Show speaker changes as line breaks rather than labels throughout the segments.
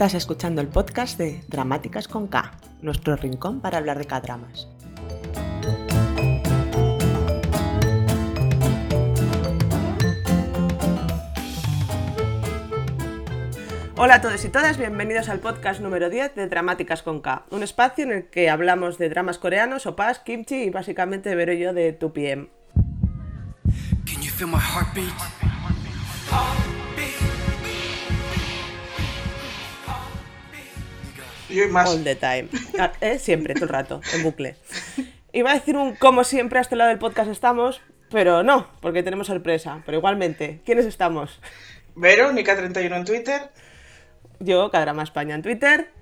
Estás escuchando el podcast de Dramáticas con K, nuestro rincón para hablar de K-dramas. Hola a todos y todas, bienvenidos al podcast número 10 de Dramáticas con K, un espacio en el que hablamos de dramas coreanos, opas, kimchi y básicamente veré yo de 2PM.
Can you feel my heartbeat?
Y hoy más.
All the time. Ah, eh, Siempre, todo el rato, en bucle. Iba a decir un como siempre a este lado del podcast estamos, pero no, porque tenemos sorpresa. Pero igualmente, ¿quiénes estamos?
Vero, Nika31 en Twitter.
Yo, Cadrama España en Twitter.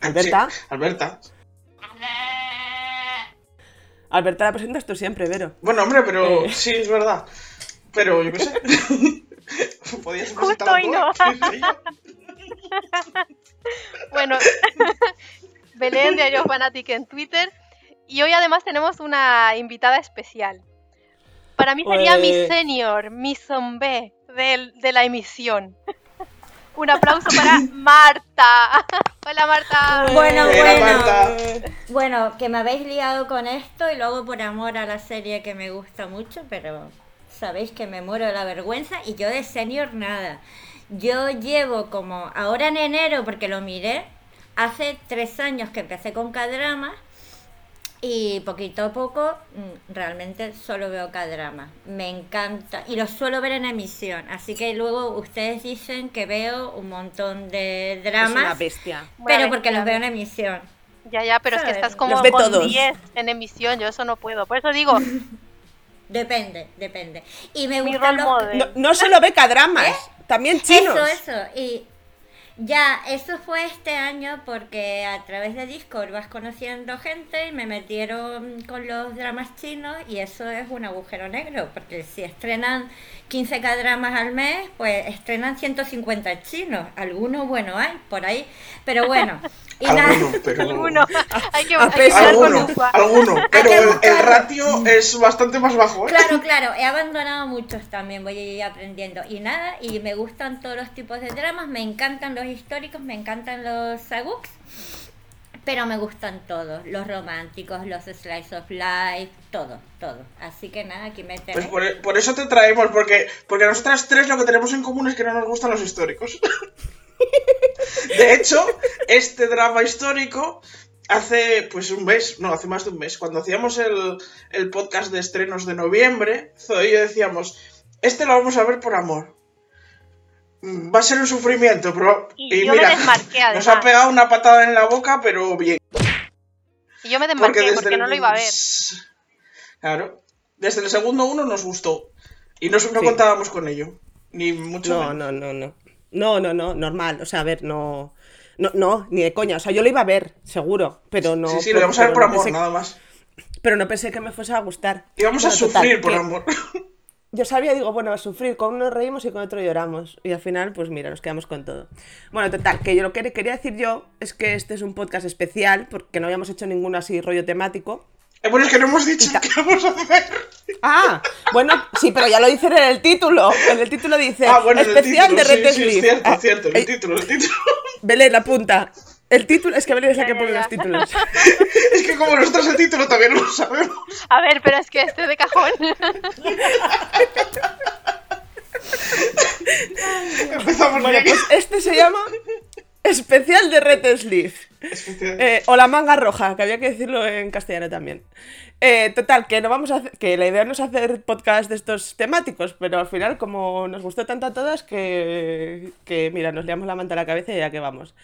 Alberta.
Sí, Alberta.
Alberta la presentas tú siempre, Vero.
Bueno, hombre, pero
Eh.
sí, es verdad. Pero yo qué sé. Podías
Justo
tú,
no. Bueno, Belén de Ayo Fanatic en Twitter. Y hoy además tenemos una invitada especial. Para mí sería mi
Pues-
senior, mi zombie del- de la emisión. Un aplauso para Marta. Hola Marta.
Bueno,
Hola,
bueno.
Marta.
Bueno, que me habéis liado con esto y luego por amor a la serie que me gusta mucho, pero sabéis que me muero de la vergüenza y yo de senior nada. Yo llevo como, ahora en enero, porque lo miré, hace tres años que empecé con K-drama y poquito a poco mm, realmente solo veo K-drama. Me encanta y lo suelo ver en emisión, así que luego ustedes dicen que veo un montón de
Es
dramas.
una bestia.
Pero porque los veo en emisión.
Ya, ya, pero es que estás como
Los
con
todos.
10 en emisión. Yo eso no puedo. Por eso digo,
Depende, depende. Y me
mi role
los...
No, no solo ve K-dramas, también chinos.
Eso, eso. Y ya, eso fue este año porque a través de Discord vas conociendo gente y me metieron con los dramas chinos y eso es un agujero negro, porque si estrenan 15 dramas al mes, pues estrenan 150 chinos. Algunos, bueno, hay por ahí. Pero bueno. Y nada.
Alguno, pero.
Alguno. Hay que, hay con
Alguno. Pero el, ratio es bastante más bajo, ¿eh?
Claro, claro, he abandonado muchos también, voy a ir aprendiendo. Y nada, y me gustan todos los tipos de dramas, me encantan los históricos, me encantan los saguks, pero me gustan todos, los románticos, los slice of life, todo, todo. Así que nada, aquí me
Pues
tenéis.
por, por eso te traemos, porque, porque nosotras tres lo que tenemos en común es que no nos gustan los históricos. De hecho, este drama histórico hace pues un mes, no, hace más de un mes, cuando hacíamos el, el podcast de estrenos de noviembre, Zoe y yo decíamos, este lo vamos a ver por amor. Mm, Va a ser un sufrimiento, pero...
Y yo me desmarqué,
nos ha pegado una patada en la boca, pero bien.
Y yo me desmarqué porque,
el-
no lo iba a ver.
Claro. Desde el segundo uno nos gustó. Y no, no
Sí.
contábamos con ello. Ni mucho
No,
menos.
no, no, no. No, no, no, normal. O sea, a ver, no. No, no, ni de coña. O sea, yo lo iba a ver, seguro, pero no.
sí, sí, lo íbamos a ver por
no
amor, nada más.
Pero no pensé que me fuese a gustar.
Íbamos a
Bueno, total,
sufrir por amor.
Yo sabía, digo, bueno, a sufrir, con uno reímos y con otro lloramos. Y al final, pues mira, nos quedamos con todo. Bueno, total, que yo lo que quería decir yo es que este es un podcast especial, porque no habíamos hecho ninguno así rollo temático.
Eh, bueno, es que no hemos dicho qué vamos a hacer.
Ah, bueno, sí, pero ya lo dice en el título. En el título dice
Ah, bueno,
especial
título,
de Red
sí, sí,
Sleeve".
es cierto,
Ah,
es cierto, el
eh,
título, el título.
Belén, apunta. El título, es que Belén es la que pone los títulos.
Es que como nosotros el título también no lo sabemos.
A ver, pero es que este de cajón.
Empezamos
Bueno,
bien.
pues este se llama Especial de Red Sleeve. Eh, o la manga roja, que había que decirlo en castellano también. Eh, total, que no vamos a hacer- que la idea no es hacer podcast de estos temáticos, pero al final, como nos gustó tanto a todas, que, que mira, nos liamos la manta a la cabeza y ya que vamos.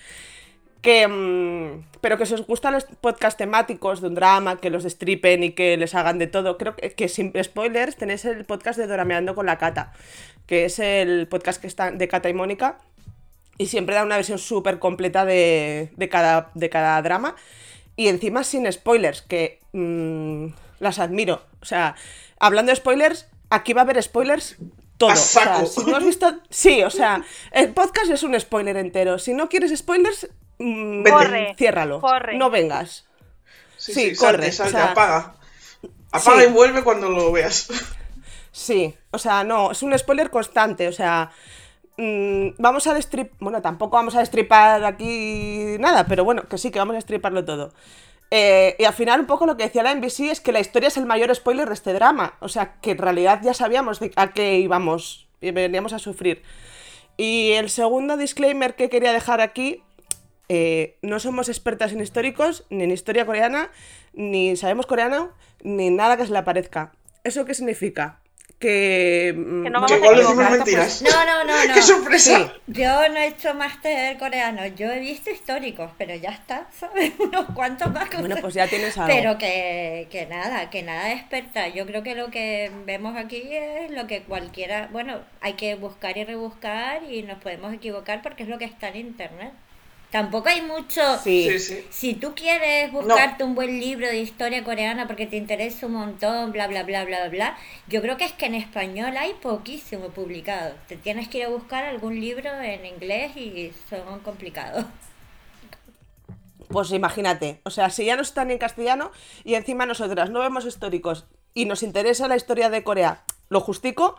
Que, mm, pero que si os gustan los podcast temáticos de un drama, que los destripen y que les hagan de todo, creo que, que sin spoilers tenéis el podcast de Dorameando con la Cata, que es el podcast que está de Cata y Mónica, y siempre da una versión súper completa de, de cada, de cada drama. Y encima sin spoilers, que mm, las admiro. O sea, hablando de spoilers, aquí va a haber spoilers todo.
A
O sea, si no has visto. Sí, o sea, el podcast es un spoiler entero. Si no quieres spoilers, mm,
Vete.
Corre,
ciérralo.
corre.
No vengas.
Sí,
sí,
sí,
corre,
salte, salte,
o sea-
apaga. Apaga
Sí.
y vuelve cuando lo veas.
Sí, o sea, no, es un spoiler constante, o sea, mm, vamos a destripar. Bueno, tampoco vamos a destripar aquí nada, pero bueno, que sí, que vamos a destriparlo todo. Eh, y al final, un poco lo que decía la NBC es que la historia es el mayor spoiler de este drama. O sea, que en realidad ya sabíamos a qué íbamos y veníamos a sufrir. Y el segundo disclaimer que quería dejar aquí eh, no somos expertas en históricos, ni en historia coreana, ni sabemos coreano, ni nada que se le parezca. ¿Eso qué significa? Que... mm,
Que no vamos
Que
a
decimos mentiras.
No, no, no, no.
¡Qué sorpresa!
Sí.
Yo no he hecho máster coreano, yo he visto históricos, pero ya está, ¿sabes? Unos cuantos más que
Bueno, pues ya tienes algo.
Pero que, que nada, que nada de experta. Yo creo que lo que vemos aquí es lo que cualquiera, bueno, hay que buscar y rebuscar y nos podemos equivocar porque es lo que está en internet. Tampoco hay mucho...
Sí.
Sí, sí.
Si tú quieres buscarte un buen libro de historia coreana porque te interesa un montón, bla, bla, bla, bla, bla, yo creo que es que en español hay poquísimo publicado. Te tienes que ir a buscar algún libro en inglés y son complicados.
Pues imagínate, o sea, si ya no están en castellano y encima nosotras no vemos históricos y nos interesa la historia de Corea, lo justico,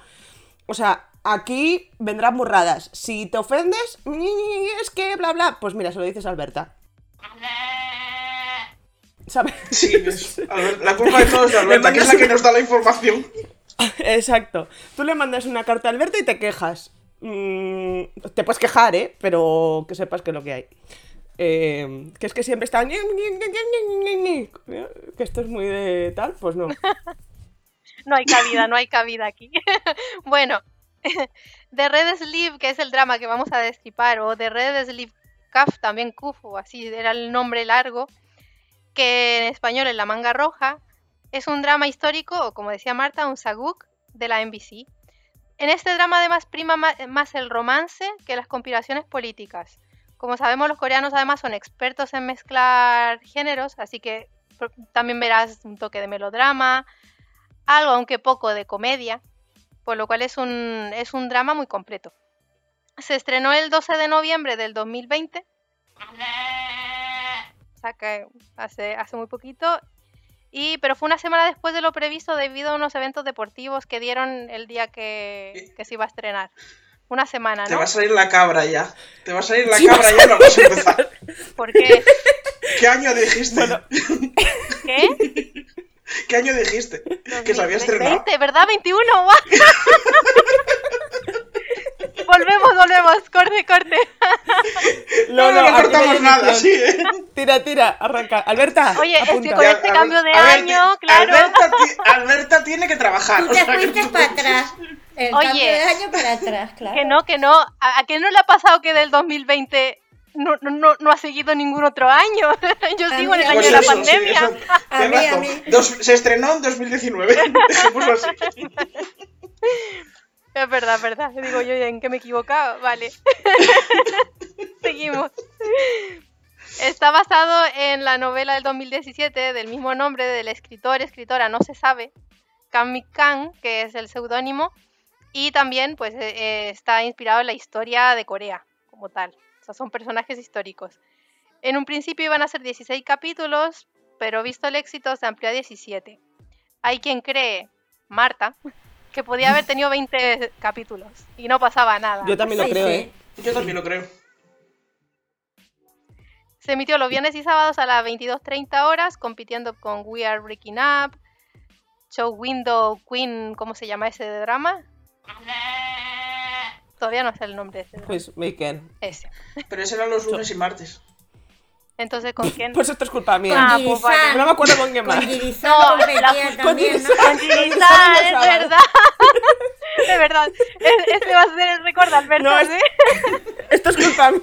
o sea, aquí vendrán burradas. Si te ofendes, "Ñi, es que bla bla, pues mira, se lo dices a Alberta. ¿Sabes?
Sí, es- la culpa de todo es de Alberta, que es la que nos da la información.
Exacto. Tú le mandas una carta a Alberta y te quejas. Mm, te puedes quejar, ¿eh? Pero que sepas que es lo que hay. Eh, que es que siempre está... "Ñi, Ñi, Ñi, Ñi, Ñi, Ñi". Que esto es muy de tal, pues no.
No hay cabida, no hay cabida aquí. bueno, The Red Sleeve, que es el drama que vamos a destripar, o The Red Sleeve Cuff, también Kufu, así era el nombre largo, que en español es La Manga Roja, es un drama histórico, o como decía Marta, un saguk de la NBC. En este drama además prima ma- más el romance que las conspiraciones políticas. Como sabemos, los coreanos además son expertos en mezclar géneros, así que también verás un toque de melodrama, algo aunque poco de comedia, por lo cual es un, es un drama muy completo. Se estrenó el 12 de noviembre del 2020, o sea que hace, hace muy poquito, y, pero fue una semana después de lo previsto debido a unos eventos deportivos que dieron el día que, que se iba a estrenar. Una semana,
Te
¿no?
va a salir la cabra ya. Te va a salir la
Sí,
cabra ya, no vas a empezar.
¿Por qué?
¿Qué año dijiste?
¿Qué?
¿Qué año dijiste? Que se había estrenado.
20, ¿verdad? 21, guau. volvemos, volvemos, corte, corte.
No, no,
hay
cortamos nada, sí, ¿eh?
Tira, tira, arranca. Alberta,
Oye, es que con
Ya,
este cambio de año, claro.
Alberta, ti- Alberta tiene que trabajar.
Tú
o
te
sea,
fuiste
tú-
para atrás. El
Oye.
cambio de año para atrás, claro.
Que no, que no. ¿A, a qué no le ha pasado que del 2020 no, no, no, no ha seguido ningún otro año? Yo sigo en el año
Pues
de la
sí,
pandemia.
eso,
A
tienes
mí, a
razón.
mí.
Dos- se estrenó en 2019. Dejémoslo así.
Es verdad, es verdad. Digo yo, ¿en qué me he equivocado? Vale. Seguimos. Está basado en la novela del 2017 del mismo nombre del escritor, escritora, no se sabe, Kang Mi Kang, que es el seudónimo, y también pues eh, eh, está inspirado en la historia de Corea como tal. O sea, son personajes históricos. En un principio iban a ser 16 capítulos, pero visto el éxito se amplió a 17. Hay quien cree, Marta, que podía haber tenido 20 capítulos y no pasaba nada.
Yo también lo
Sí,
creo,
sí.
¿eh?
Yo también lo creo.
Se emitió los viernes y sábados a las 22.30 horas, compitiendo con We Are Breaking Up, Show Window Queen, ¿cómo se llama ese drama? Todavía no sé el nombre de ese.
Pues Maker.
Ese.
Pero ese era los lunes y martes.
Entonces, ¿con quién?
Pues esto es culpa mía.
Ah, pues vale.
No me acuerdo con quién más.
Con Girisan
No.
Con
es verdad. De verdad. Es- Este va a ser el recuerdo, Alberto.
No, es-
¿sí?
Esto es culpa mía.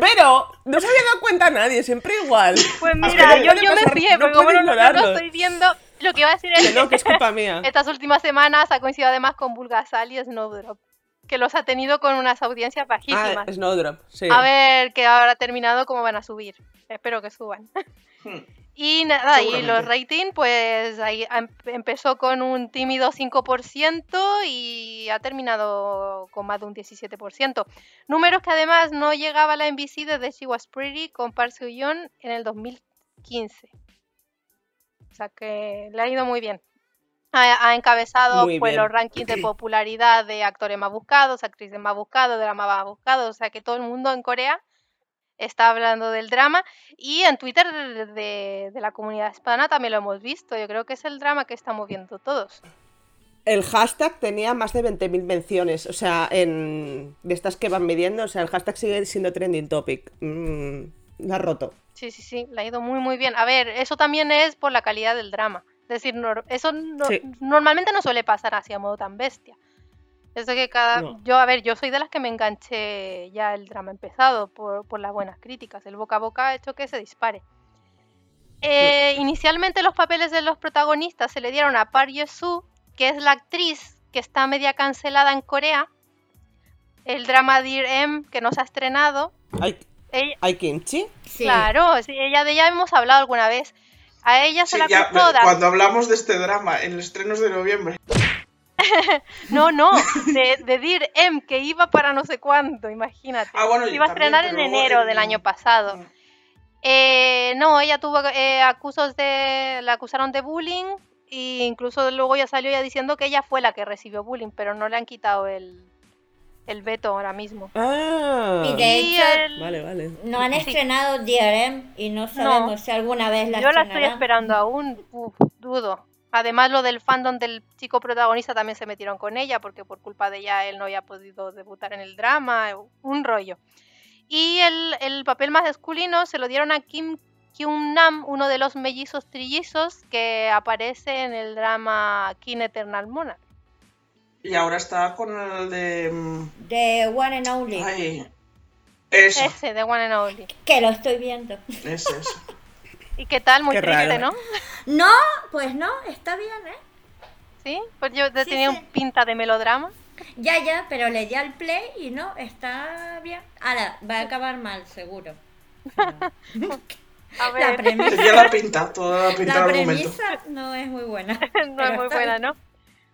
Pero no se había dado cuenta nadie, siempre igual.
Pues mira, yo, yo me
no
porque como no, no lo estoy viendo, lo que iba a decir es
Que no, que es culpa mía.
Estas últimas semanas ha coincidido además con Bulgasal y Snowdrop, que los ha tenido con unas audiencias bajísimas.
Ah, Snowdrop, sí.
A ver que ahora terminado cómo van a subir. Espero que suban.
Hmm.
Y nada, y los rating, pues ahí em- empezó con un tímido 5% y ha terminado con más de un 17%. Números que además no llegaba a la NBC desde She Was Pretty con Park Seo-yeon en el 2015. O sea que le ha ido muy bien. Ha, ha encabezado
Muy
pues,
bien.
los rankings de popularidad de actores más buscados, actrices más buscados, drama más buscado. O sea que todo el mundo en Corea está hablando del drama. Y en Twitter de, de la comunidad hispana también lo hemos visto. Yo creo que es el drama que estamos viendo todos.
El hashtag tenía más de 20.000 menciones, o sea, en de estas que van midiendo, o sea, el hashtag sigue siendo trending topic. Mm, la ha roto.
Sí, sí, sí, le ha ido muy, muy bien. A ver, eso también es por la calidad del drama. Es decir, eso no-
Sí.
normalmente no suele pasar así a modo tan bestia. Es de que cada...
No.
Yo, a ver, yo soy de las que me enganché ya el drama empezado por, por las buenas críticas. El boca a boca ha hecho que se dispare. Eh, Inicialmente los papeles de los protagonistas se le dieron a Park Yesu, que es la actriz que está media cancelada en Corea. El drama Dear M, que nos ha estrenado.
¿Hay,
Ella,
hay kimchi?
Sí.
Claro, sí, ella de ella hemos hablado alguna vez. A ella se
Sí,
la
ya,
de-
cuando hablamos de este drama en los estrenos de noviembre.
No, no, de, de Dear M, que iba para no sé cuánto, imagínate.
Ah, bueno,
Se iba a estrenar en enero
en-
del año pasado.
Mm.
Eh, no, ella tuvo eh, acusos de. La acusaron de bullying. E incluso luego ya salió ya diciendo que ella fue la que recibió bullying, pero no le han quitado el, el veto ahora mismo.
Ah.
Y de
Y
hecho,
el-
Vale, vale.
no han
Sí.
estrenado DRM y no sabemos si alguna vez la
Yo la estoy esperando aún, uf, dudo. Además, lo del fandom del chico protagonista también se metieron con ella, porque por culpa de ella él no había podido debutar en el drama, un rollo. Y el, el papel más masculino se lo dieron a Kim Kyung Nam, uno de los mellizos trillizos que aparece en el drama King Eternal Monarch.
Y ahora está con el de. mm,
De One and Only.
Ay. Eso,
Ese, de One and Only.
Que lo estoy viendo.
ese, ese.
¿Y qué tal? Muy
Qué
triste,
raro.
¿no?
No, pues no, está bien, ¿eh?
Sí, pues yo
Sí,
tenía
sí.
un pinta de melodrama.
Ya, ya, pero le di al play y no, está bien. Ahora, va a acabar mal, seguro. Pero
A
La
ver,
premisa,
Tenía la pinta, toda la pinta
la premisa no es muy buena.
no es muy buena,
bien.
¿no?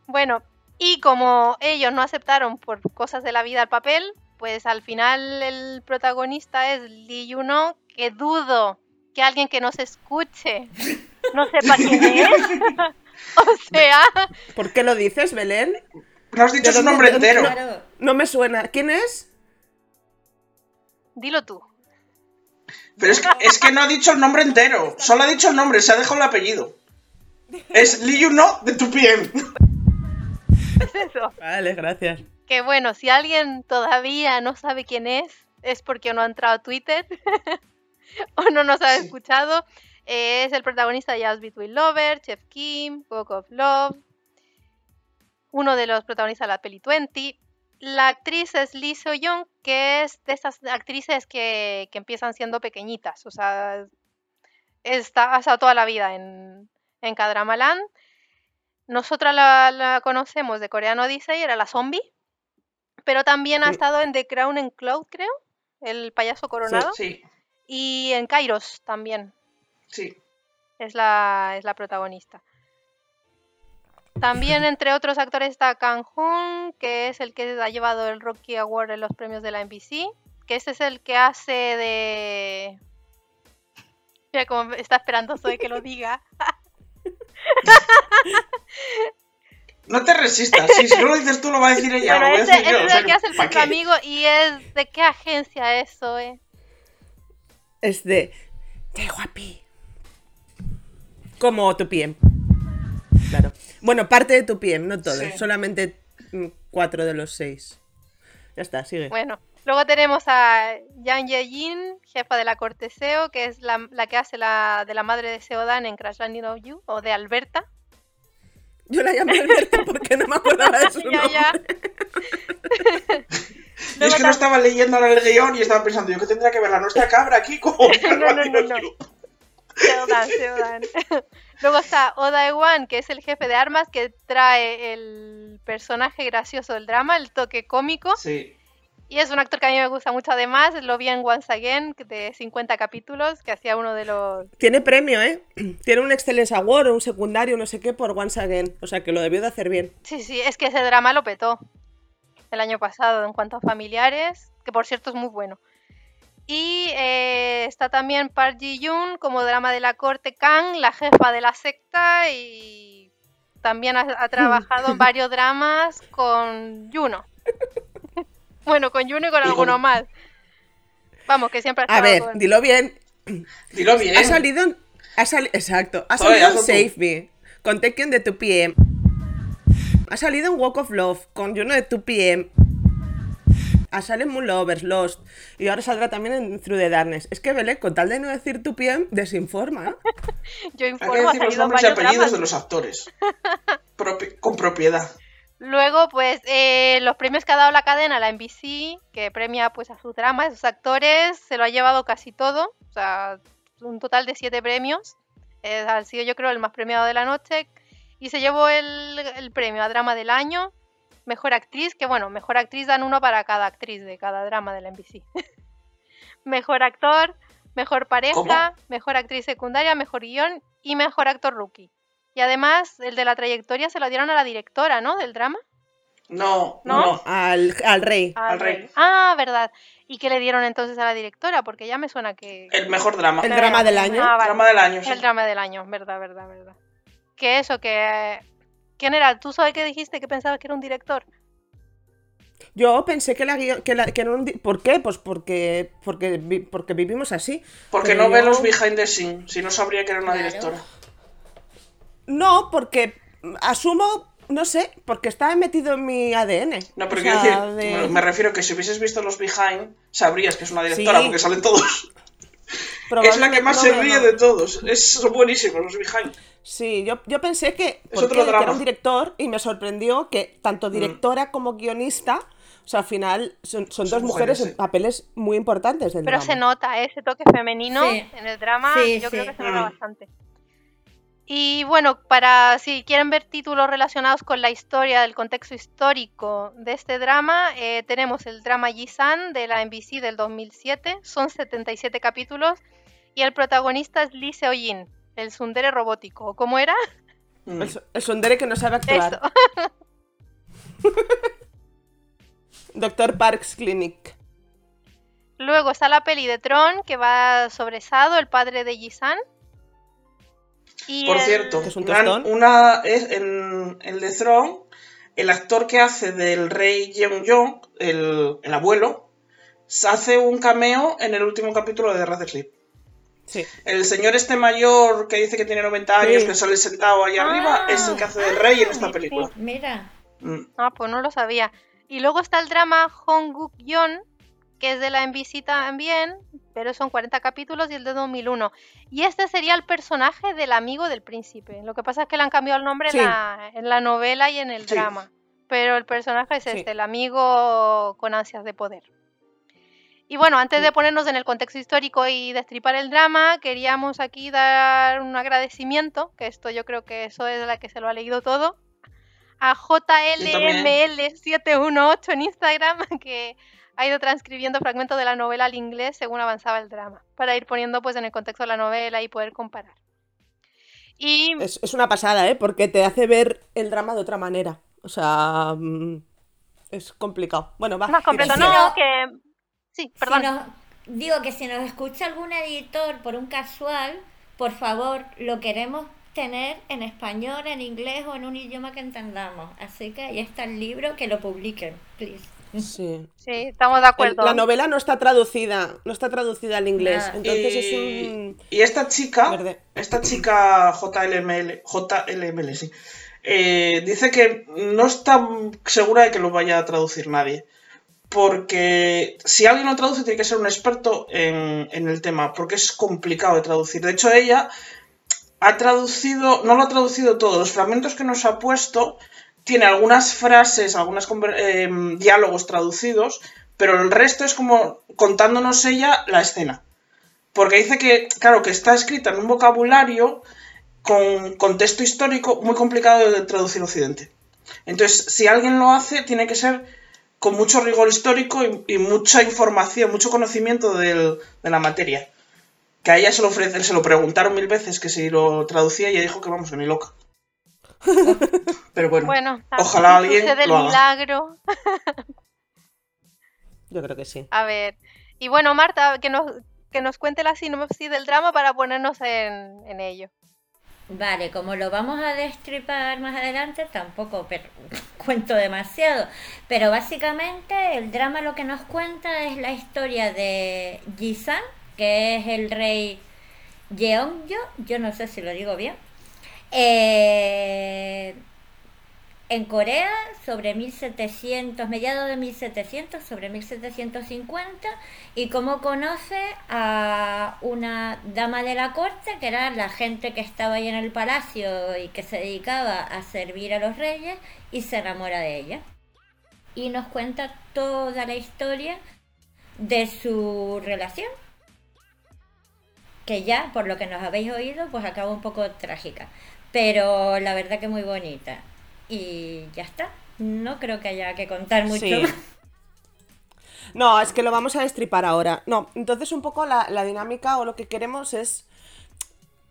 Bueno, y como ellos no aceptaron por cosas de la vida el papel, pues al final el protagonista es Lee Yuno, que dudo que alguien que nos escuche no sepa quién es. o sea,
¿Por qué lo dices, Belén?
No has dicho
¿De
su nombre entero.
No me suena. ¿Quién es?
dilo tú.
Pero es que, es que no ha dicho el nombre entero. Solo ha dicho el nombre, se ha dejado el apellido. Es Lee Yuno de 2PM.
Es eso.
Vale, gracias.
Que bueno, si alguien todavía no sabe quién es, es porque no ha entrado a Twitter o no nos ha escuchado. Eh, es el protagonista de Just Between Lover, Chef Kim, Walk of Love, uno de los protagonistas de la peli 20. La actriz es Lee Seo Young, que es de esas actrices que, que empiezan siendo pequeñitas. O sea, está, ha estado toda la vida en, en K-Drama Land. Nosotras la, la conocemos de Coreano Odyssey, era la zombie. Pero también ha estado en The Crown and Cloud, creo. El payaso coronado.
Sí,
Y en Kairos también.
sí.
Es la, es la protagonista. También, entre otros actores, está Kang Hoon, que es el que ha llevado el Rocky Award en los premios de la NBC. Que este es el que hace de. Mira cómo está esperando Zoe que lo diga.
No te resistas. Si no lo dices tú, lo va a decir ella.
Bueno,
lo voy a decir yo. o
es
sea
el que hace el amigo y es. ¿De qué agencia es Zoe?
Es de. ¡Qué guapi! Como tu PM. Claro. Bueno, parte de tu PM, no todo.
Sí.
Solamente mm, cuatro de los seis. Ya está, sigue.
Bueno, luego tenemos a Yang Ye-jin, jefa de la corte SEO, que es la, la que hace la de la madre de Seodan en Crash Landing on You, o de Alberta.
Yo la llamo Alberta porque no me acordaba de su
Ya,
nombre.
ya.
Y es que no estaba leyendo ahora el guion y estaba pensando, yo que tendría que ver la nuestra cabra aquí como
No, no, no, no. Seodan, Seodan. Luego está Oda Ewan, que es el jefe de armas, que trae el personaje gracioso del drama, el toque cómico.
Sí.
Y es un actor que a mí me gusta mucho además. Lo vi en Once Again, de 50 capítulos, que hacía uno de los...
Tiene premio, ¿eh? Tiene un Excellence Award un secundario, no sé qué, por Once Again. O sea que lo debió de hacer bien.
Sí, sí, es que ese drama lo petó el año pasado en cuanto a familiares, que por cierto es muy bueno. Y eh, está también Park Ji-yoon como drama de la corte Kang, la jefa de la secta y también ha, ha trabajado en varios dramas con Juno. Bueno, con Juno y con
Y
alguno
con-
más. Vamos, que siempre ha
A ver,
con-
dilo bien.
Dilo bien.
Ha salido ha sali- exacto. Ha salido en. Save Me con Tekken de 2PM. Ha salido en Walk of Love con Juno de 2PM. Ha salido en Moon Lovers, Lost. Y ahora saldrá también en Through the Darkness. Es que Belén, con tal de no decir 2PM, desinforma.
Yo
Hay que
informo,
decir los nombres y apellidos de los actores. Propi- con propiedad.
Luego, pues, eh, los premios que ha dado la cadena, la NBC, que premia pues a sus dramas, a sus actores, se lo ha llevado casi todo. O sea, un total de siete premios. Eh, ha sido, yo creo, el más premiado de la noche. Y se llevó el, el premio a drama del año, mejor actriz, que bueno, mejor actriz dan uno para cada actriz de cada drama de la NBC. mejor actor, mejor pareja,
¿Cómo?
mejor actriz secundaria, mejor guion y mejor actor rookie. Y además, el de la trayectoria se lo dieron a la directora, ¿no? Del drama.
No,
¿No?
no.
Al, al rey.
Al
Al rey.
rey. Ah, verdad. ¿Y qué le dieron entonces a la directora? Porque ya me suena que...
El mejor drama.
El drama del año.
Ah, vale.
Drama del año. sí.
El drama del año, verdad, verdad, verdad. Que eso, que... ¿Quién era? ¿Tú sabes qué dijiste? Que pensabas que era un director.
Yo pensé que la que, la- que era un ¿Por qué? Pues porque, porque, porque vivimos así.
Porque
Pero
no ve
yo-
los behind the scenes. Si no sabría que era una
Claro.
directora.
No, porque asumo, no sé, porque está metido en mi ADN.
No, pero
O
quiero
sea,
decir,
de-
me- refiero que si hubieses visto los behind, sabrías que es una directora,
Sí.
porque salen todos. Es la que más
no
se ríe de todos. Es, son buenísimos los behind.
Sí, yo, yo pensé que,
Es
que era un director y me sorprendió que tanto
Mm.
directora como guionista, o sea, al final son, son
Son
dos mujeres,
mujeres, sí.
en papeles muy importantes del
Pero
drama.
se nota ¿eh? ese toque femenino
Sí.
en el drama.
Sí,
yo
sí.
creo que se nota
Mm.
bastante. Y bueno, para si quieren ver títulos relacionados con la historia, del contexto histórico de este drama, eh, tenemos el drama Ji-san de la NBC del 2007. Son 77 capítulos. Y el protagonista es Lee Seo-jin, el sundere robótico. ¿Cómo era?
Mm.
El, sondere que no sabe actuar.
Eso.
Doctor Parks Clinic.
Luego está la peli de Tron, que va sobre Sado, el padre de Ji-san. Y
Por
el-
cierto,
¿Que es un
una, una- es- en el de Throne, el actor que hace del rey Jeong-yong, el, el abuelo, se hace un cameo en el último capítulo de Red Sleep.
Sí.
El señor este mayor que dice que tiene 90 años,
Sí.
que sale sentado ahí
Ah,
arriba, es el que hace del rey en esta
sí,
película.
Mira,
Mm.
Ah, pues no lo sabía. Y luego está el drama Honguk-yeon, que es de la NBC también, pero son 40 capítulos y el de 2001. Y este sería el personaje del amigo del príncipe. Lo que pasa es que le han cambiado el nombre
Sí.
en, la, en la novela y en el
Sí.
drama. Pero el personaje es
Sí.
este, el amigo con ansias de poder. Y bueno, antes de ponernos en el contexto histórico y destripar el drama, queríamos aquí dar un agradecimiento, que esto yo creo que eso es la que se lo ha leído todo, a JLML718 en Instagram, que ha ido transcribiendo fragmentos de la novela al inglés según avanzaba el drama, para ir poniendo pues en el contexto de la novela y poder comparar. Y
Es, es una pasada, ¿eh? Porque te hace ver el drama de otra manera. O sea, mm, es complicado. Bueno, va.
más completo, no,
no.
que... Sí,
si
perdón.
nos- digo que si nos escucha algún editor por un casual, por favor, lo queremos tener en español, en inglés o en un idioma que entendamos. Así que ahí está el libro, que lo publiquen, please.
Sí.
Sí, estamos de
El-
acuerdo.
la novela no está traducida, no está traducida al inglés. Entonces es
y,
un.
y esta chica,
Verde.
esta chica JLML, JLML, sí, eh, dice que no está segura de que lo vaya a traducir nadie. Porque si alguien lo traduce, tiene que ser un experto en, en el tema, porque es complicado de traducir. De hecho, ella ha traducido, no lo ha traducido todo, los fragmentos que nos ha puesto tiene algunas frases, algunos diálogos traducidos, pero el resto es como contándonos ella la escena. Porque dice que, claro, que está escrita en un vocabulario con contexto histórico muy complicado de traducir Occidente. Entonces, si alguien lo hace, tiene que ser con mucho rigor histórico y, mucha información, mucho conocimiento de la materia. Que a ella se lo ofrece, se lo preguntaron mil veces que si lo traducía y ella dijo que vamos, que ni loca. Pero bueno,
Bueno,
ojalá alguien
sucede el
lo haga.
milagro.
Yo creo que sí.
A ver. Y bueno, Marta, que nos, que nos cuente la sinopsis del drama para ponernos en, en ello.
Vale, como lo vamos a destripar más adelante, tampoco pero, cuento demasiado. Pero básicamente el drama lo que nos cuenta es la historia de Jisan, que es el rey Yeongjo, yo no sé si lo digo bien. Eh, en Corea sobre 1700, mediados de 1700, sobre 1750, y cómo conoce a una dama de la corte, que era la gente que estaba ahí en el palacio y que se dedicaba a servir a los reyes, y se enamora de ella. Y nos cuenta toda la historia de su relación, que ya, por lo que nos habéis oído, pues acaba un poco trágica, pero la verdad que muy bonita y ya está. No creo que haya que contar mucho.
Sí. No, es que lo vamos a destripar ahora. No, entonces un poco la, la dinámica o lo que queremos es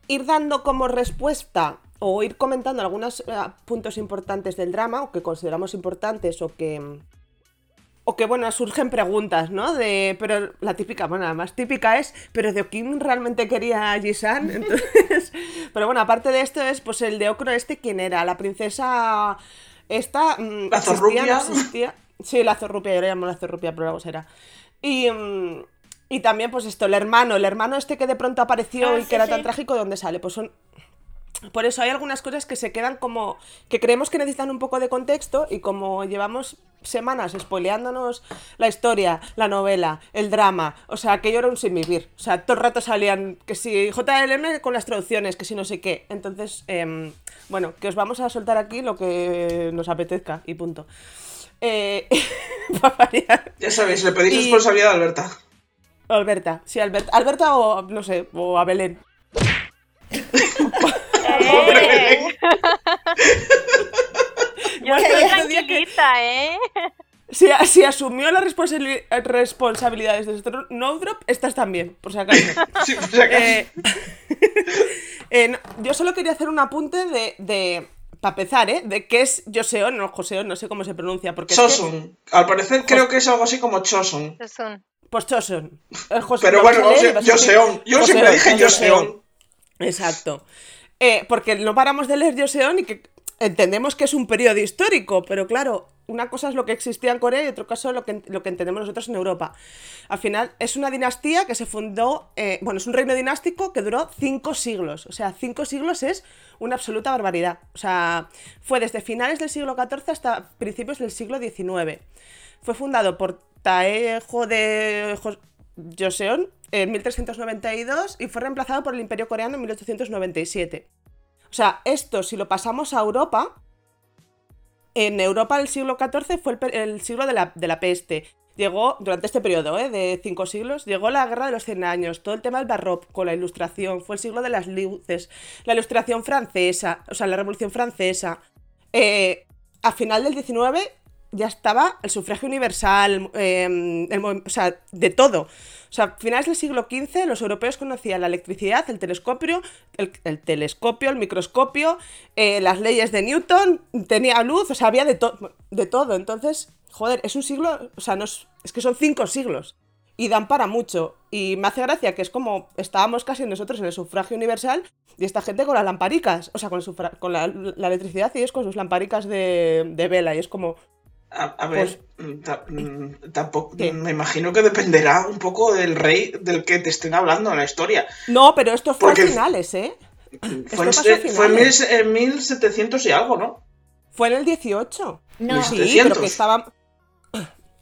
ir dando como respuesta o ir comentando algunos eh, puntos importantes del drama o que consideramos importantes o que o que bueno, surgen preguntas, ¿no? De pero la típica, bueno, la más típica es, pero de Kim realmente quería a Jisan, entonces, pero bueno, aparte de esto es pues el de Ocro este quién era, la princesa esta mm,
La
existía,
zorrupia.
no existía. Sí, la zorrupia, yo le llamo la zorrupia, pero luego será. Y mm, y también, pues esto, el hermano, el hermano este que de pronto apareció
Ah,
y
sí,
que era
sí.
tan trágico, ¿de dónde sale? Pues son por eso hay algunas cosas que se quedan como que creemos que necesitan un poco de contexto y como llevamos semanas spoileándonos la historia, la novela, el drama, o sea, aquello era un sin vivir. O sea, todo el rato salían que si JLM con las traducciones, que si no sé qué. Entonces, em, bueno, que os vamos a soltar aquí lo que nos apetezca y punto. Eh.
Ya sabéis, le pedís
Y-
responsabilidad a Alberta.
Alberta, sí, Alberta, Alberta o no sé, o a Belén.
¡Eh! Yo
Bueno,
tranquilita, ¿eh?
Si, si asumió las responsabili- responsabilidades de Snowdrop, estas también, por si acaso.
Sí, o
Eh, eh, no, yo solo quería hacer un apunte de, de para empezar, ¿eh? De qué es Joseon, no Joseon, no sé cómo se pronuncia, porque es que-
Choson. Al parecer creo que es algo así como Choson.
Es un-
pues Choson. Jose-
Pero bueno, Joseon. Yo siempre dije Joseon.
Exacto. Eh, porque no paramos de leer Joseon y que entendemos que es un periodo histórico, pero claro, una cosa es lo que existía en Corea y otra cosa es lo que, lo que entendemos nosotros en Europa. Al final, es una dinastía que se fundó, eh, bueno, es un reino dinástico que duró cinco siglos. O sea, cinco siglos es una absoluta barbaridad. O sea, fue desde finales del siglo XIV hasta principios del siglo XIX. Fue fundado por Taejo de Jo- Joseon en 1392 y fue reemplazado por el Imperio Coreano en 1897. O sea, esto si lo pasamos a Europa, en Europa el siglo XIV fue el, siglo de la, de la peste. Llegó, durante este periodo ¿eh? de cinco siglos, llegó la guerra de los 100 años, todo el tema del barroco, la ilustración, fue el siglo de las luces, la ilustración francesa, o sea, la revolución francesa. Eh, a final del 19 ya estaba el sufragio universal, eh, el o sea, de todo. O sea, a finales del siglo XV los europeos conocían la electricidad, el telescopio, el, el telescopio, el microscopio, eh, las leyes de Newton, tenía luz, o sea, había de, to- de todo. Entonces, joder, es un siglo, o sea, no es, es que son cinco siglos y dan para mucho. Y me hace gracia que es como estábamos casi nosotros en el sufragio universal y esta gente con las lamparicas, o sea, con, el con la, electricidad y ellos con sus lamparicas de vela y es como...
A, a ver,
Pues-
mm, ta- mm, tampoco.
¿Qué?
Me imagino que dependerá un poco del rey del que te estén hablando en la historia.
No, pero esto fue
Porque-
a finales, ¿eh?
Fue, en, eh, fue en, mil,
finales.
en 1700 y algo, ¿no?
Fue en el 18.
No,
Sí,
1700.
pero que estaba...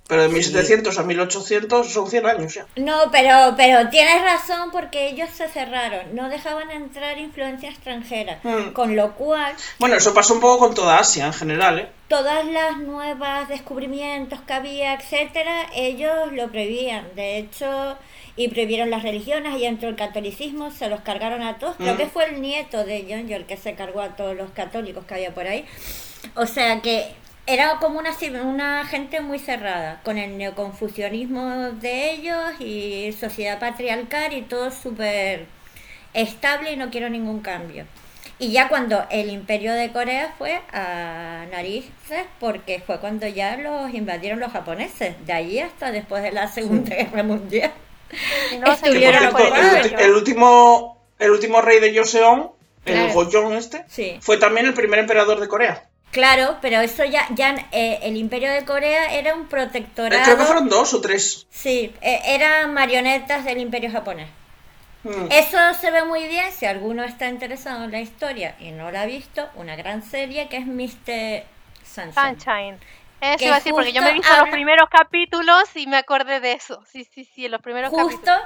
Pero de 1700 a 1800 son 100 años ya.
No, pero, pero tienes razón porque ellos se cerraron, no dejaban entrar influencia extranjera,
Mm.
con lo cual
Bueno, eso pasó un poco con toda Asia en general, ¿eh?
todas las nuevas descubrimientos que había, etcétera, ellos lo prohibían. De hecho, y prohibieron las religiones y entró el catolicismo, se los cargaron a todos. Creo
Mm.
que fue el nieto de John el que se cargó a todos los católicos que había por ahí. O sea que era como una, una gente muy cerrada, con el neoconfucianismo de ellos y sociedad patriarcal y todo súper estable y no quiero ningún cambio. Y ya cuando el imperio de Corea fue a narices, porque fue cuando ya los invadieron los japoneses, de allí hasta después de la Segunda Guerra Mundial.
No,
Estuvieron
el, el último, el último rey de Joseon el
Claro.
Gojong este,
Sí.
fue también el primer emperador de Corea.
Claro, pero eso ya, ya eh, el Imperio de Corea era un
Eh,
protectorado.
Creo que fueron dos o tres.
Sí, eh, eran marionetas del Imperio japonés.
Mm.
Eso se ve muy bien si alguno está interesado en la historia y no la ha visto, una gran serie que es Mr. Sunshine.
Sunshine. Eso iba a decir, porque yo me he visto los primeros capítulos y me acordé de eso. Sí, sí, sí, en los primeros
Justo
capítulos.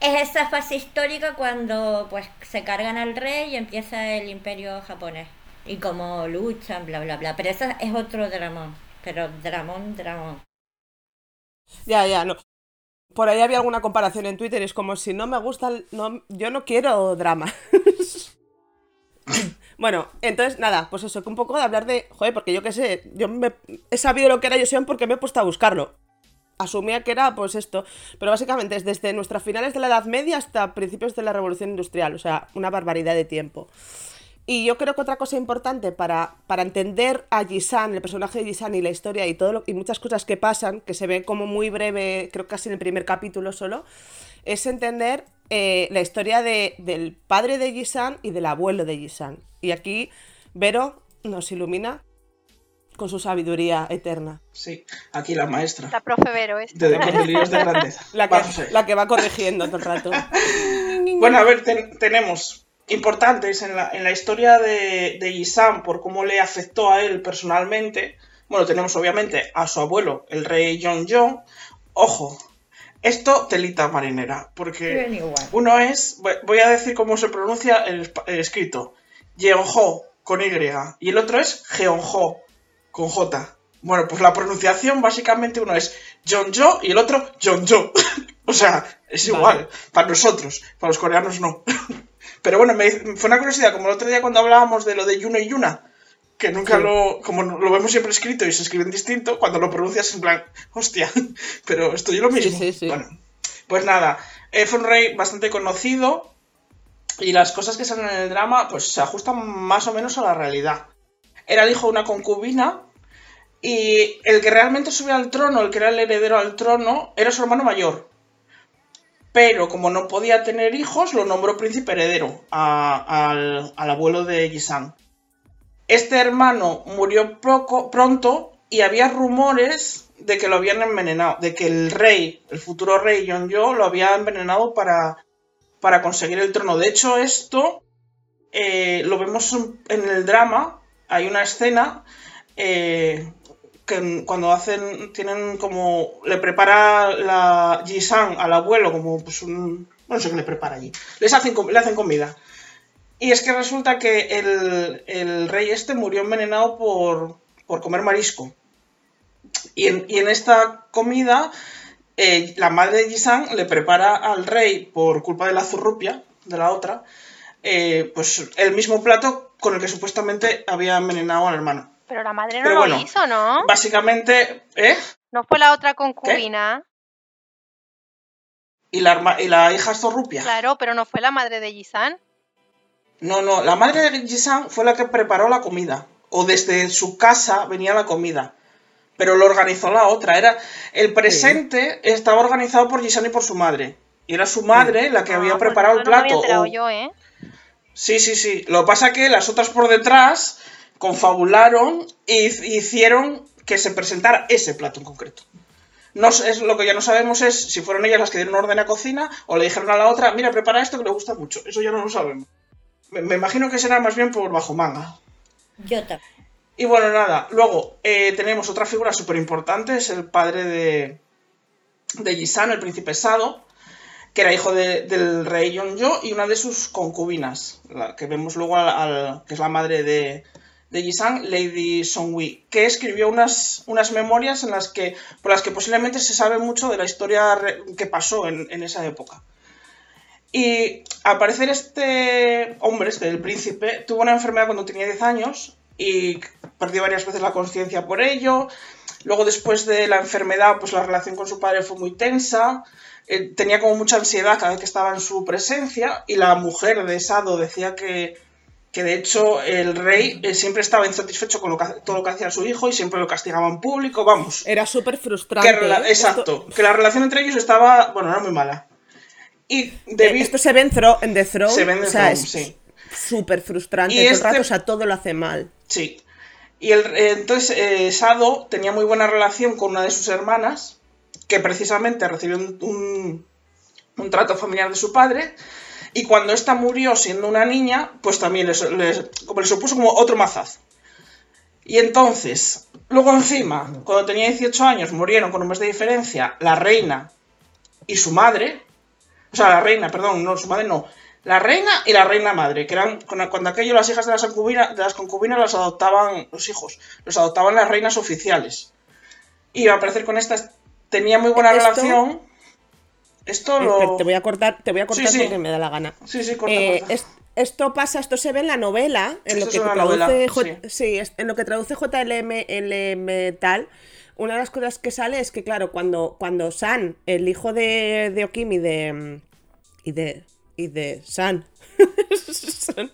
es esa fase histórica cuando pues se cargan al rey y empieza el imperio japonés. Y cómo luchan, bla, bla, bla. Pero eso es otro dramón. Pero dramón, dramón.
Ya, ya, no. Por ahí había alguna comparación en Twitter, es como si no me gusta, el- no, yo no quiero drama. bueno, entonces nada, pues eso, que un poco de hablar de, joder, porque yo qué sé, yo me, he sabido lo que era Joseon porque me he puesto a buscarlo. Asumía que era pues esto, pero básicamente es desde nuestras finales de la Edad Media hasta principios de la Revolución Industrial, o sea, una barbaridad de tiempo. Y yo creo que otra cosa importante para, para entender a Jisan, el personaje de Jisan y la historia y todo lo- y muchas cosas que pasan, que se ven como muy breve, creo casi en el primer capítulo solo, es entender eh, la historia de- del padre de Jisan y del abuelo de Jisan. Y aquí Vero nos ilumina con su sabiduría eterna.
Sí, aquí la maestra.
La profe Vero es.
De, delirios de grandeza.
La que, la que va corrigiendo todo el rato.
Bueno, a ver, ten- tenemos importantes en la, en la historia de, de Yi-san por cómo le afectó a él personalmente. Bueno, tenemos obviamente a su abuelo, el rey Jong-jong. Ojo, esto telita marinera, porque uno es, voy- a decir cómo se pronuncia el, el escrito, Jeonjo con Y, y el otro es Jeonjo con J. Bueno, pues la pronunciación básicamente uno es Jeonjo y el otro Jeonjo. o sea, es
Vale.
igual, para nosotros, para los coreanos no. Pero bueno, me, fue una curiosidad, como el otro día cuando hablábamos de lo de Yuno y Yuna, que nunca
Sí.
lo, como lo vemos siempre escrito y se escriben distinto, cuando lo pronuncias en plan, hostia, pero esto yo lo mismo.
sí, sí.
Bueno, pues nada, fue un rey bastante conocido y las cosas que salen en el drama pues se ajustan más o menos a la realidad. Era el hijo de una concubina y el que realmente subió al trono, el que era el heredero al trono, era su hermano mayor. Pero como no podía tener hijos, lo nombró príncipe heredero al, abuelo de Yisan. Este hermano murió poco, pronto y había rumores de que lo habían envenenado, de que el rey, el futuro rey Yeonjo, lo había envenenado para, para conseguir el trono. De hecho, esto eh, lo vemos en- en el drama. Hay una escena eh, que cuando hacen, tienen como, le prepara la Ji-san al abuelo como pues un, no sé qué le prepara allí, les hacen, le hacen comida. Y es que resulta que el, el rey este murió envenenado por, por comer marisco. Y en, y en esta comida, eh, la madre de Ji-san le prepara al rey, por culpa de la zurrupia, de la otra, eh, pues el mismo plato con el que supuestamente había envenenado al hermano.
Pero la madre no
Pero
lo
bueno,
hizo, ¿no?
Básicamente, ¿eh?
No fue la otra concubina.
Y la, y la hija zorrupia.
Claro, pero no fue la madre de Jisan.
No, no, la madre de Jisan fue la que preparó la comida. O desde su casa venía la comida. Pero lo organizó la otra. Era El presente estaba organizado por Jisan y por su madre. Y era su madre la que
Ah,
había
pues
preparado el
eso no me había
plato.
enterado
o-
yo, ¿eh?
Sí, sí, sí. Lo que pasa es que las otras por detrás confabularon y hicieron que se presentara ese plato en concreto. No es, lo que ya no sabemos es si fueron ellas las que dieron orden a cocina o le dijeron a la otra, mira, prepara esto que le gusta mucho. Eso ya no lo sabemos. Me, me imagino que será más bien por bajo manga.
Yo también.
Y bueno, nada. Luego eh, tenemos otra figura súper importante, es el padre de, de Yisan, el príncipe Sado, que era hijo de- del rey Yonjo y una de sus concubinas, la que vemos luego al, al- que es la madre de, de Yisan, Lady Songwi, que escribió unas, unas memorias en las que, por las que posiblemente se sabe mucho de la historia que pasó en, en esa época. Y al parecer este hombre, este el príncipe, tuvo una enfermedad cuando tenía 10 años y perdió varias veces la conciencia por ello. Luego después de la enfermedad, pues la relación con su padre fue muy tensa. Eh, tenía como mucha ansiedad cada vez que estaba en su presencia y la mujer de Sado decía que, que de hecho el rey eh, siempre estaba insatisfecho con lo que, todo lo que hacía su hijo y siempre lo castigaba en público, vamos.
Era súper frustrante.
Que
¿eh?
exacto,
Esto,
que la relación entre ellos estaba, bueno, era muy mala. Y
eh, esto se ve en, Thro- en The Throne.
Se
o sea,
Throne,
es-
sí.
súper frustrante.
Y
Todo el
este-
rato, o sea, todo lo hace mal.
Sí. Y el, eh, entonces Sado tenía muy buena relación con una de sus hermanas, que precisamente recibió un, un- un trato familiar de su padre. Y cuando ésta murió siendo una niña, pues también les, les- como le supuso como otro mazazo. Y entonces, luego encima, cuando tenía 18 años, murieron con un mes de diferencia la reina y su madre. O sea, la reina, perdón, no, su madre no. La reina y la reina madre, que eran cuando aquello las hijas de las, concubinas, de las concubinas las adoptaban los hijos, los adoptaban las reinas oficiales. Y al parecer con estas tenía muy buena
Esto-
relación. Esto
Eh,
lo.
Te voy a cortar, te voy a cortar
Sí, sí.
porque me da la gana.
Sí, sí, corta,
Eh,
corta.
es- esto pasa, esto se ve en la novela, en
Esto
lo que traduce
novela,
J-
sí.
en lo que traduce JLM LM tal. Una de las cosas que sale es que, claro, cuando, cuando San, el hijo de, de Okim y de. y de. y de San. San,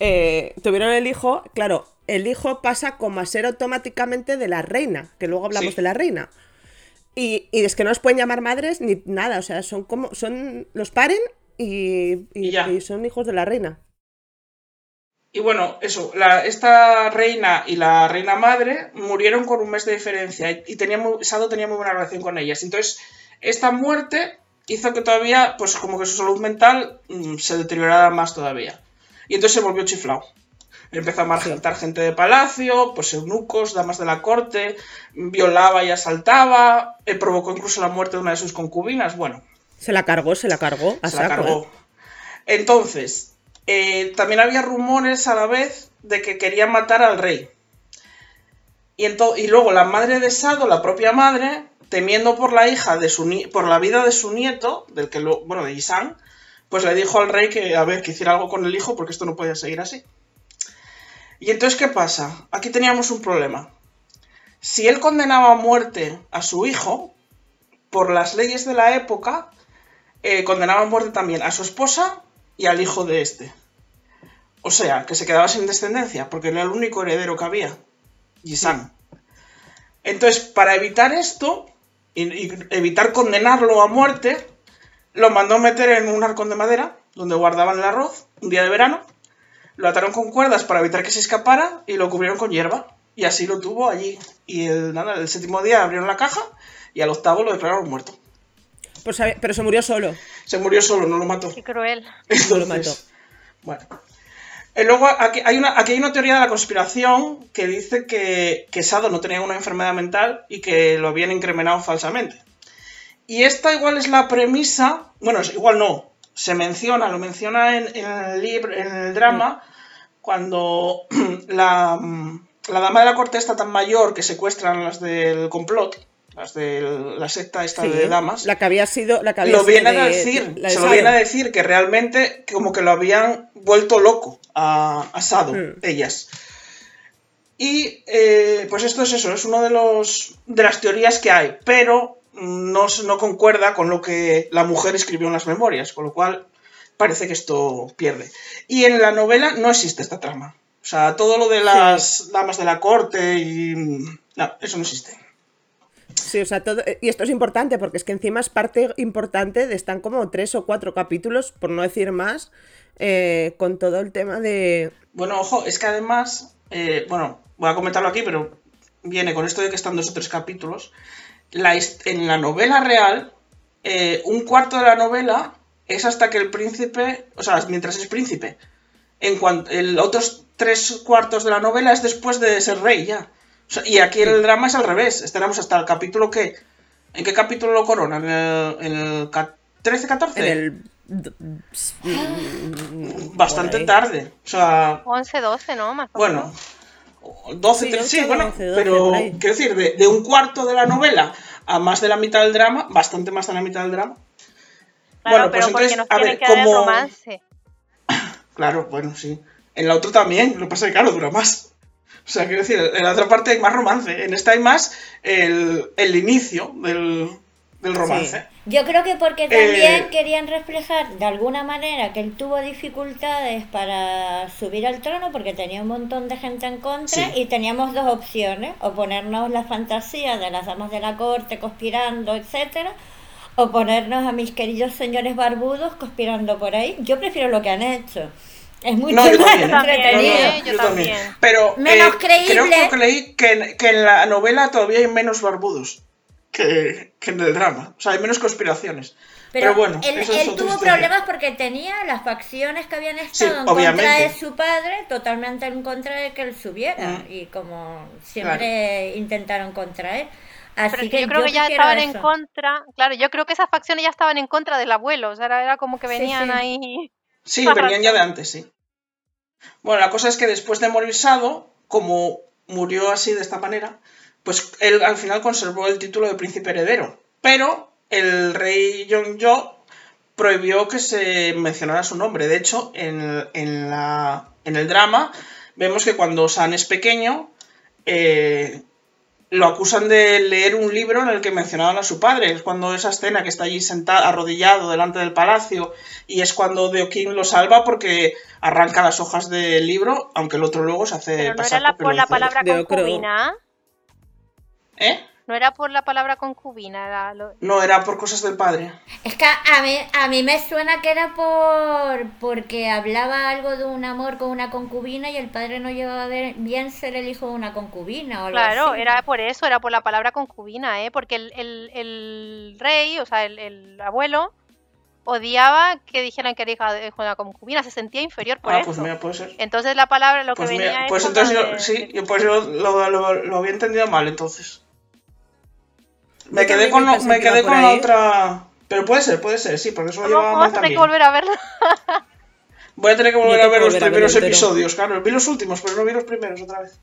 eh, tuvieron el hijo, claro, el hijo pasa como a ser automáticamente de la reina, que luego hablamos de la reina. Y, y es que no los pueden llamar madres ni nada, o sea, son como, son, los paren y, y- son hijos de la reina.
Y bueno, eso, la- esta reina y la reina madre murieron con un mes de diferencia y tenía muy- Sado tenía muy buena relación con ellas. Entonces, esta muerte hizo que todavía, pues como que su salud mental mm, se deteriorara más todavía. Y entonces se volvió chiflado. Empezó a margitar gente de palacio, pues eunucos, damas de la corte, violaba y asaltaba, eh, provocó incluso la muerte de una de sus concubinas. Bueno,
Se la cargó, se la cargó, a
se la cargó.
¿eh?
Entonces, eh, también había rumores a la vez de que querían matar al rey. Y, y luego la madre de Sado, la propia madre, temiendo por la hija de su ni- por la vida de su nieto, del que lo, bueno, de Isan, pues le dijo al rey que a ver, que hiciera algo con el hijo porque esto no podía seguir así. Y entonces, ¿qué pasa? Aquí teníamos un problema. Si él condenaba a muerte a su hijo, por las leyes de la época, eh, condenaba a muerte también a su esposa y al hijo de este. O sea, que se quedaba sin descendencia, porque era el único heredero que había, Yisan. Entonces, para evitar esto, y, y evitar condenarlo a muerte, lo mandó meter en un arcón de madera, donde guardaban el arroz, un día de verano, lo ataron con cuerdas para evitar que se escapara y lo cubrieron con hierba. Y así lo tuvo allí. Y el, nada, el séptimo día abrieron la caja y al octavo lo declararon muerto.
Pues, pero se murió solo.
Se murió solo, no lo mató.
Qué cruel.
No lo
Entonces, Bueno. Eh, luego, aquí hay, una, aquí hay una teoría de la conspiración que dice que, que Sado no tenía una enfermedad mental y que lo habían incriminado falsamente. Y esta igual es la premisa, bueno, igual no, se menciona, lo menciona en, en el libro, en el drama, cuando la, la dama de la corte está tan mayor que secuestran las del complot, las de la secta esta
Sí,
de damas
La que había sido. La que había
lo
sido
vienen a
de-
decir,
de
se lo viene a decir que realmente como que lo habían vuelto loco a, a Sado,
Mm.
ellas. Y eh, pues esto es eso, es uno de los de las teorías que hay, pero no, no concuerda con lo que la mujer escribió en las memorias, con lo cual parece que esto pierde. Y en la novela no existe esta trama. O sea, todo lo de las damas de la corte y... No, eso no existe.
Sí, o sea, todo. Y esto es importante porque es que encima es parte importante de. Están como tres o cuatro capítulos, por no decir más, eh, con todo el tema de.
Bueno, ojo, es que además, eh, bueno, voy a comentarlo aquí, pero viene con esto de que están dos o tres capítulos. La en la novela real, eh, un cuarto de la novela es hasta que el príncipe, o sea, mientras es príncipe. En cuanto, el otros tres cuartos de la novela es después de ser rey ya. O sea, y aquí el drama es al revés. Estaremos hasta el capítulo que. ¿En qué capítulo lo coronan? ¿En el, en el ca- 13-14?
En el.
Bastante
por ahí.
tarde. O sea,
11, 12, ¿no? Más o
Bueno,
menos.
12,
Sí,
13, sí,
11,
bueno,
12, 12,
pero quiero decir, de, de un cuarto de la novela a más de la mitad del drama, bastante más de la mitad del drama.
Claro,
bueno,
pero
pues
porque
entonces,
nos
a
tiene
ver,
que
como-
romance.
Claro, bueno, sí. En la otra también, lo que pasa es que, claro, dura más. O sea, quiero decir, en la otra parte hay más romance. En esta hay más el, el inicio del, del romance.
Yo creo que porque también
Eh,
querían reflejar de alguna manera que él tuvo dificultades para subir al trono porque tenía un montón de gente en contra
Sí.
y teníamos dos opciones, o ponernos la fantasía de las damas de la corte conspirando, etcétera, o ponernos a mis queridos señores barbudos conspirando por ahí. Yo prefiero lo que han hecho. Es mucho
No, yo
más
también.
También,
entretenido.
¿eh? yo también.
Pero
Menos
eh,
creíble.
creo, que leí que en, que en la novela todavía hay menos barbudos que, que en el drama. O sea, hay menos conspiraciones. Pero,
Pero,
bueno,
él,
eso es
él tuvo
historia.
problemas porque tenía las facciones que habían estado en contra
obviamente.
de su padre, totalmente en contra de que él subiera.
Mm.
Y como siempre intentaron contra él. Así
Pero es
que,
que yo creo que ya estaban en contra, claro, yo creo que esas facciones ya estaban en contra del abuelo, o sea, era, era como que
Sí,
venían
sí.
ahí.
Sí, venían ya de antes, sí. Bueno, la cosa es que después de morir Sado, como murió así de esta manera, pues él al final conservó el título de príncipe heredero. Pero el rey Yongyo prohibió que se mencionara su nombre. De hecho, en, en la, en el drama vemos que cuando San es pequeño, eh, lo acusan de leer un libro en el que mencionaban a su padre. Es cuando esa escena que está allí sentado, arrodillado delante del palacio, y es cuando Deokin lo salva porque arranca las hojas del libro, aunque el otro luego se hace
Pero no
pasar
era la, por la palabra concubina.
¿Eh?
No era por la palabra concubina, era lo-
No, era por cosas del padre.
Es que a mí, a mí me suena que era por porque hablaba algo de un amor con una concubina y el padre no llevaba a ver- bien ser el hijo de una concubina o algo
Claro,
así.
era por eso, era por la palabra concubina, ¿eh? Porque el, el- el rey, o sea, el, el abuelo, odiaba que dijeran que era hija una concubina, se sentía inferior por
ah,
eso.
pues mira, puede ser.
Entonces la palabra, lo
Pues,
que
mira,
venía es
pues entonces
la
yo,
de-
sí, yo, pues yo lo, lo- lo había entendido mal entonces. Me quedé
también
con,
me
lo- quedé con la otra... Pero puede ser, puede ser, sí, porque eso lo llevaba mal
a tener que
también.
volver a verlo.
Voy a tener que volver a ver los primeros episodios, claro. Vi los últimos, pero no vi los primeros otra vez.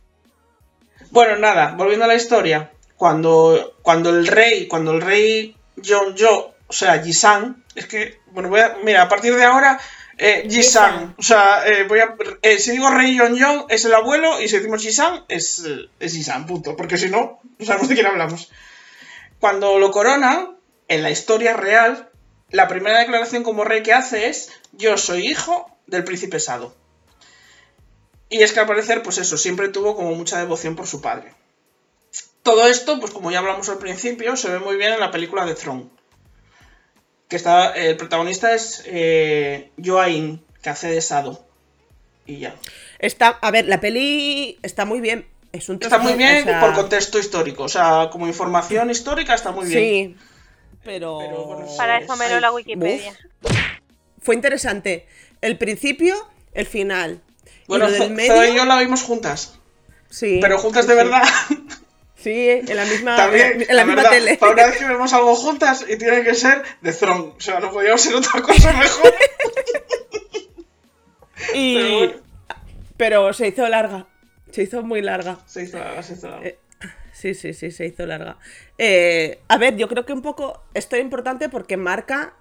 Bueno, nada, volviendo a la historia. Cuando, cuando el rey, cuando el rey Yo, o sea, Jisan, es que, bueno, voy a, mira, a partir de ahora, eh, Jisan, o sea, eh, voy a, eh, si digo rey Yon es el abuelo y si decimos Jisan es, eh, es Jisan, punto, porque si no, no sabemos de quién hablamos. Cuando lo corona, en la historia real, la primera declaración como rey que hace es yo soy hijo del príncipe Sado. Y es que al parecer, pues eso, siempre tuvo como mucha devoción por su padre. Todo esto, pues como ya hablamos al principio, se ve muy bien en la película de Throne. Que está, el protagonista es eh, Joain, que hace de Sado. Y ya.
Está, a ver, la peli está muy bien. Es un
Está muy bien
o sea,
por contexto histórico. O sea, como información histórica está muy bien.
Sí, pero...
Pero, bueno,
Para eso me leo la Wikipedia.
Fue interesante. El principio, el final.
Bueno,
y lo del medio,
y yo la vimos juntas.
sí,
Pero juntas
sí,
de
sí.
verdad.
Sí, en la misma,
También,
en la misma
verdad,
tele.
Para una vez que vemos algo juntas y tiene que ser de Throne. O sea, no podíamos ser otra cosa mejor.
Y...
Pero bueno.
pero se hizo larga. Se hizo muy larga.
Se hizo larga, se hizo larga.
Eh, Sí, sí, sí, se hizo larga. Eh, a ver, yo creo que un poco esto es importante porque marca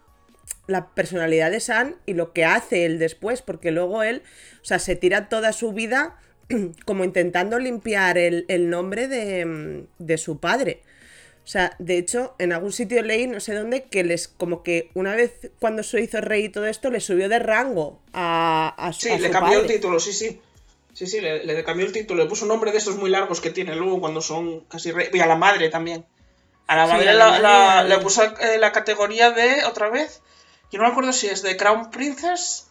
la personalidad de San y lo que hace él después, porque luego él, o sea, se tira toda su vida como intentando limpiar el, el nombre de, de su padre. O sea, de hecho, en algún sitio leí, no sé dónde, que les, como que una vez cuando se hizo rey y todo esto, le subió de rango a, a su
Sí,
a
le cambió el
padre.
título, sí, sí. Sí, sí, le, le cambió el título. Le puso un nombre de estos muy largos que tiene luego cuando son casi rey. Y a la madre también. A la
Sí,
madre,
a la
la-
madre,
la-
al-
le puso eh, la categoría de, otra vez, yo no me acuerdo si es de Crown Princess.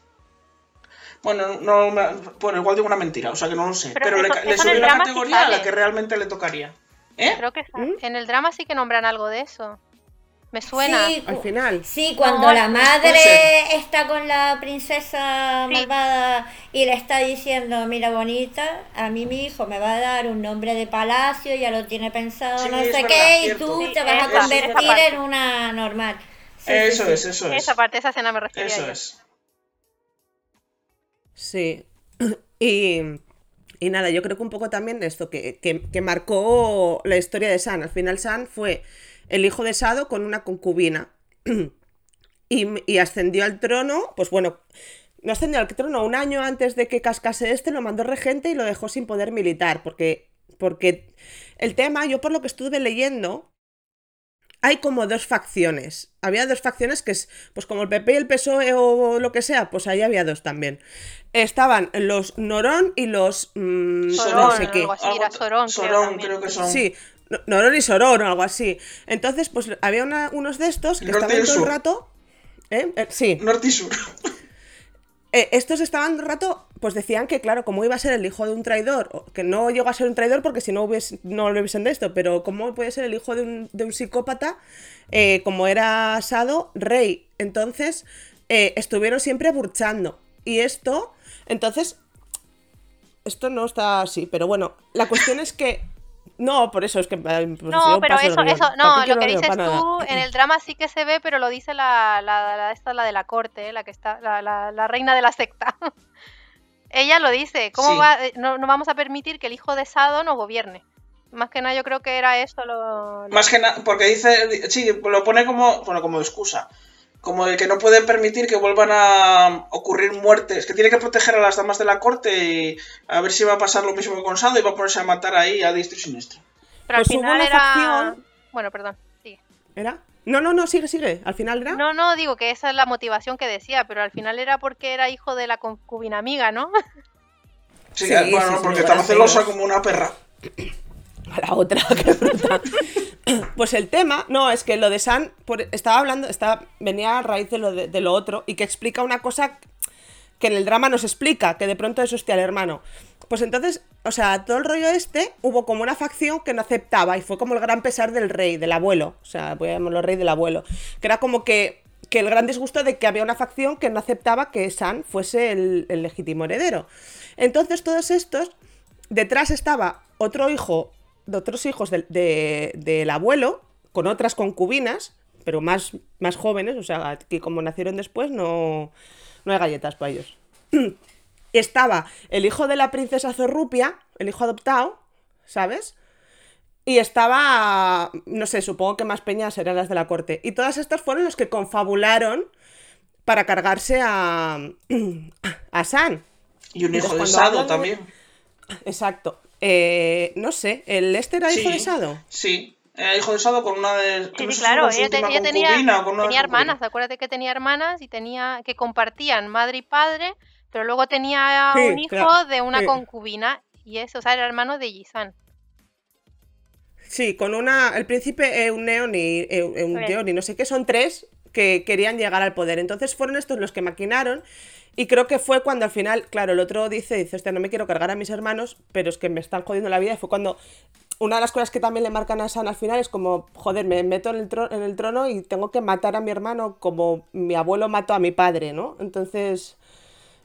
Bueno, no, bueno, igual digo una mentira, o sea que no lo sé.
Pero
Pero, le, subió la
sí
categoría a la que realmente le tocaría. ¿Eh?
Creo que
¿Mm?
en el drama sí que nombran algo de eso. Me suena.
Sí,
Al final.
Sí, cuando
No,
la
no
madre
sé.
está con la princesa
Sí.
malvada y le está diciendo, mira bonita, a mí mi hijo me va a dar un nombre de palacio, ya lo tiene pensado,
Sí,
no sé
verdad,
qué, y tú
Sí,
te vas a convertir en una normal.
Eso
sí.
es, eso es.
Esa parte, esa escena me refería
Eso
yo.
es.
Sí. Y, y nada, yo creo que un poco también esto que, que- que marcó la historia de San. Al final San fue el hijo de Sado con una concubina. Y, y ascendió al trono, pues bueno, no ascendió al trono, un año antes de que cascase este lo mandó regente y lo dejó sin poder militar, porque, porque el tema, yo por lo que estuve leyendo, hay como dos facciones. Había dos facciones que es, pues como el PP y el PSOE o lo que sea, pues ahí había dos también. Estaban los Norón y los... mm,
Sorón,
no sé qué.
algo así, era Sorón, creo
Sorón,
también.
creo que son.
Sí, no- Norón y Sorón o algo así. Entonces, pues había una- unos de estos que
norte
estaban todo el rato... ¿eh? Eh, sí,
Norte y sur.
eh, estos estaban un rato, pues decían que, claro, como iba a ser el hijo de un traidor, que no llegó a ser un traidor porque si no, no lo hubiesen de esto, pero cómo puede ser el hijo de un, de un psicópata, eh, como era Sado, rey. Entonces, eh, estuvieron siempre burchando. Y esto, entonces, esto no está así, pero bueno, la cuestión es que... No, por eso es que...
No, pero eso, eso,
¿Para
no, lo que dices
nada.
tú en el drama sí que se ve, pero lo dice la, la, la- esta, la de la corte, eh, la que está, la, la- la reina de la secta. Ella lo dice, ¿cómo
Sí.
va? eh, No, no vamos a permitir que el hijo de Sado nos gobierne. Más que nada yo creo que era esto lo... lo-
Más que nada, porque dice, sí, lo pone como, bueno, como excusa. Como el que no puede permitir que vuelvan a ocurrir muertes, que tiene que proteger a las damas de la corte y a ver si va a pasar lo mismo que con Sado y va a ponerse a matar ahí a diestro y siniestro.
Pero al
Pues
final era...
facción-
Bueno, perdón, sigue.
¿Era? No, no, no, sigue, sigue. Al final era...
No, no, digo que esa es la motivación que decía, pero al final era porque era hijo de la concubina amiga, ¿no?
Sí,
Sí,
bueno,
sí,
porque
sí,
estaba celosa
celos.
como una perra.
A la otra que bruta. Pues el tema, no, es que lo de San, estaba hablando, estaba, venía a raíz de lo, de, de lo otro y que explica una cosa que en el drama nos explica, que de pronto es hostia el hermano. Pues entonces, o sea, todo el rollo este, hubo como una facción que no aceptaba y fue como el gran pesar del rey, del abuelo, o sea, voy a llamarlo rey del abuelo, que era como que, que el gran disgusto de que había una facción que no aceptaba que San fuese el, el legítimo heredero. Entonces todos estos, detrás estaba otro hijo, de otros hijos del, de- abuelo, con otras concubinas, pero más, más jóvenes, o sea, que como nacieron después no, no hay galletas para ellos. Estaba el hijo de la princesa Zorrupia, el hijo adoptado, ¿sabes? Y estaba, no sé, supongo que más peñas eran las de la corte. Y todas estas fueron los que confabularon para cargarse a, a San.
Y un hijo
Entonces,
de
cuando
Sado
hablan de-
también.
Exacto. Eh, no sé, ¿el este era hijo de Sado?
Sí, era hijo de Sado con una de.
Sí, sí, claro, ella, te-
última
ella tenía, hermanas, acuérdate que tenía hermanas y tenía que compartían madre y padre, pero luego tenía
Sí,
un hijo
claro,
de una
sí.
concubina y eso, o sea, era hermano de Yisan.
Sí, con una. El príncipe Euneon y Eunteon y no sé qué, son tres que querían llegar al poder. Entonces fueron estos los que maquinaron. Y creo que fue cuando al final, claro, el otro dice, dice, hostia, no me quiero cargar a mis hermanos, pero es que me están jodiendo la vida. Y fue cuando una de las cosas que también le marcan a San al final es como, joder, me meto en el, tro- en el trono y tengo que matar a mi hermano como mi abuelo mató a mi padre, ¿no? Entonces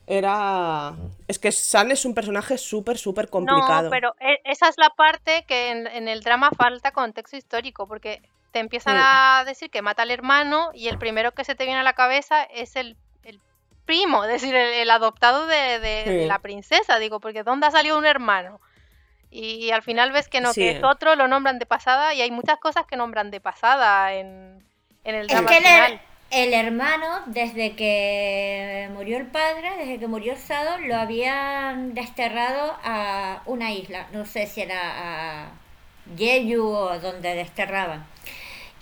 era... Es que San es un personaje súper, súper complicado.
No, pero e- esa es la parte que en, en el drama falta contexto histórico, porque te empiezan
Mm.
a decir que mata al hermano y el primero que se te viene a la cabeza es el primo, es decir, el, el adoptado de, de- de
Sí.
la princesa, digo, porque ¿dónde ha salido un hermano? Y, al final ves que no,
Sí.
que es otro, lo nombran de pasada y hay muchas cosas que nombran de pasada en, en el
Es
drama
que el,
final.
el hermano, desde que murió el padre, desde que murió Sado, lo habían desterrado a una isla. No sé si era a Jeju o donde desterraban.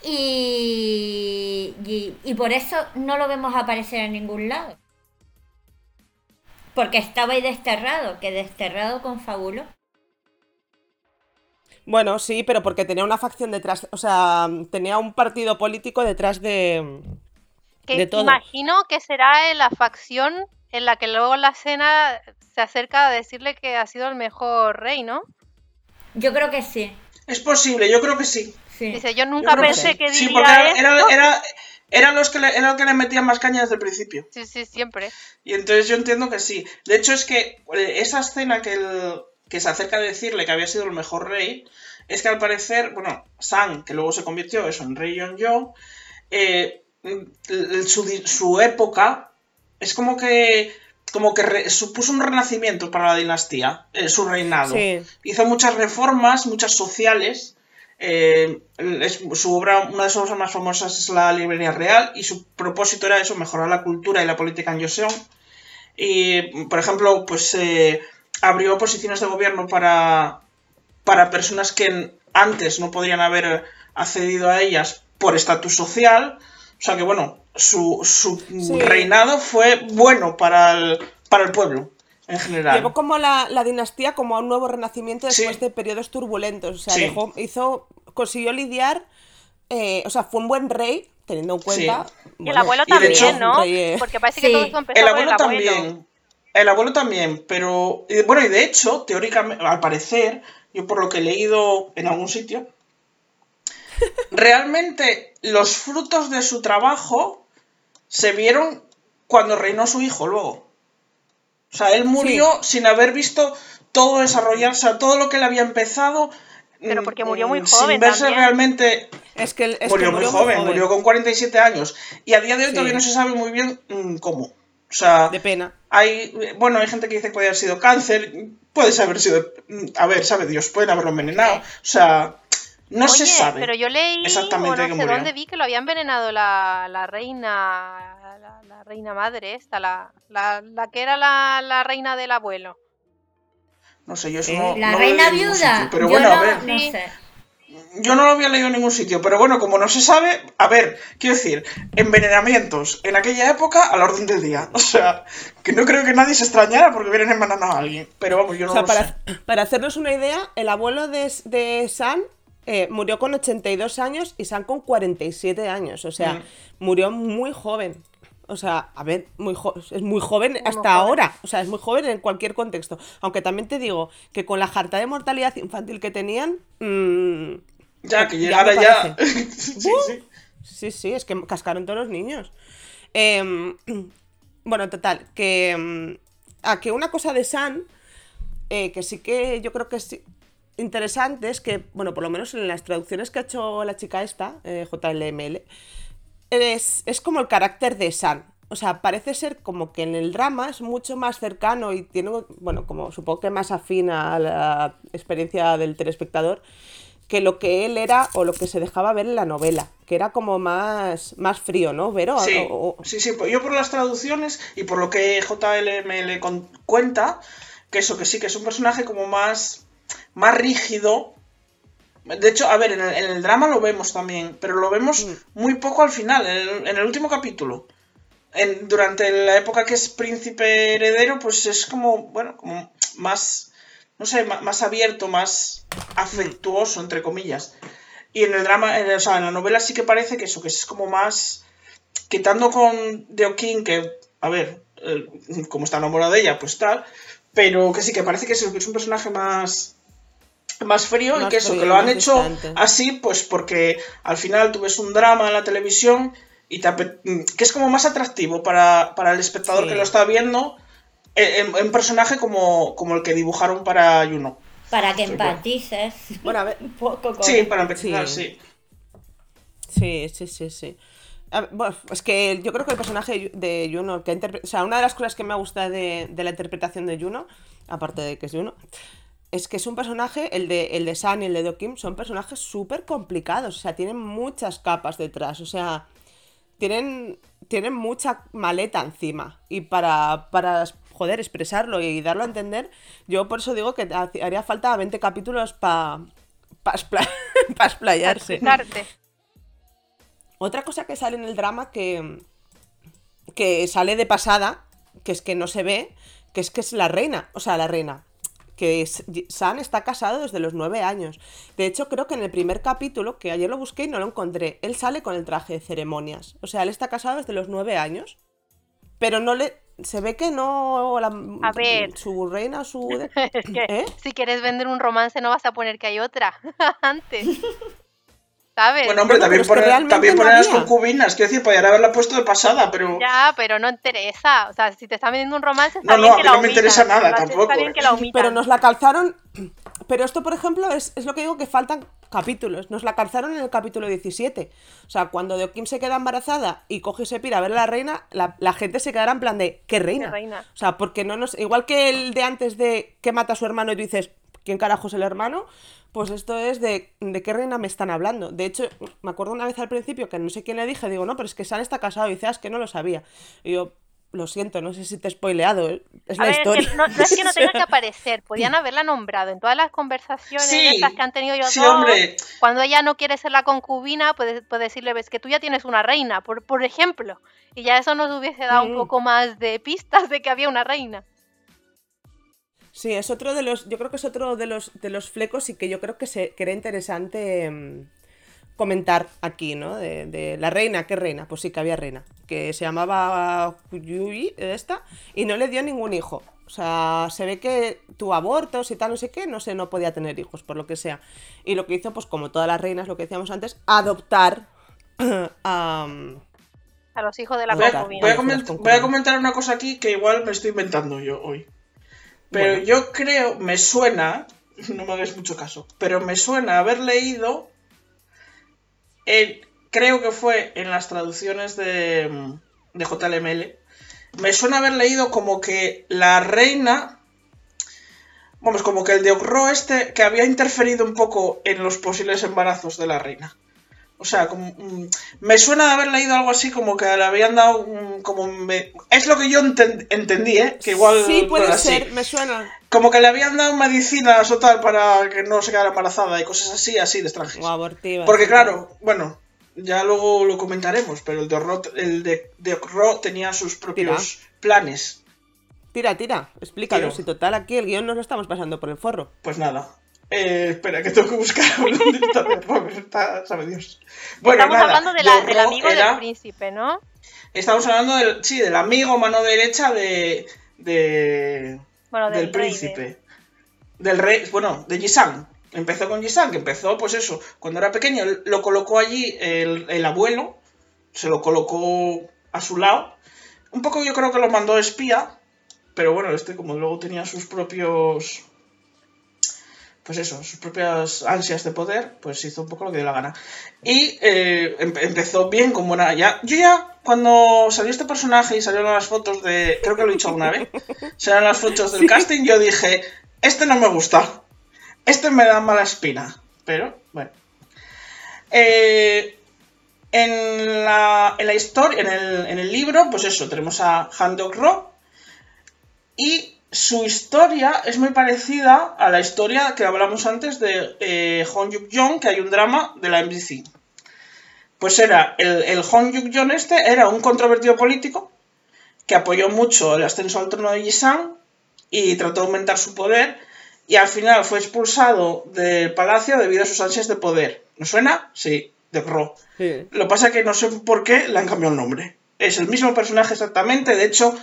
Y, y, y por eso no lo vemos aparecer en ningún lado. Porque estaba ahí desterrado, que desterrado confabuló.
Bueno, sí, pero porque tenía una facción detrás, o sea, tenía un partido político detrás de,
Que
de todo.
imagino que será la facción en la que luego la cena se acerca a decirle que ha sido el mejor rey, ¿no?
Yo creo que sí.
Es posible, yo creo que sí.
sí.
Dice, yo
Yo
nunca
que
pensé
sí.
que
Sí,
diría
porque era,
esto.
era, era, eran los que le, era el que le metían más caña desde el principio.
Sí, sí, siempre.
Y entonces yo entiendo que sí. De hecho, es que eh, esa escena que, el, que se acerca a decirle que había sido el mejor rey, es que al parecer, bueno, San, que luego se convirtió eso en rey Yeonjo, eh, l- l- su, su época es como que como que re- supuso un renacimiento para la dinastía, eh, su reinado.
Sí.
Hizo muchas reformas, muchas sociales. Eh, es- su obra, una de sus obras más famosas es la Librería Real y su propósito era eso, mejorar la cultura y la política en Joseon. Y, por ejemplo, pues eh, abrió posiciones de gobierno para, para personas que antes no podrían haber accedido a ellas por estatus social. O sea que, bueno, su, su
Sí.
reinado fue bueno para el, para el pueblo en general.
Llevó como la, la dinastía como a un nuevo renacimiento después
Sí.
de periodos turbulentos. O sea,
Sí.
dejó- hizo, consiguió lidiar, eh, o sea, fue un buen rey teniendo en cuenta.
Y el abuelo también,
hecho-
¿no?
rey-
Porque parece que todo empezó
El
con
abuelo
el abuelo.
también. El abuelo también, pero y bueno, y de hecho, teóricamente, al parecer, yo por lo que he leído en algún sitio, realmente los frutos de su trabajo se vieron cuando reinó su hijo luego. O sea, él murió sin haber visto todo desarrollarse, o sea, todo lo que él había empezado.
Pero porque murió muy
mm,
joven
Sin verse
también.
realmente
Es que, es que
murió muy joven, murió con 47 años. Y a día de hoy
Sí.
todavía no se sabe muy bien mm, cómo. O sea,
De pena.
hay, bueno, hay gente que dice que puede haber sido cáncer, puede haber sido, mm, a ver, sabe Dios, pueden haberlo envenenado. O sea, no se sabe.
pero yo leí,
exactamente
o no sé dónde vi que lo había envenenado la, la reina, la, la reina madre esta, la, la, la que era la, la reina del abuelo.
No sé, yo eso
¿Eh?
no,
La
no
reina viuda.
sitio, Pero
yo
bueno,
no,
a ver,
no
Sí.
sé.
yo no lo había leído en ningún sitio, pero bueno, como no se sabe, a ver, quiero decir, envenenamientos en aquella época a la orden del día. O sea, que no creo que nadie se extrañara porque hubieran envenenado a alguien. Pero vamos, yo no
O sea,
lo
para,
sé.
para hacernos una idea, el abuelo de, de San eh, murió con 82 años y San con 47 años. O sea,
Mm.
murió muy joven. O sea, a ver, muy jo- es muy joven
Muy
hasta
joven.
ahora. O sea, es muy joven en cualquier contexto. Aunque también te digo que con la jarta de mortalidad infantil que tenían. mm,
Ya, que
ya
llegara
me
ya.
parece.
sí, sí.
Sí, sí, es que cascaron todos los niños. Em, bueno, total, que, em, a que una cosa de San, eh, que sí que yo creo que es interesante, es que, bueno, por lo menos en las traducciones que ha hecho la chica esta, eh, JLML, es, es como el carácter de San. O sea, parece ser como que en el drama es mucho más cercano y tiene, bueno, como supongo que más afín a la experiencia del telespectador que lo que él era o lo que se dejaba ver en la novela, que era como más, más frío, ¿no? Vero,
Sí,
O- o-
sí, sí, pues yo por las traducciones y por lo que JLML cuenta, que eso, que sí, que es un personaje como más, más rígido. De hecho, a ver, en el, en el drama lo vemos también, pero lo vemos muy poco al final, en el, en el último capítulo. En- durante la época que es príncipe heredero, pues es como, bueno, como más, no sé, más, abierto, más afectuoso, entre comillas. Y en el drama, en, o sea, en la novela sí que parece que eso, que es como más quitando con Deokin, que, a ver, eh, como está enamorado de ella, pues tal, pero que sí, que parece que es, que es un personaje más, más frío y
Más
que eso,
frío,
que lo han hecho
distante.
así, pues porque al final tú ves un drama en la televisión y te ape- que es como más atractivo para, para el espectador
Sí.
que lo está viendo en, en- en personaje como, como el que dibujaron para Juno.
Para que
Sí,
empatices
Bueno, a ver,
un poco con
Sí, para empezar,
Sí.
sí.
Sí, sí, sí, sí. A ver, bueno, es que yo creo que el personaje de Juno, que o sea, una de las cosas que me gusta de, de la interpretación de Juno, aparte de que es Juno, es que es un personaje, el de, el de San y el de Do Kim, son personajes súper complicados, o sea, tienen muchas capas detrás, o sea, tienen, tienen mucha maleta encima. Y para, para, joder, expresarlo y darlo a entender, yo por eso digo que haría falta 20 capítulos para pa pa explayarse. Otra cosa que sale en el drama que, que sale de pasada, que es que no se ve, que es que es la reina, o sea, la reina. Que es- San está casado desde los nueve años. De hecho, creo que en el primer capítulo, que ayer lo busqué y no lo encontré, él sale con el traje de ceremonias. O sea, él está casado desde los nueve años. Pero no le. Se ve que no. la-
A ver.
Su reina, su.
Es que
¿Eh?
si quieres vender un romance no vas a poner que hay otra antes. ¿Sabes?
Bueno, hombre,
Bueno,
también
pero es que
poner, también
no
poner las concubinas, quiero decir, podrían haberla puesto de pasada, pero...
Ya, pero no interesa. O sea, si te está vendiendo un romance, está
No,
bien
no,
que
a mí
la
no me interesa nada tampoco,
Está bien
eh.
que la omitas.
Pero nos la calzaron. Pero esto, por ejemplo, es, es lo que digo que faltan capítulos. Nos la calzaron en el capítulo 17. O sea, cuando Deokim se queda embarazada y coge y se pira a ver a la reina, la, la gente se quedará en plan de ¿qué reina?
¿Qué reina?
O sea, porque no nos. Igual que el de antes de que mata a su hermano y tú dices, ¿quién carajo es el hermano? Pues esto es de, de qué reina me están hablando. De hecho, me acuerdo una vez al principio que no sé quién le dije, digo, no, pero es que San está casado. Y dice, "Ah, es que no lo sabía. Y yo, lo siento, no sé si te he spoileado. ¿eh? Es
A
la
ver, es
historia.
que no, no es que no tenga que aparecer, podían haberla nombrado en todas las conversaciones
Sí,
estas que han tenido ellos
sí,
dos.
hombre.
Cuando ella no quiere ser la concubina, puede, puede decirle, ves que tú ya tienes una reina, por, por ejemplo. Y ya eso nos hubiese dado un
Mm.
poco más de pistas de que había una reina.
Sí, es otro de los, yo creo que es otro de los, de los flecos y que yo creo que, se, que era interesante mm, comentar aquí, ¿no? De, de la reina, ¿qué reina? Pues sí que había reina, que se llamaba Yui, esta, y no le dio ningún hijo. O sea, se ve que tuvo abortos y tal, no sé qué, no sé, no podía tener hijos, por lo que sea. Y lo que hizo, pues como todas las reinas, lo que decíamos antes, adoptar a...
A los hijos de la
Voy a voy a comentar una cosa aquí que igual me estoy inventando yo hoy. Pero
Bueno.
yo creo, me suena, no me hagáis mucho caso, pero me suena haber leído, en- creo que fue en las traducciones de, de JLML, me suena haber leído como que la reina, vamos, como que el de Ocro este, que había interferido un poco en los posibles embarazos de la reina. O sea, como, mm, me suena de haber leído algo así como que le habían dado como me- es lo que yo enten- entendí, ¿eh? Que igual
Sí, puede
así.
ser, me suena.
Como que le habían dado medicinas o tal para que no se quedara embarazada y cosas así, así de extranjeros.
O abortiva.
Porque claro, bueno, ya luego lo comentaremos, pero el de Ocro, el de, de tenía sus propios planes.
Tira, tira, explícalo.
Tiro.
Si total aquí el guion nos lo estamos pasando por el forro.
Pues nada. Eh, espera, que tengo que buscar dónde está Ocro, está, sabe Dios. Bueno,
Estamos
nada,
hablando de la- del amigo
era-
del príncipe, ¿no?
Estamos hablando del, sí, del amigo mano derecha de, de
Bueno, del,
príncipe.
de-
Del rey, bueno, de Gisang. Empezó con Gisang, que empezó, pues eso, cuando era pequeño, lo colocó allí el, el abuelo, se lo colocó a su lado. Un poco yo creo que lo mandó espía, pero bueno, este como luego tenía sus propios... Pues eso, sus propias ansias de poder, pues hizo un poco lo que dio la gana. Y eh, em- empezó bien, con buena... Ya, yo ya, cuando salió este personaje y salieron las fotos de... Creo que lo he dicho alguna vez. Salieron las fotos del casting, yo dije, este no me gusta. Este me da mala espina. Pero, bueno. Eh, en, la, en la historia, en el, en el libro, pues eso, tenemos a Han Dok-ro. Y su historia es muy parecida a la historia que hablamos antes de eh, Hong Yuk-jong, que hay un drama de la MBC. Pues era, el, el Hong Yuk-jong este era un controvertido político que apoyó mucho el ascenso al trono de Yisang y trató de aumentar su poder y al final fue expulsado del palacio debido a sus ansias de poder. ¿No suena? Sí, de Ro.
Sí.
Lo pasa que no sé por qué le han cambiado el nombre. Es el mismo personaje exactamente. De hecho,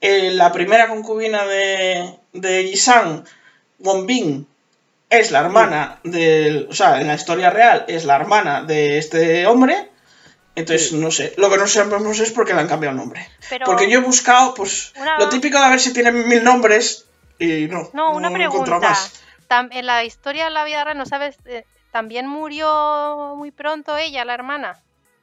eh, la primera concubina de, de Yisang, Wonbin, es la hermana del. O sea, en la historia real es la hermana de este hombre. Entonces,
Sí.
no sé. Lo que no sabemos es por qué le han cambiado el nombre.
Pero-
Porque yo he buscado, pues,
Una-
lo típico de a ver si tienen mil nombres y no.
No, una pregunta.
más.
En la historia de la vida real, ¿no sabes? eh, ¿También murió muy pronto ella, la hermana?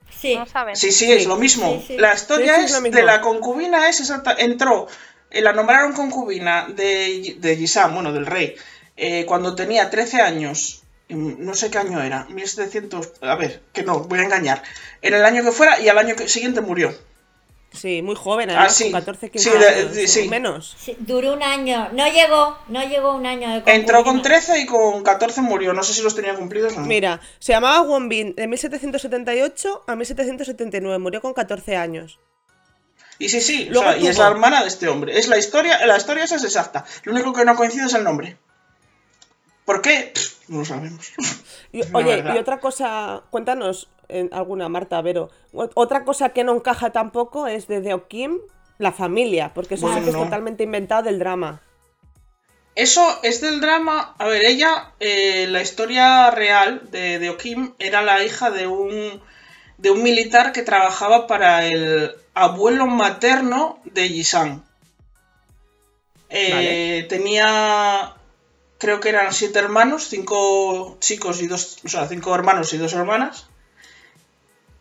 Sí.
No saben.
Sí, sí, es lo mismo.
Sí, sí.
La historia
Sí, sí, es
de la concubina es exacta. Entró, eh, la nombraron concubina de, de Gisam, bueno, del rey, eh, cuando tenía 13 años. No sé qué año era, 1700. A ver, que no, voy a engañar. En el año que fuera y al año que- siguiente murió.
Sí, muy joven, además,
Ah, sí.
con 14, 15
Sí, de-
años,
de-
o
sí.
menos.
Sí, duró un año. No llegó, no llegó un año de
Entró con
concubina.
13 y con 14 murió. No sé si los tenía cumplidos o no.
Mira, se llamaba Wonbin de 1778 a 1779, murió con 14 años.
Y sí, sí, o
Luego
sea, y es la hermana de este hombre. Es la historia, la historia esa es exacta. Lo único que no coincide es el nombre. ¿Por qué? Pff, no lo sabemos.
Y- oye, y otra cosa, cuéntanos en alguna, Marta, Vero. Otra cosa que no encaja tampoco es de Deo Kim, la familia, porque eso sí que es
Bueno.
totalmente inventado del drama.
Eso es del drama. A ver, ella, eh, la historia real de, de Okim era la hija de un, de un militar que trabajaba para el abuelo materno de Yisan. Eh,
Vale.
Tenía, creo que eran siete hermanos, cinco chicos y dos, o sea, cinco hermanos y dos hermanas.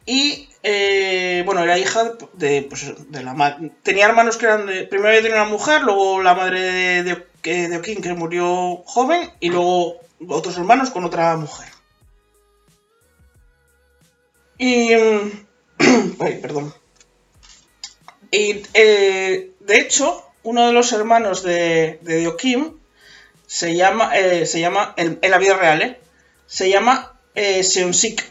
Y eh, bueno, era hija de, pues, de la madre. Tenía hermanos que eran. Primero tenido una mujer, luego la madre de, de, que- murió joven, y luego otros hermanos con otra mujer. Y. ay, perdón. Y eh, de hecho, uno de los hermanos de, de se llama. eh, se llama. En, en la vida real, ¿eh? Se llama eh, Seonsik.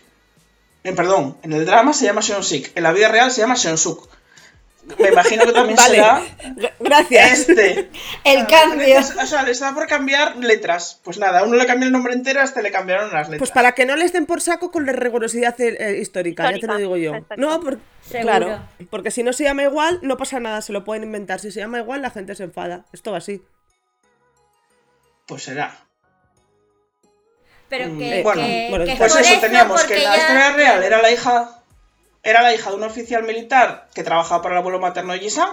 Eh, perdón, en el drama se llama Seonsik. En la vida real se llama Seonsuk. me imagino que también
Vale,
será
gracias.
este.
El
Ah,
cambio.
O sea, le estaba por cambiar letras. Pues nada, a uno le cambió el nombre entero, a este le cambiaron las letras.
Pues para que no les den por saco con la rigurosidad eh, histórica, ya te lo digo yo.
exacto.
No, por-
Seguro.
claro, porque si no se llama igual, no pasa nada, se lo pueden inventar. Si se llama igual, la gente se enfada. Esto va así.
Pues será.
Pero
Mm,
que,
eh,
que-
bueno,
que
Pues
por
eso, teníamos que la
ya-
historia real era la hija. Era la hija de un oficial militar que trabajaba para el abuelo materno de Jisan.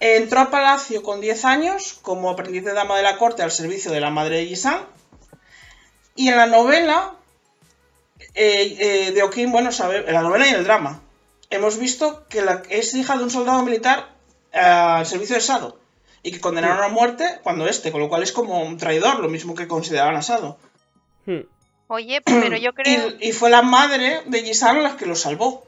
Entró a palacio con 10 años como aprendiz de dama de la corte al servicio de la madre de Jisan. Y en la novela eh, eh, de Okin, bueno, sabe, en la novela y en el drama, hemos visto que la- es hija de un soldado militar eh, al servicio de Sado. Y que condenaron a muerte cuando este, con lo cual es como un traidor, lo mismo que consideraban a Sado.
Hmm.
Oye, pero yo creo,
Y, y fue la madre de Jisan la que lo salvó.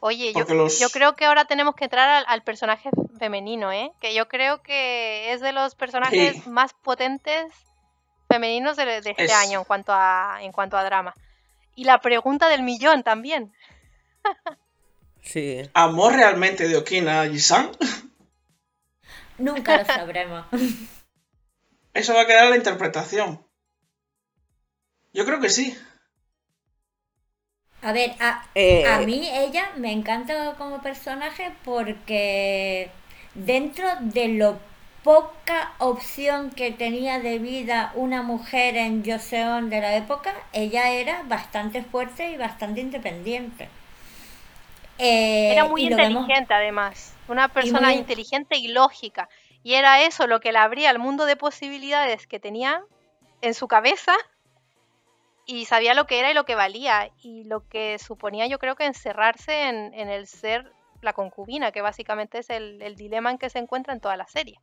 oye, yo,
porque los-
yo creo que ahora tenemos que entrar al, al personaje femenino, ¿eh? Que yo creo que es de los personajes
Sí.
más potentes femeninos de, de este
Es-
año en cuanto a en cuanto a drama. Y la pregunta del millón también.
Sí.
¿Amó realmente de Okin a Jisan?
Nunca lo sabremos.
Eso va a quedar la interpretación. Yo creo que sí.
A ver, a,
Eh,
a mí ella me encanta como personaje porque dentro de lo poca opción que tenía de vida una mujer en Joseon de la época, ella era bastante fuerte y bastante independiente. Eh,
Era muy
vemos-
inteligente además, una persona
muy-
inteligente y lógica. Y era eso lo que le abría el mundo de posibilidades que tenía en su cabeza y sabía lo que era y lo que valía y lo que suponía yo creo que encerrarse en, en el ser la concubina, que básicamente es el, el dilema en que se encuentra en toda la serie.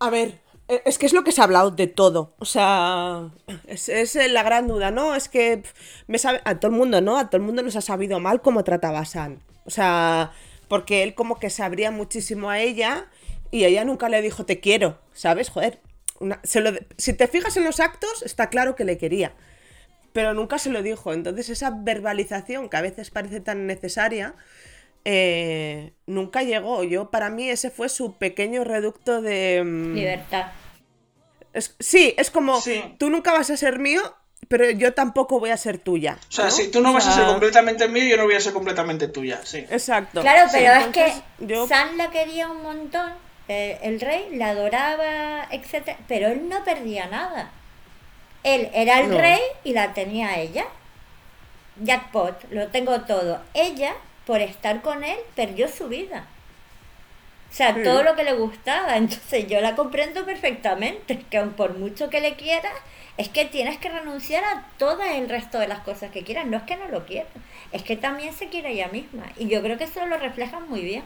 A ver, es que es lo que se ha hablado de todo. O sea, es, es la gran duda, ¿no? Es que me sabe, a todo el mundo, ¿no? A todo el mundo nos ha sabido mal cómo trataba a San. O sea, porque él como que se abría muchísimo a ella y ella nunca le dijo te quiero, ¿sabes? Joder. se lo si te fijas en los actos, está claro que le quería. Pero nunca se lo dijo. Entonces esa verbalización que a veces parece tan necesaria, eh, nunca llegó. Yo, para mí, ese fue su pequeño reducto de... mm,
Libertad.
es- sí, es como,
Sí.
tú nunca vas a ser mío, pero yo tampoco voy a ser tuya.
O sea,
¿no?
si tú no
O
vas a ser completamente mío, yo no voy a ser completamente tuya, sí.
Exacto.
Claro,
Sí,
pero es que
yo-
San la quería un montón, eh, el rey la adoraba, etcétera, pero él no perdía nada. Él era el
No.
rey y la tenía ella. Jackpot, lo tengo todo. Ella, por estar con él, perdió su vida. O sea,
Sí.
todo lo que le gustaba. Entonces yo la comprendo perfectamente. Que aun por mucho que le quieras, es que tienes que renunciar a todo el resto de las cosas que quieras. No es que no lo quiera, es que también se quiere ella misma. Y yo creo que eso lo reflejan muy bien.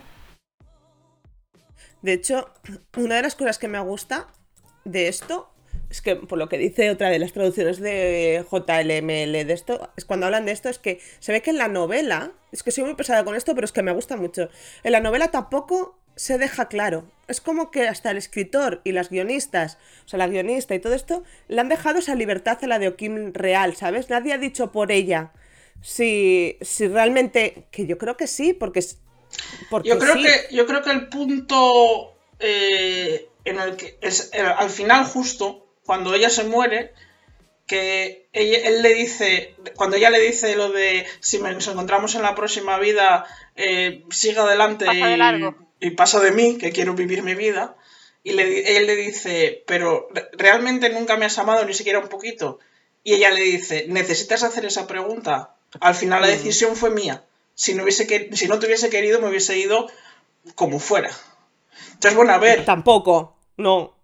De hecho, una de las cosas que me gusta de esto es que, por lo que dice otra de las traducciones de JLML de esto, es cuando hablan de esto, es que se ve que en la novela, es que soy muy pesada con esto, pero es que me gusta mucho. En la novela tampoco se deja claro. Es como que hasta el escritor y las guionistas, o sea, la guionista y todo esto, le han dejado esa libertad a la de Okim real, ¿sabes? Nadie ha dicho por ella si, si realmente, que yo creo que sí, porque... porque
Yo creo,
sí.
que, yo creo que el punto eh, en el que es eh, al final justo, cuando ella se muere, que ella- él le dice, cuando ella le dice lo de si me- nos encontramos en la próxima vida, eh, siga adelante
Pasa de
y,
largo.
y pasa de mí, que quiero vivir mi vida, y le, él le dice, pero re- realmente nunca me has amado ni siquiera un poquito. Y ella le dice, ¿necesitas hacer esa pregunta? Al final la decisión fue mía. Si no, hubiese que, si no te hubiese querido, me hubiese ido como fuera. Entonces, bueno, a ver,
Tampoco, no.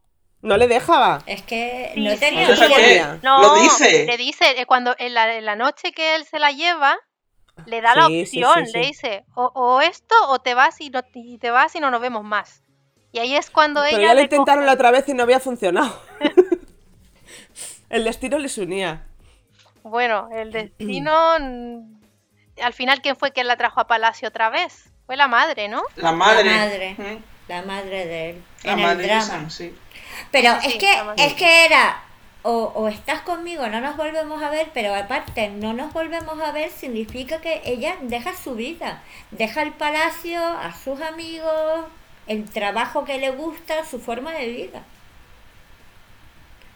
No le dejaba.
Es que
Sí,
no tenía.
No,
Lo dice.
le dice, eh, cuando en la, en la noche que él se la lleva, le da la
Sí, sí,
opción,
sí,
le dice, o, o esto o te vas y, no, y te vas y no nos vemos más. Y ahí es cuando
Pero
ella
ya lo intentaron la otra vez y no había funcionado. El destino les unía.
Bueno, el destino... al final, ¿quién fue quien la trajo a Palacio otra vez? Fue la madre, ¿no?
la madre.
La madre. La madre de él.
La
en
madre
el
de. Sam, sí.
Pero
Sí,
es que, es que era o, o estás conmigo, no nos volvemos a ver, pero aparte no nos volvemos a ver significa que ella deja su vida, deja el palacio, a sus amigos, el trabajo que le gusta, su forma de vida.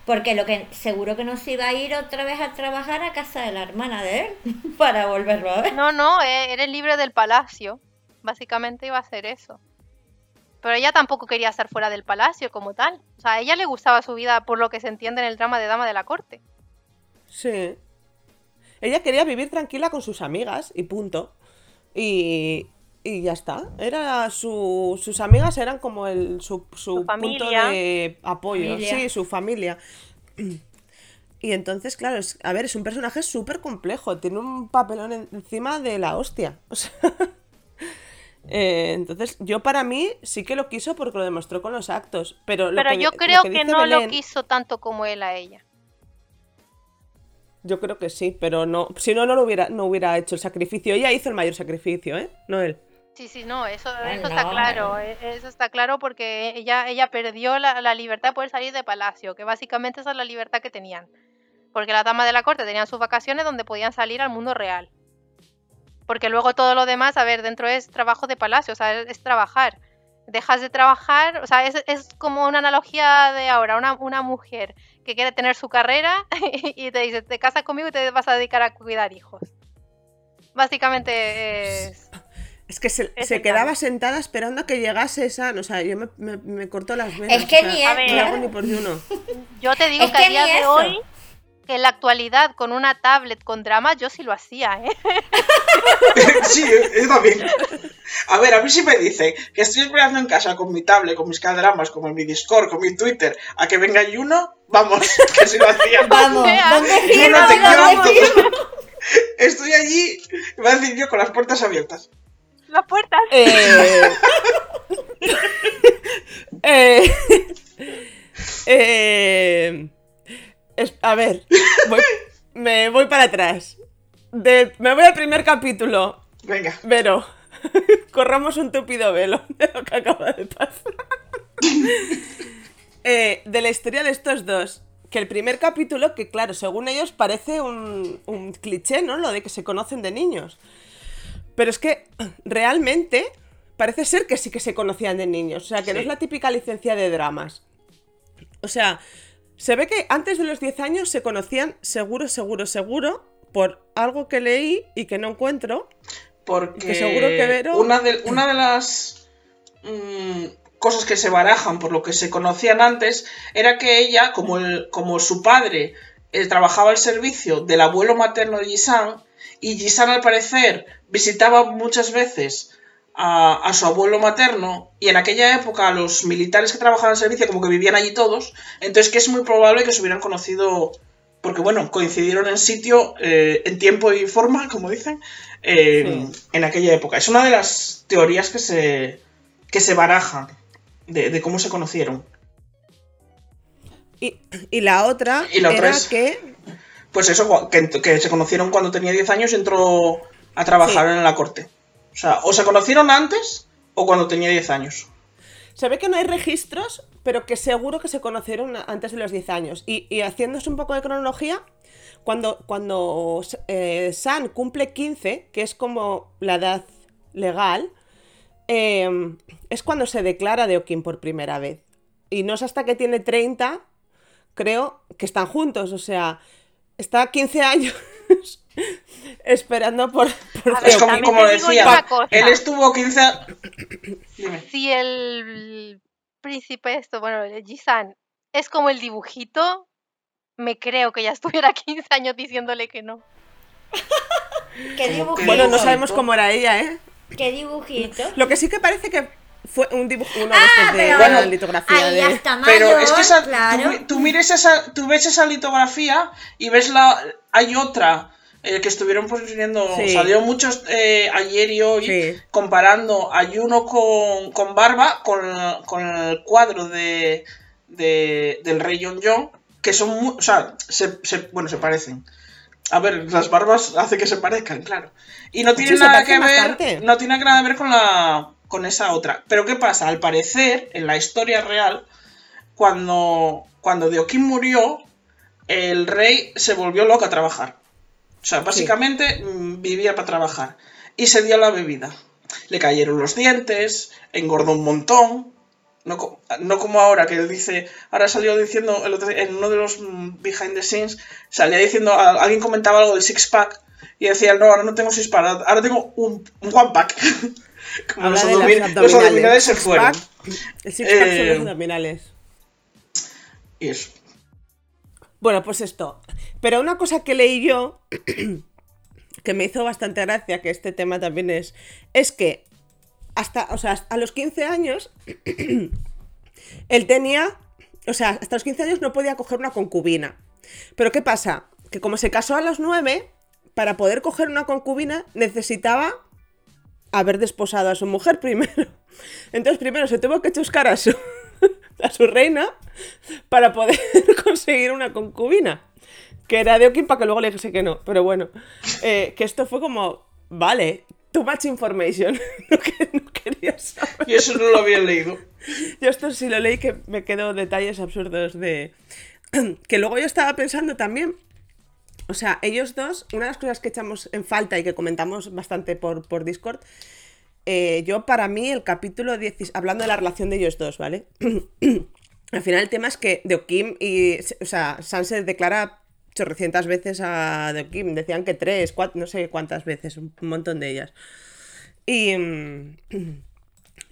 Porque lo que seguro que no se iba a ir otra vez a trabajar a casa de la hermana de él para volverlo a ver.
No, no, eh, eres libre del palacio. Básicamente iba a hacer eso. Pero ella tampoco quería estar fuera del palacio como tal. O sea, a ella le gustaba su vida por lo que se entiende en el drama de Dama de la Corte.
Sí. Ella quería vivir tranquila con sus amigas y punto. Y, y ya está. Era su, sus amigas eran como el, su, su, punto de apoyo.
Familia.
Sí, su familia. Y entonces, claro, es, a ver, es un personaje súper complejo. Tiene un papelón en- encima de la hostia. O sea, eh, entonces, yo para mí sí que lo quiso porque lo demostró con los actos. Pero, lo
Pero
que-
yo
lo
creo que, no lo quiso tanto como él a ella.
Yo creo que sí, pero no. Si no, no lo hubiera, no hubiera hecho el sacrificio. Ella hizo el mayor sacrificio, ¿eh? No él.
Sí, sí, no, eso, está
no,
claro.
no.
e- Eso está claro porque ella, ella perdió la, la libertad de poder salir de palacio, que básicamente esa es la libertad que tenían. Porque las damas de la corte tenían sus vacaciones donde podían salir al mundo real. Porque luego todo lo demás, a ver, dentro es trabajo de palacio, o sea, es, es trabajar. Dejas de trabajar, o sea, es, es como una analogía de ahora, una, una mujer que quiere tener su carrera y te dice, te casas conmigo y te vas a dedicar a cuidar hijos. Básicamente es...
Es que se,
Es
se quedaba
caso.
sentada esperando a que llegase esa. O sea, yo me, me, me cortó las venas.
Es que
o sea,
ni es,
ver.
no hago ni por uno.
Yo te digo
Es
que,
que
a día de hoy, que en la actualidad con una tablet con dramas, yo sí lo hacía, ¿eh?
sí, yo también. A ver, a mí sí me dice que estoy esperando en casa con mi tablet, con mis cadramas, con mi Discord, con mi Twitter, a que venga Juno, vamos, que sí lo hacía.
Vamos,
sea,
¿dónde
Juno, te quiero. Estoy allí, me va a decir yo, con las puertas abiertas.
Las puertas.
Eh, eh, eh, es- a ver, voy- me voy para atrás. De- me voy al primer capítulo.
Venga.
Vero, corramos un tupido velo de lo que acaba de pasar. Eh, de la historia de estos dos. Que el primer capítulo, que claro, según ellos parece un, un cliché, ¿no? Lo de que se conocen de niños. Pero es que realmente parece ser que sí que se conocían de niños. O sea, que no es la típica licencia de dramas. O sea, se ve que antes de los 10 años se conocían seguro, seguro, seguro por algo que leí y que no encuentro.
Porque
Que seguro que Vero-
una, de, una de las mm, cosas que se barajan por lo que se conocían antes era que ella, como, el, como su padre eh, trabajaba al servicio del abuelo materno de Jisan, y Jisan al parecer visitaba muchas veces a, a su abuelo materno, y en aquella época los militares que trabajaban al servicio como que vivían allí todos, entonces que es muy probable que se hubieran conocido porque bueno, coincidieron en sitio, eh, en tiempo y forma, como dicen, eh, en aquella época. Es una de las teorías que se, que se barajan de, de cómo se conocieron.
Y, y la otra
Y la otra
era
es-
que
Pues eso, que, que se conocieron cuando tenía 10 años y entró a trabajar
Sí.
en la corte. O sea, o se conocieron antes o cuando tenía 10 años.
se ve que no hay registros, pero que seguro que se conocieron antes de los 10 años. Y, haciéndose un poco de cronología, cuando, cuando eh, San cumple 15, que es como la edad legal, eh, es cuando se declara Deokin por primera vez. Y no es hasta que tiene 30, creo, que están juntos. O sea, está 15 años esperando por, por
A ver,
Es como, decía, él estuvo 15 a- Dime.
Si el príncipe esto, bueno, el Jisan, es como el dibujito, me creo que ya estuviera 15 años diciéndole que no.
¿Qué dibujito?
Bueno, no sabemos cómo era ella, ¿eh?
¿Qué dibujito?
Lo que sí que parece que fue un dibujo, uno de
Ah,
de
pero
litografía
Ahí
de...
ya está mayor,
Pero es que esa,
claro.
tú, mires esa, tú ves esa litografía y ves la, hay otra eh, que estuvieron
Sí.
salió muchos eh, ayer y hoy
Sí.
comparando a Juno con, con Barba con, con el cuadro de, de- del rey John John, que son, mu- o sea, se, se- bueno, se parecen. A ver, las barbas hace que se parezcan, claro. Y no tiene
Sí,
nada que ver, no tiene nada que ver con la con esa otra. Pero ¿qué pasa? Al parecer, en la historia real, cuando, cuando Deokin murió, el rey se volvió loco a trabajar. O sea, básicamente mm, vivía para trabajar. Y se dio la bebida. Le cayeron los dientes, engordó un montón. No, no como ahora, que él dice. Ahora salió diciendo, el otro día, en uno de los mm, behind the scenes, salía diciendo. Alguien comentaba algo del six pack. Y decía, no, ahora no tengo six pack, ahora tengo un, un one pack. como los,
Habla de
abdomin-
las
los abdominales se fueron.
El six pack son
Eh,
los abdominales.
Y eso.
Bueno, pues esto. Pero una cosa que leí yo, que me hizo bastante gracia, que este tema también es, es que hasta, o sea, a los 15 años, él tenía, o sea, hasta los 15 años no podía coger una concubina. Pero ¿qué pasa? Que como se casó a los 9, para poder coger una concubina necesitaba haber desposado a su mujer primero. Entonces primero se tuvo que chuscar a su, a su reina para poder conseguir una concubina. Que era de Okin para que luego le dijese que no. Pero bueno, eh, que esto fue como, vale, too much information. no, que- no quería saber.
Y eso no lo había leído.
Yo esto sí lo leí que me quedo detalles absurdos de... que luego yo estaba pensando también... O sea, ellos dos, una de las cosas que echamos en falta y que comentamos bastante por, por Discord, eh, yo para mí el capítulo 10, hablando de la relación de ellos dos, ¿vale? Al final el tema es que Deokim y, o sea, Sanse declara chorrocientas veces a Deokim, decían que tres, cuatro, no sé cuántas veces, un montón de ellas. Y mm,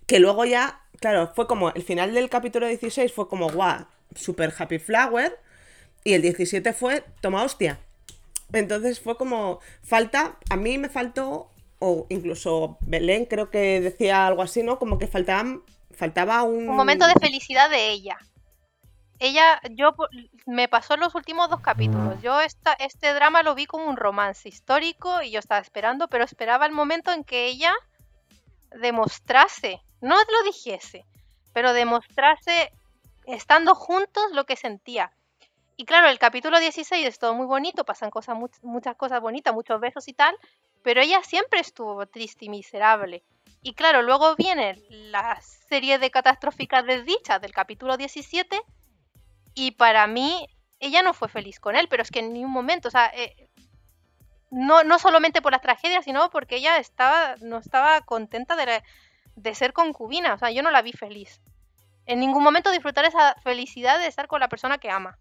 que luego ya, claro, fue como, el final del capítulo 16 fue como, guau, super happy flower, y el 17 fue, toma hostia. Entonces fue como, falta, a mí me faltó, o incluso Belén creo que decía algo así, ¿no? Como que faltaba un...
Un momento de felicidad de ella. Ella, yo me pasó en los últimos dos capítulos. Yo esta, este drama lo vi como un romance histórico y yo estaba esperando, pero esperaba el momento en que ella demostrase, no lo dijese, pero demostrase estando juntos lo que sentía. Y claro, el capítulo 16 es todo muy bonito, pasan cosas, much- muchas cosas bonitas, muchos besos y tal, pero ella siempre estuvo triste y miserable. Y claro, luego viene la serie de catastróficas desdichas del capítulo 17 y para mí ella no fue feliz con él, pero es que en ningún momento, o sea, eh, no, no solamente por las tragedias, sino porque ella estaba, no estaba contenta de, de ser concubina, o sea, yo no la vi feliz. En ningún momento disfrutar esa felicidad de estar con la persona que ama.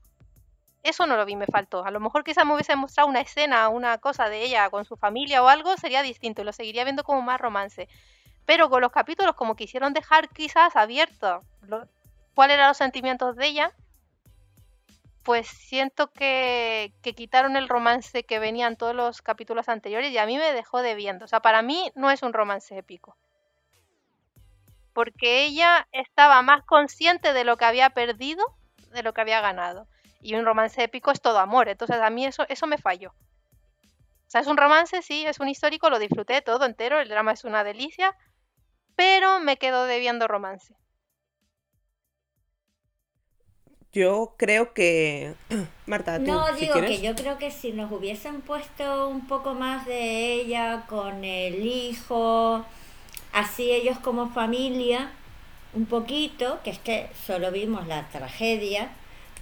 Eso no lo vi, me faltó. A lo mejor quizá me hubiese mostrado una escena, una cosa de ella con su familia o algo, sería distinto y lo seguiría viendo como más romance. Pero con los capítulos como quisieron dejar quizás abierto cuáles eran los sentimientos de ella, pues siento que, que quitaron el romance que venía en todos los capítulos anteriores y a mí me dejó debiendo. O sea, para mí no es un romance épico. Porque ella estaba más consciente de lo que había perdido de lo que había ganado. Y un romance épico es todo amor. Entonces a mí eso, eso me falló. O sea, es un romance, sí, es un histórico, lo disfruté todo entero, el drama es una delicia, pero me quedo debiendo romance.
Yo creo que... Marta, tú,
No, digo que yo creo que si nos hubiesen puesto un poco más de ella con el hijo, así ellos como familia, un poquito, que es que solo vimos la tragedia,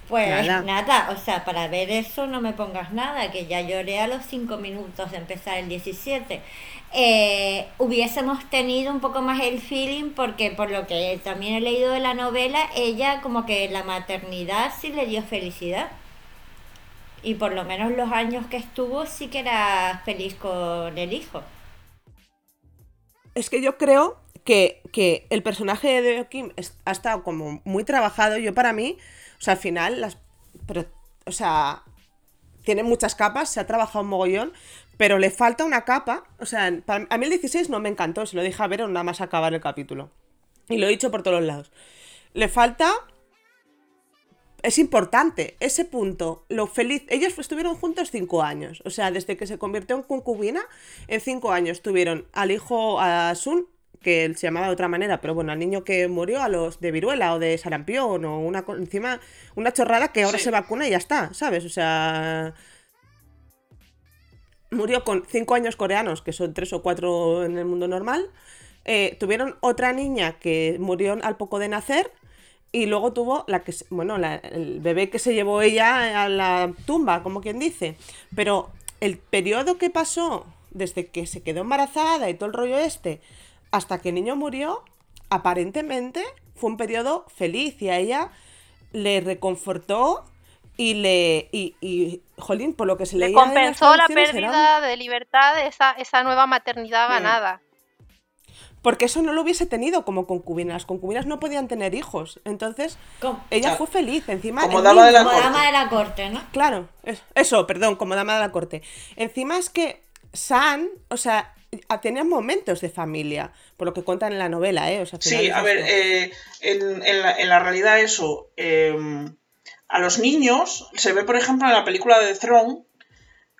pues
Nada.
nada. o sea, para ver eso no me pongas nada, que ya lloré a los cinco minutos de empezar el 17. Eh, hubiésemos tenido un poco más el feeling porque por lo que también he leído de la novela, ella como que la maternidad sí le dio felicidad. Y por lo menos los años que estuvo sí que era feliz con el hijo.
Es que yo creo que, que el personaje de Kim ha estado como muy trabajado. Yo para mí, sea, al final, las, pero, o sea, tiene muchas capas, se ha trabajado un mogollón, pero le falta una capa. O sea, a mí el 16 no me encantó, se lo dije a ver nada más acabar el capítulo. Y lo he dicho por todos lados. Le falta... Es importante ese punto, lo feliz. Ellos estuvieron juntos cinco años, o sea, desde que se convirtió en concubina, en cinco años tuvieron al hijo, a Sun, que él se llamaba de otra manera, pero bueno, al niño que murió a los de viruela o de sarampión o una encima una chorrada que ahora
Sí.
se vacuna y ya está, ¿sabes? O sea, murió con cinco años coreanos, que son tres o cuatro en el mundo normal. Eh, tuvieron otra niña que murió al poco de nacer. y luego tuvo la que, bueno, la- el bebé que se llevó ella a la tumba, como quien dice. Pero el periodo que pasó desde que se quedó embarazada y todo el rollo este hasta que el niño murió, aparentemente fue un periodo feliz y a ella le reconfortó y le y, y jolín por lo que se
Le
leía en las
compensó la
era
pérdida de libertad de esa, esa nueva maternidad ganada.
porque eso no lo hubiese tenido como concubina las concubinas no podían tener hijos entonces ella
Claro.
fue feliz encima
Como dama de la
Como dama de la corte, ¿no?
Claro, es- eso, perdón, como dama de la corte. Encima es que San, o sea, a- tenía momentos de familia, por lo que cuentan en la novela, ¿eh? O sea,
Sí, a ver, eh, en, en la, en la realidad eso, eh, a los niños se ve, por ejemplo, en la película de Throne,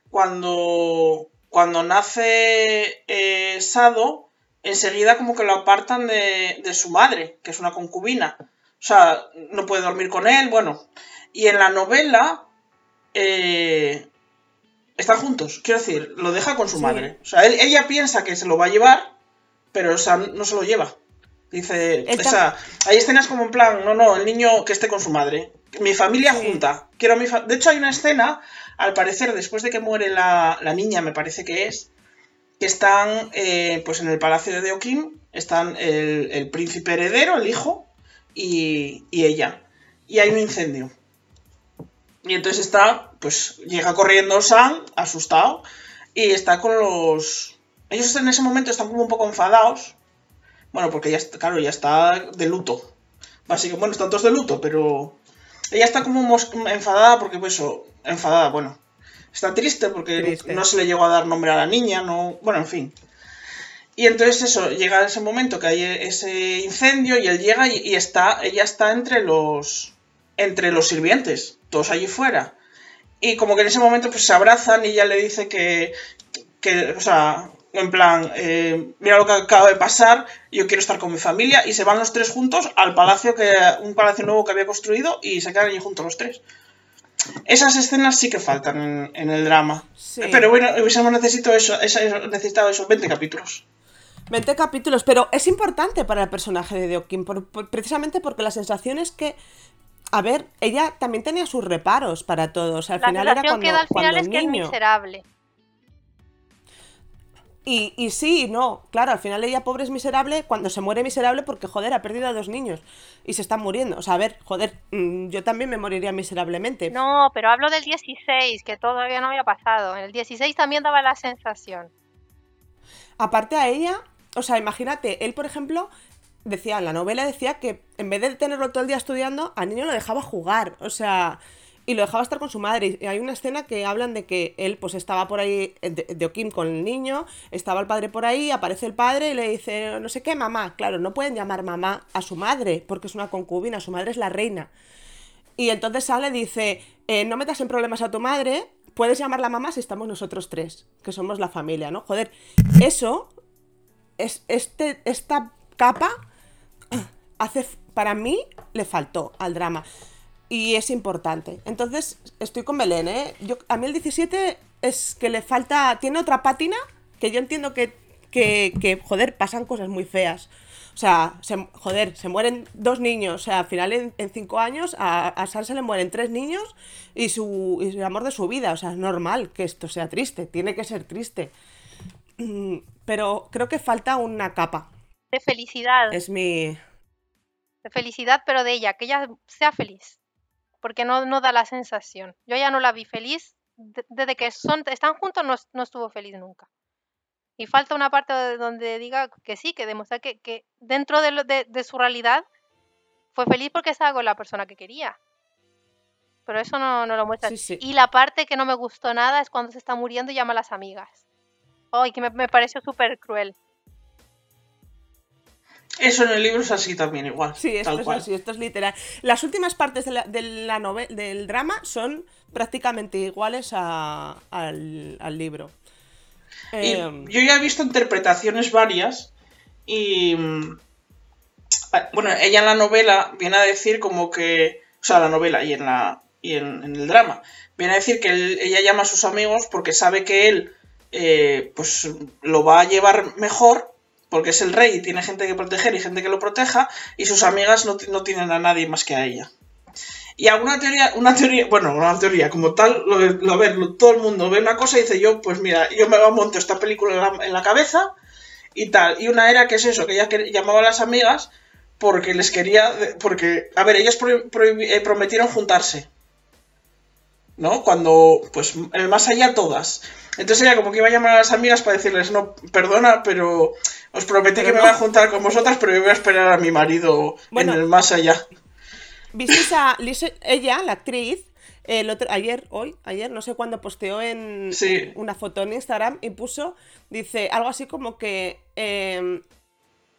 cuando, cuando nace eh, Sado, enseguida como que lo apartan de, de su madre, que es una concubina. O sea, no puede dormir con él, bueno. Y en la novela eh, están juntos, quiero decir, lo deja con su
Sí.
madre. O sea, él- ella piensa que se lo va a llevar, pero o sea, no se lo lleva. Dice,
Él
o sea, hay escenas como en plan, no, no, el niño que esté con su madre. Mi familia
Sí.
junta. Quiero mi fa- De hecho, hay una escena, al parecer, después de que muere la, la niña, me parece que es, que están eh, pues en el palacio de Deokim, están el, el príncipe heredero, el hijo, y, y ella. Y hay un incendio. Y entonces está, pues llega corriendo Sam, asustado, y está con los... Ellos en ese momento están como un poco enfadados. Bueno, porque ya está, claro, ya está de luto. Básicamente, bueno, están todos de luto, pero ella está como enfadada porque, pues eso, enfadada, bueno. Está triste porque
Triste.
no se le llegó a dar nombre a la niña, no, bueno, en fin. Y entonces eso, llega ese momento que hay ese incendio y él llega y, y está, ella está entre los, entre los sirvientes, todos allí fuera. Y como que en ese momento pues se abrazan y ella le dice que, que o sea, en plan, eh, mira lo que acaba de pasar, yo quiero estar con mi familia y se van los tres juntos al palacio que un palacio nuevo que había construido y se quedan allí juntos los tres. Esas escenas sí que faltan en, en el drama.
Sí.
Pero bueno, hubiésemos necesitado eso, necesitado esos 20 capítulos.
20 capítulos, pero es importante para el personaje de Deokin, por- por- precisamente porque la sensación es que, a ver, ella también tenía sus reparos para todos. Al
La
final era cuando,
que da al
cuando
final es que es miserable.
Y, y sí, no, claro, al final ella pobre es miserable cuando se muere miserable porque, joder, ha perdido a dos niños y se están muriendo. O sea, a ver, joder, mm, yo también me moriría miserablemente.
No, pero hablo del 16, que todavía no había pasado. En el 16 también daba la sensación.
Aparte a ella, o sea, imagínate, él, por ejemplo, decía, la novela decía que en vez de tenerlo todo el día estudiando, al niño lo dejaba jugar, o sea, y lo dejaba estar con su madre. Y hay una escena que hablan de que él, pues, estaba por ahí, de, de con el niño, estaba el padre por ahí, aparece el padre y le dice, no sé qué, mamá. Claro, no pueden llamar mamá a su madre, porque es una concubina, su madre es la reina. Y entonces sale y dice, eh, no metas en problemas a tu madre, puedes llamarla mamá si estamos nosotros tres, que somos la familia, ¿no? Joder, eso, es, este, esta capa, hace, para mí, le faltó al drama. Y es importante. Entonces, estoy con Belén, ¿eh? Yo, a mí el 17 es que le falta, tiene otra pátina, que yo entiendo que, que, que, joder, pasan cosas muy feas. O sea, se, joder, se mueren dos niños. O sea, al final en, en cinco años a, a le mueren tres niños y su, y el amor de su vida. O sea, es normal que esto sea triste. Tiene que ser triste. Mm, Pero creo que falta una capa.
De felicidad.
Es mi...
De felicidad, pero de ella, que ella sea feliz. Porque no, no da la sensación. Yo ya no la vi feliz. de- Desde que son, están juntos no, no estuvo feliz nunca. Y falta una parte de- donde diga que sí, que demuestra que, que dentro de, lo- de- de su realidad fue feliz porque estaba con la persona que quería. Pero eso no, no lo muestra.
Sí, sí.
Y la parte que no me gustó nada es cuando se está muriendo y llama a las amigas. Ay, que me, me pareció súper cruel.
Eso en el libro es así también, igual.
Sí, esto
tal
es
cual.
así, esto es literal. Las últimas partes de la, de la nove- del drama son prácticamente iguales a- al, al libro.
Y
Em,
yo ya he visto interpretaciones varias y... mm, Bueno, ella en la novela viene a decir como que... O sea, la novela y en, la, y en, en el drama. Viene a decir que él- ella llama a sus amigos porque sabe que él eh, pues lo va a llevar mejor porque es el rey y tiene gente que proteger y gente que lo proteja, y sus amigas no, no tienen a nadie más que a ella. Y alguna teoría, una teoría, bueno, una teoría, como tal, a ver, todo el mundo ve una cosa y dice yo, pues mira, yo me monto esta película en la, cabeza y tal. Y una era que es eso, que ella llamaba a las amigas porque les quería, porque, a ver, ellas eh, prometieron juntarse. ¿No? Cuando, pues, el más allá todas. Entonces ella como que iba a llamar a las amigas para decirles, no, perdona, pero os prometí
Pero
que me voy a juntar con vosotras, pero yo voy a esperar a mi marido
Bueno.
en el más allá.
¿Visteis a Liz- ella, la actriz, el otro, ayer, hoy, ayer, no sé cuándo posteó en
Sí.
una foto en Instagram y puso, dice algo así como que em,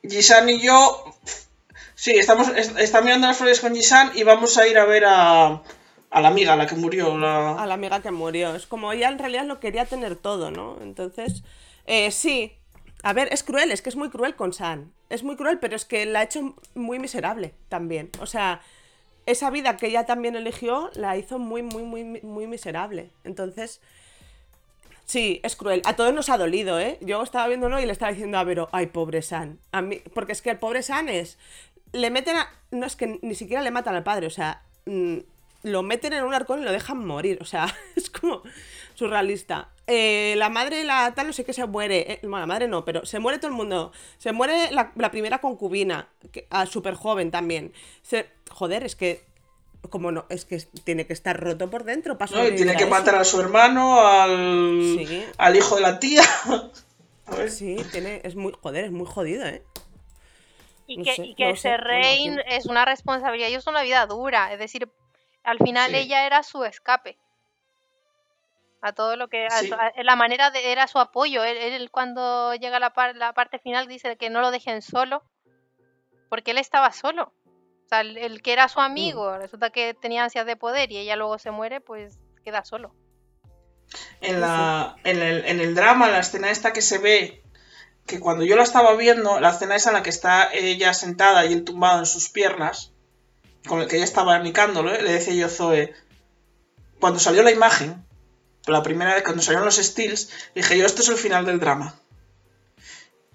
Gisan y yo, sí, estamos, es- está mirando las flores con Gisan y vamos a ir a ver a, a la amiga, la que murió. La...
a la amiga que murió. Es como ella en realidad lo quería tener todo, ¿no? Entonces, eh, sí. A ver, es cruel, es que es muy cruel con San. Es muy cruel, pero es que la ha hecho muy miserable también. O sea, esa vida que ella también eligió la hizo muy, muy, muy, muy miserable. Entonces, sí, es cruel. A todos nos ha dolido, ¿eh? Yo estaba viéndolo y le estaba diciendo a Vero, ay, pobre San. A mí, porque es que el pobre San es. Le meten a. No es que ni siquiera le matan al padre, o sea. mm, lo meten en un arcón y lo dejan morir. O sea, es como surrealista. Eh, la madre, la tal, no sé qué se muere. eh, bueno, la madre no, pero se muere todo el mundo. Se muere la, la primera concubina, que, ah, súper joven también. Se, joder, es que. Como no, es que tiene que estar roto por dentro. para
¿no? Y tiene que matar
eso.
a su hermano, al,
Sí.
al hijo de la tía. A ver.
Sí, tiene, es muy, joder, es muy jodido, ¿eh?
Y
No
que,
sé,
y que
no sé, no imagino.
es una responsabilidad y es una vida dura. Es decir, al final
Sí.
ella era su escape. A todo lo que.
Sí.
a- la manera de. Era su apoyo. Él, él cuando llega la, par- la parte final dice que no lo dejen solo. Porque él estaba solo. O sea, el, el que era su amigo, resulta que tenía ansias de poder y ella luego se muere, pues queda solo.
En, la, en, el, en el drama, la escena esta que se ve, que cuando yo la estaba viendo, la escena esa en la que está ella sentada y él tumbado en sus piernas, con el que ella estaba anicándolo, ¿eh? le decía yo Zoe, cuando salió la imagen, la primera vez, cuando salieron los stills, dije yo, esto es el final del drama.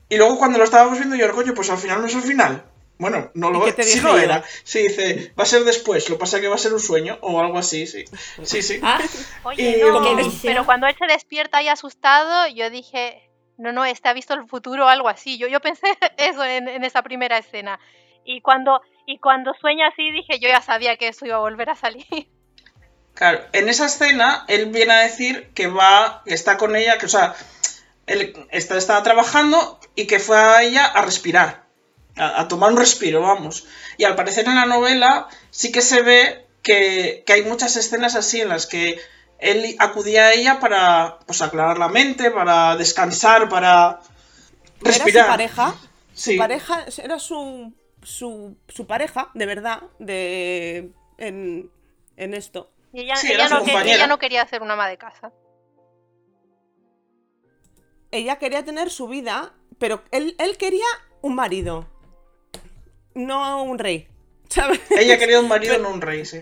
Y luego cuando lo estábamos viendo, yo, coño, pues al final no es el final. Bueno, no
¿Y
lo sí lo era. Sí, dice, va a ser después, lo que pasa es que va a ser un sueño o algo así, sí. Sí, sí.
Ah,
Oye,
Y
no,
como-
pero cuando él se despierta ahí asustado, yo dije, no, no, este ha visto el futuro o algo así. Yo, yo pensé eso en, en esa primera escena. Y cuando, y cuando sueña así, dije, yo ya sabía que eso iba a volver a salir.
Claro, en esa escena él viene a decir que va, que está con ella, que o sea, él está, estaba trabajando y que fue a ella a respirar, a, a tomar un respiro, vamos. Y al parecer en la novela sí que se ve que, que hay muchas escenas así en las que él acudía a ella para pues, aclarar la mente, para descansar, para respirar.
Era su pareja.
Sí.
Su pareja, era su, su, su pareja, de verdad, de en, en esto.
Y ella,
Sí,
ella
era su
no, que-
compañera.
ella no quería ser una ama de casa.
Ella quería tener su vida, pero él, él quería un marido, no un rey. ¿sabes?
Ella quería un marido, no un rey, sí.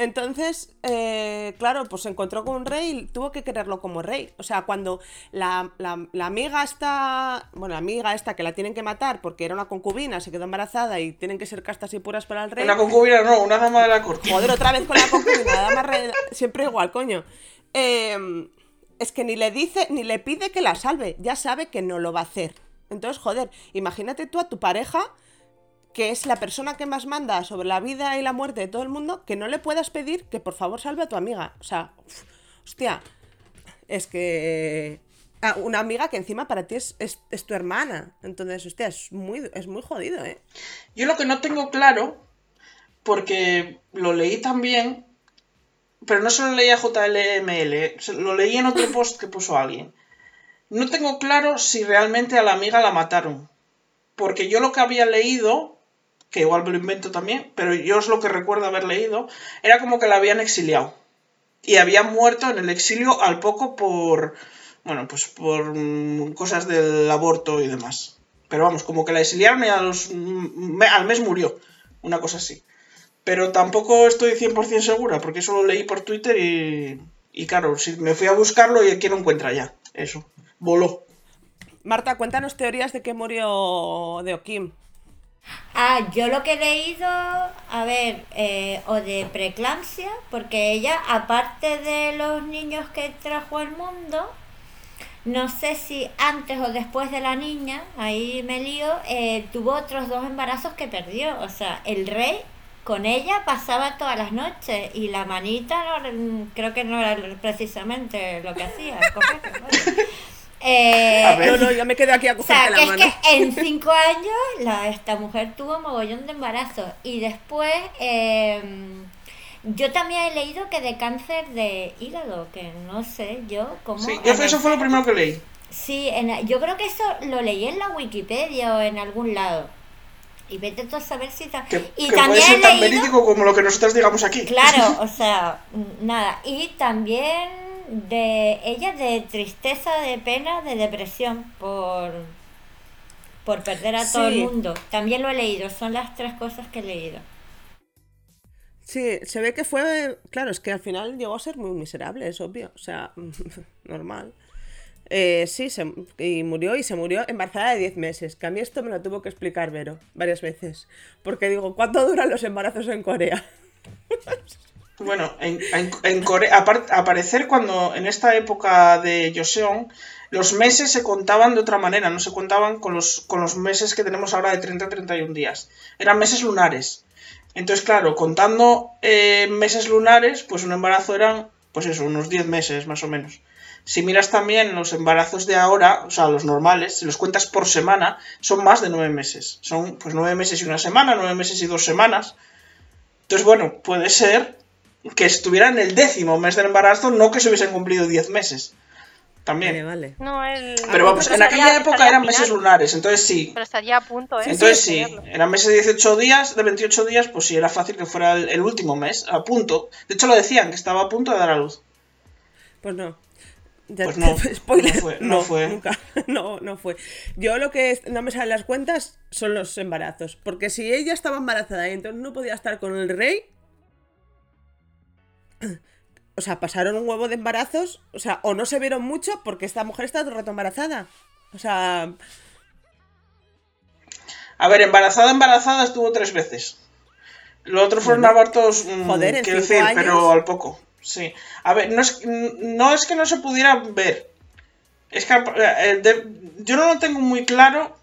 Entonces, eh, claro, pues se encontró con un rey y tuvo que quererlo como rey. O sea, cuando la, la- la amiga está, bueno, la amiga esta que la tienen que matar porque era una concubina, se quedó embarazada y tienen que ser castas y puras para el rey.
Una concubina, no, una dama de la corte.
Joder, otra vez con la concubina, la dama re- siempre igual, coño. Eh, es que ni le dice, ni le pide que la salve, ya sabe que no lo va a hacer. Entonces, joder, imagínate tú a tu pareja, que es la persona que más manda sobre la vida y la muerte de todo el mundo, que no le puedas pedir que por favor salve a tu amiga. O sea, hostia, es que... ah, una amiga que encima para ti es, es- es tu hermana. Entonces, hostia, es muy, es muy jodido, ¿eh?
Yo lo que no tengo claro, porque lo leí también, pero no solo leí a JLML, lo leí en otro post que puso alguien. No tengo claro si realmente a la amiga la mataron. Porque yo lo que había leído, que igual me lo invento también, pero yo es lo que recuerdo haber leído, era como que la habían exiliado. Y había muerto en el exilio al poco por, bueno, pues por mm, cosas del aborto y demás. Pero vamos, como que la exiliaron y a los, mm, al mes murió. Una cosa así. Pero tampoco estoy 100% segura, porque eso lo leí por Twitter y, y claro, me fui a buscarlo y aquí no encuentra ya. Eso. Voló.
Marta, cuéntanos teorías de que murió de Okim.
Ah, yo lo que he leído, a ver, eh, o de preeclampsia, porque ella, aparte de los niños que trajo al mundo, no sé si antes o después de la niña, ahí me lío, eh, tuvo otros dos embarazos que perdió. O sea, el rey con ella pasaba todas las noches y la manita no, creo que no era precisamente lo que hacía. Eh,
A ver.
No, no, yo me quedo aquí a
o sea,
cogerte
que
la
es
mano.
que en cinco años la, esta mujer tuvo mogollón de embarazos. Y después, eh, yo también he leído que de cáncer de hígado, que no sé yo cómo.
Sí, eso
el-
fue lo primero que leí.
Sí, en- yo creo que eso lo leí en la Wikipedia o en algún lado. Y vete tú a saber si... ta-
Que,
y
que puede
también
ser tan
leído...
verídico como lo que nosotros digamos aquí.
Claro, o sea, nada. Y también de ella de tristeza, de pena, de depresión por, por perder a todo el mundo. También lo he leído, son las tres cosas que he leído.
Sí, se ve que fue. Claro, es que al final llegó a ser muy miserable, es obvio. O sea, normal. Eh, sí, se, y murió y se murió embarazada de 10 meses. Que a mí esto me lo tuvo que explicar Vero varias veces. Porque digo, ¿cuánto duran los embarazos en Corea?
Bueno, en, en, en Corea, aparecer cuando en esta época de Joseon, los meses se contaban de otra manera, no se contaban con los, con los meses que tenemos ahora de 30 a 31 días. Eran meses lunares. Entonces, claro, contando eh, meses lunares, pues un embarazo eran, pues eso, unos 10 meses más o menos. Si miras también los embarazos de ahora, o sea, los normales, si los cuentas por semana, son más de 9 meses. Son pues 9 meses y una semana, 9 meses y dos semanas. Entonces, bueno, puede ser que estuviera en el décimo mes del embarazo, no que se hubiesen cumplido 10 meses. También.
Vale, vale.
No, el...
Pero vamos, en
estaría-
aquella época
estaría
eran meses lunares, entonces sí.
Pero estaría a punto, ¿eh?
Entonces sí, eran meses de 18 días, de 28 días, pues sí, era fácil que fuera el, el último mes, a punto. De hecho lo decían, que estaba a punto de dar a luz.
Pues no. Ya-
Pues no,
spoiler,
no fue,
no,
no fue.
nunca, no, no fue. Yo lo que es- no me salen las cuentas son los embarazos, porque si ella estaba embarazada y entonces no podía estar con el rey, o sea, pasaron un huevo de embarazos, o sea, o no se vieron mucho porque esta mujer está todo el rato embarazada. O sea,
A ver, embarazada, embarazada estuvo tres veces. Lo otro fueron
Bueno,
abortos, mm,
joder, en
quiero
cinco
decir,
años.
pero al poco. Sí. A ver, no es, no es que no se pudiera ver. Es que eh, de- yo no lo tengo muy claro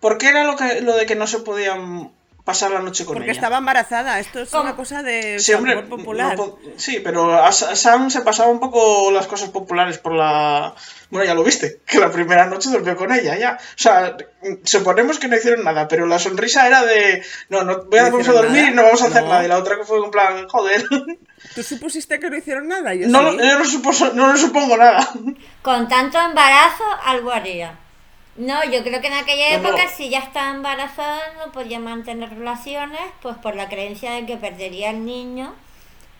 por qué era lo, que, lo de que no se podían pasar la noche con
porque
ella.
estaba embarazada. Esto es
¿Cómo?
una cosa de
Sí, hombre,
popular.
no sí, pero a Sa- Sam se pasaba un poco las cosas populares por la... Bueno, ya lo viste, que la primera noche durmió con ella, ya. O sea, suponemos que no hicieron nada, pero la sonrisa era de... No, no, voy a,
¿No
vamos a dormir
nada?
y no vamos a hacer
No.
nada. Y la otra que fue en plan, joder.
¿Tú supusiste que no hicieron nada? Yo
No,
sí.
yo no, suposo- no lo supongo nada.
Con tanto embarazo, algo haría. No, yo creo que en aquella
No, no.
época, si ya estaba embarazada, no podía mantener relaciones, pues por la creencia de que perdería el niño,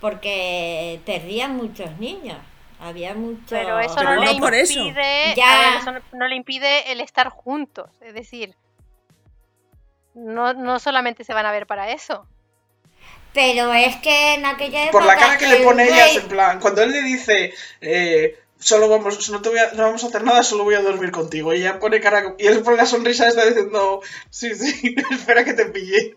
porque perdían muchos niños. Había mucho.
Pero eso
Pero
no,
no
le
por eso.
impide,
Ya.
a ver, eso no, no le impide el estar juntos, es decir, no, no solamente se van a ver para eso.
Pero es que en aquella época.
Por la cara que le pone ella, en plan, cuando él le dice, eh, solo vamos, no, te voy a, no vamos a hacer nada, solo voy a dormir contigo. Y ella pone cara, y él pone la sonrisa está diciendo, sí, sí, espera que te pille.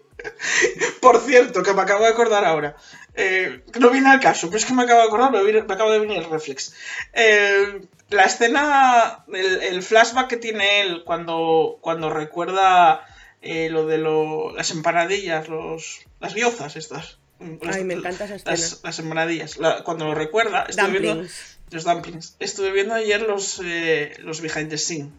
Por cierto, que me acabo de acordar ahora. Eh, no viene al caso, pero es que me acabo de acordar, me, me acaba de venir el reflex. Eh, la escena, el, el flashback que tiene él cuando, cuando recuerda eh, lo de lo- las empanadillas, los, las biozas estas.
Ay, me encanta esa escena.
Las, las empanadillas. La- cuando lo recuerda, viendo,
Dumplings.
Los dumplings. Estuve viendo ayer los, eh, los behind the scene.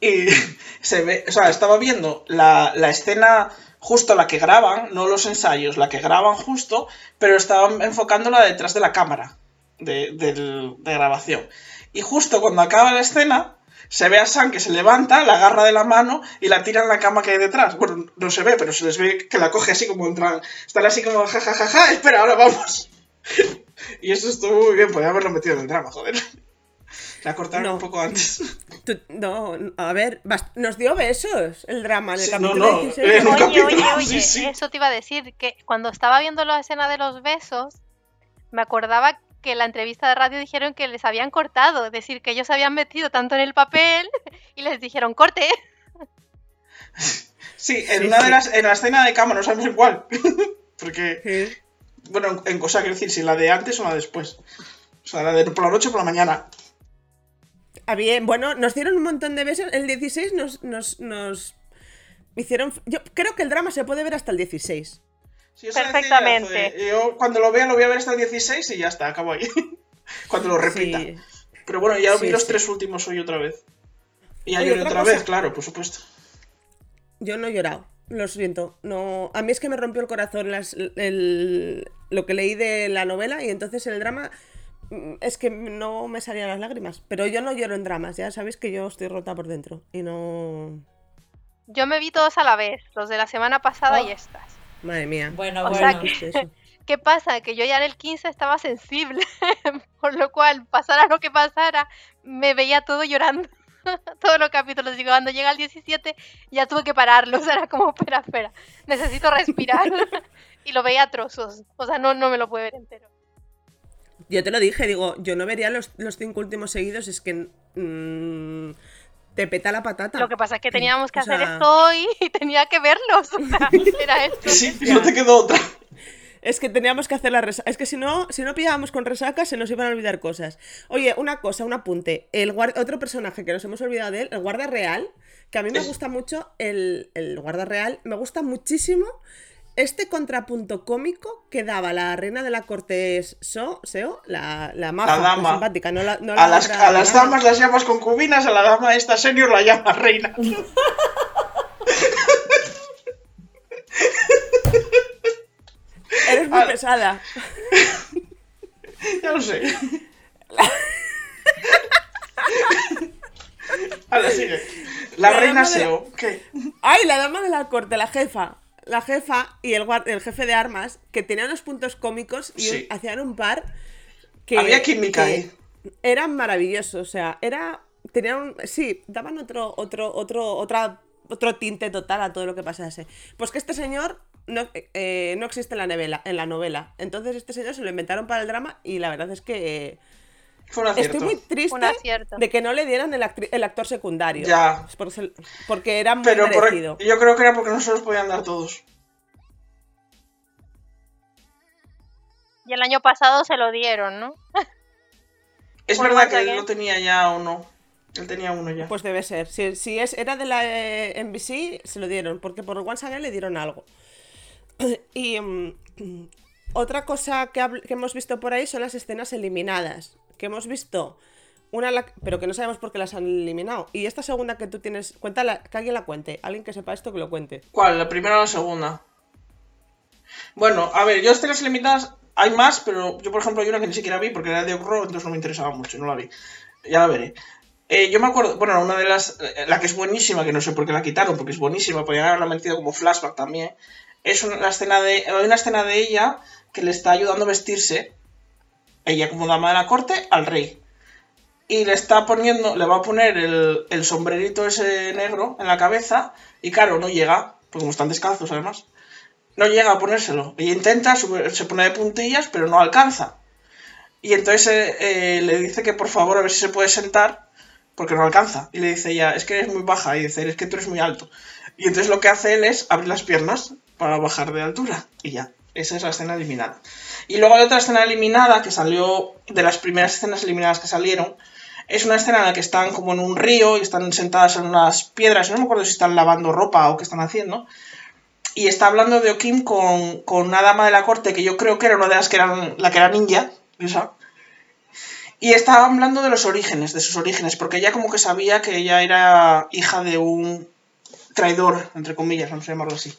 Y se ve, o sea, estaba viendo la, la escena justo la que graban, no los ensayos, la que graban justo, pero estaban enfocándola detrás de la cámara de, de grabación. Y justo cuando acaba la escena, se ve a Sam que se levanta, la agarra de la mano y la tira en la cama que hay detrás. Bueno, no se ve, pero se les ve que la coge así como en plan. Están así como, jajajaja, ja, ja, ja, espera, ahora vamos. y eso estuvo muy bien, podía haberlo metido en el drama, joder. La cortaron
No.
un poco antes.
Tú- no, a ver, nos dio besos el drama en el
Sí,
capítulo
no, no,
16.
eh, En un
Oye,
capítulo,
oye,
sí,
oye,
sí.
eso te iba a decir, que cuando estaba viendo la escena de los besos, me acordaba que en la entrevista de radio dijeron que les habían cortado, es decir, que ellos se habían metido tanto en el papel y les dijeron corte.
Sí, en
Sí,
una de las, en la escena de cama, no sabemos en cuál. Porque,
Sí.
Bueno, en cosa quiero decir, si la de antes o la de después. O sea, la de por la noche o por la mañana.
Había, bueno, nos dieron un montón de veces. El 16 nos, nos, nos hicieron. Yo creo que el drama se puede ver hasta el 16.
Sí,
Perfectamente.
Yo cuando lo vea lo voy a ver hasta el 16 y ya está, acabo ahí. cuando lo repita.
Sí.
Pero bueno, ya vi
Sí,
los
sí.
tres últimos hoy otra vez. Y ya lloré
otra
vez, claro, por supuesto.
Yo no he llorado, lo siento. No, a mí es que me rompió el corazón las- el- lo que leí de la novela y entonces el drama mm, es que no me salían las lágrimas. Pero yo no lloro en dramas, ya sabéis que yo estoy rota por dentro y no...
Yo me vi todos a la vez, los de la semana pasada
Oh.
y estas.
Madre mía.
Bueno,
O
bueno.
sea
¿Qué es eso?
¿Qué pasa? Que yo ya en el 15 estaba sensible, por lo cual, pasara lo que pasara, me veía todo llorando. Todos los capítulos, y cuando llega el 17 ya tuve que pararlos, era como, espera, espera, necesito respirar. y lo veía a trozos, o sea, no, no me lo pude ver entero.
Yo te lo dije, digo, yo no vería los, los cinco últimos seguidos, es que mm, te peta la patata.
Lo que pasa es que teníamos que
O
hacer
sea-
esto hoy y tenía que verlos, o sea, era esto.
Sí, no te quedó otra.
Es que teníamos que hacer la resaca. Es que si no, si no pillábamos con resaca, se nos iban a olvidar cosas. Oye, una cosa, un apunte. El guar- otro personaje que nos hemos olvidado de él, el guarda real, que a mí me gusta mucho, el, el guarda real, me gusta muchísimo este contrapunto cómico que daba la reina de la corte So, Seo, la, la maja,
La dama.
simpática, no la, no la
A las, a las
la-
damas las llamas concubinas, a la dama esta senior la llama reina.
Eres muy
Ah.
pesada.
Ya lo sé. Ahora sigue. La
La
reina
de la-
Seo. ¿Qué?
Ay, la dama de la corte, la jefa. La jefa y el, guar- el jefe de armas, que tenían unos puntos cómicos y
Sí.
hacían un par que.
Había química
que
ahí.
Eran maravillosos. O sea, era. Tenían un- Sí, daban otro, otro, otro, otra, otro tinte total a todo lo que pasase. Pues que este señor no, eh, no existe en la, novela, en la novela. Entonces, este señor se lo inventaron para el drama y la verdad es que.
Fue un acierto.
Estoy muy triste de que no le dieran el, actri- el actor secundario.
Ya.
Porque, porque era muy
Pero por-
merecido.
yo creo que era porque no se los podían dar todos.
Y el año pasado se lo dieron, ¿no?
Es verdad que él lo tenía ya o no. Él tenía uno ya.
Pues debe ser. Si, si es, era de la eh, NBC, se lo dieron, porque por One Again le dieron algo. Y mm, otra cosa que, que hemos visto por ahí son las escenas eliminadas. Que hemos visto una, pero que no sabemos por qué las han eliminado. Y esta segunda que tú tienes, cuéntala, que alguien la cuente. Alguien que sepa esto que lo cuente.
¿Cuál? ¿La primera o la segunda? Bueno, a ver, yo escenas limitadas hay más, pero yo, por ejemplo, hay una que ni siquiera vi porque era de horror, entonces no me interesaba mucho, no la vi. Ya la veré. Eh, yo me acuerdo, bueno, una de las, eh, la que es buenísima, que no sé por qué la quitaron, porque es buenísima, podrían haberla metido como flashback también, es una, escena de, hay una escena de ella que le está ayudando a vestirse, ella como dama de la corte, al rey. Y le está poniendo, le va a poner el, el sombrerito ese negro en la cabeza, y claro, no llega, porque como están descalzos además, no llega a ponérselo. Ella intenta, se pone de puntillas, pero no alcanza. Y entonces eh, eh, le dice que por favor a ver si se puede sentar, porque no alcanza. Y le dice ella, es que eres muy baja. Y dice, es que tú eres muy alto. Y entonces lo que hace él es abrir las piernas para bajar de altura. Y ya, esa es la escena eliminada. Y luego hay otra escena eliminada que salió de las primeras escenas eliminadas que salieron. Es una escena en la que están como en un río y están sentadas en unas piedras. No me acuerdo si están lavando ropa o qué están haciendo. Y está hablando de Okim con, con una dama de la corte que yo creo que era una de las que eran la que era ninja. Esa. Y estaba hablando de los orígenes, de sus orígenes, porque ella como que sabía que ella era hija de un traidor, entre comillas, vamos a llamarlo así.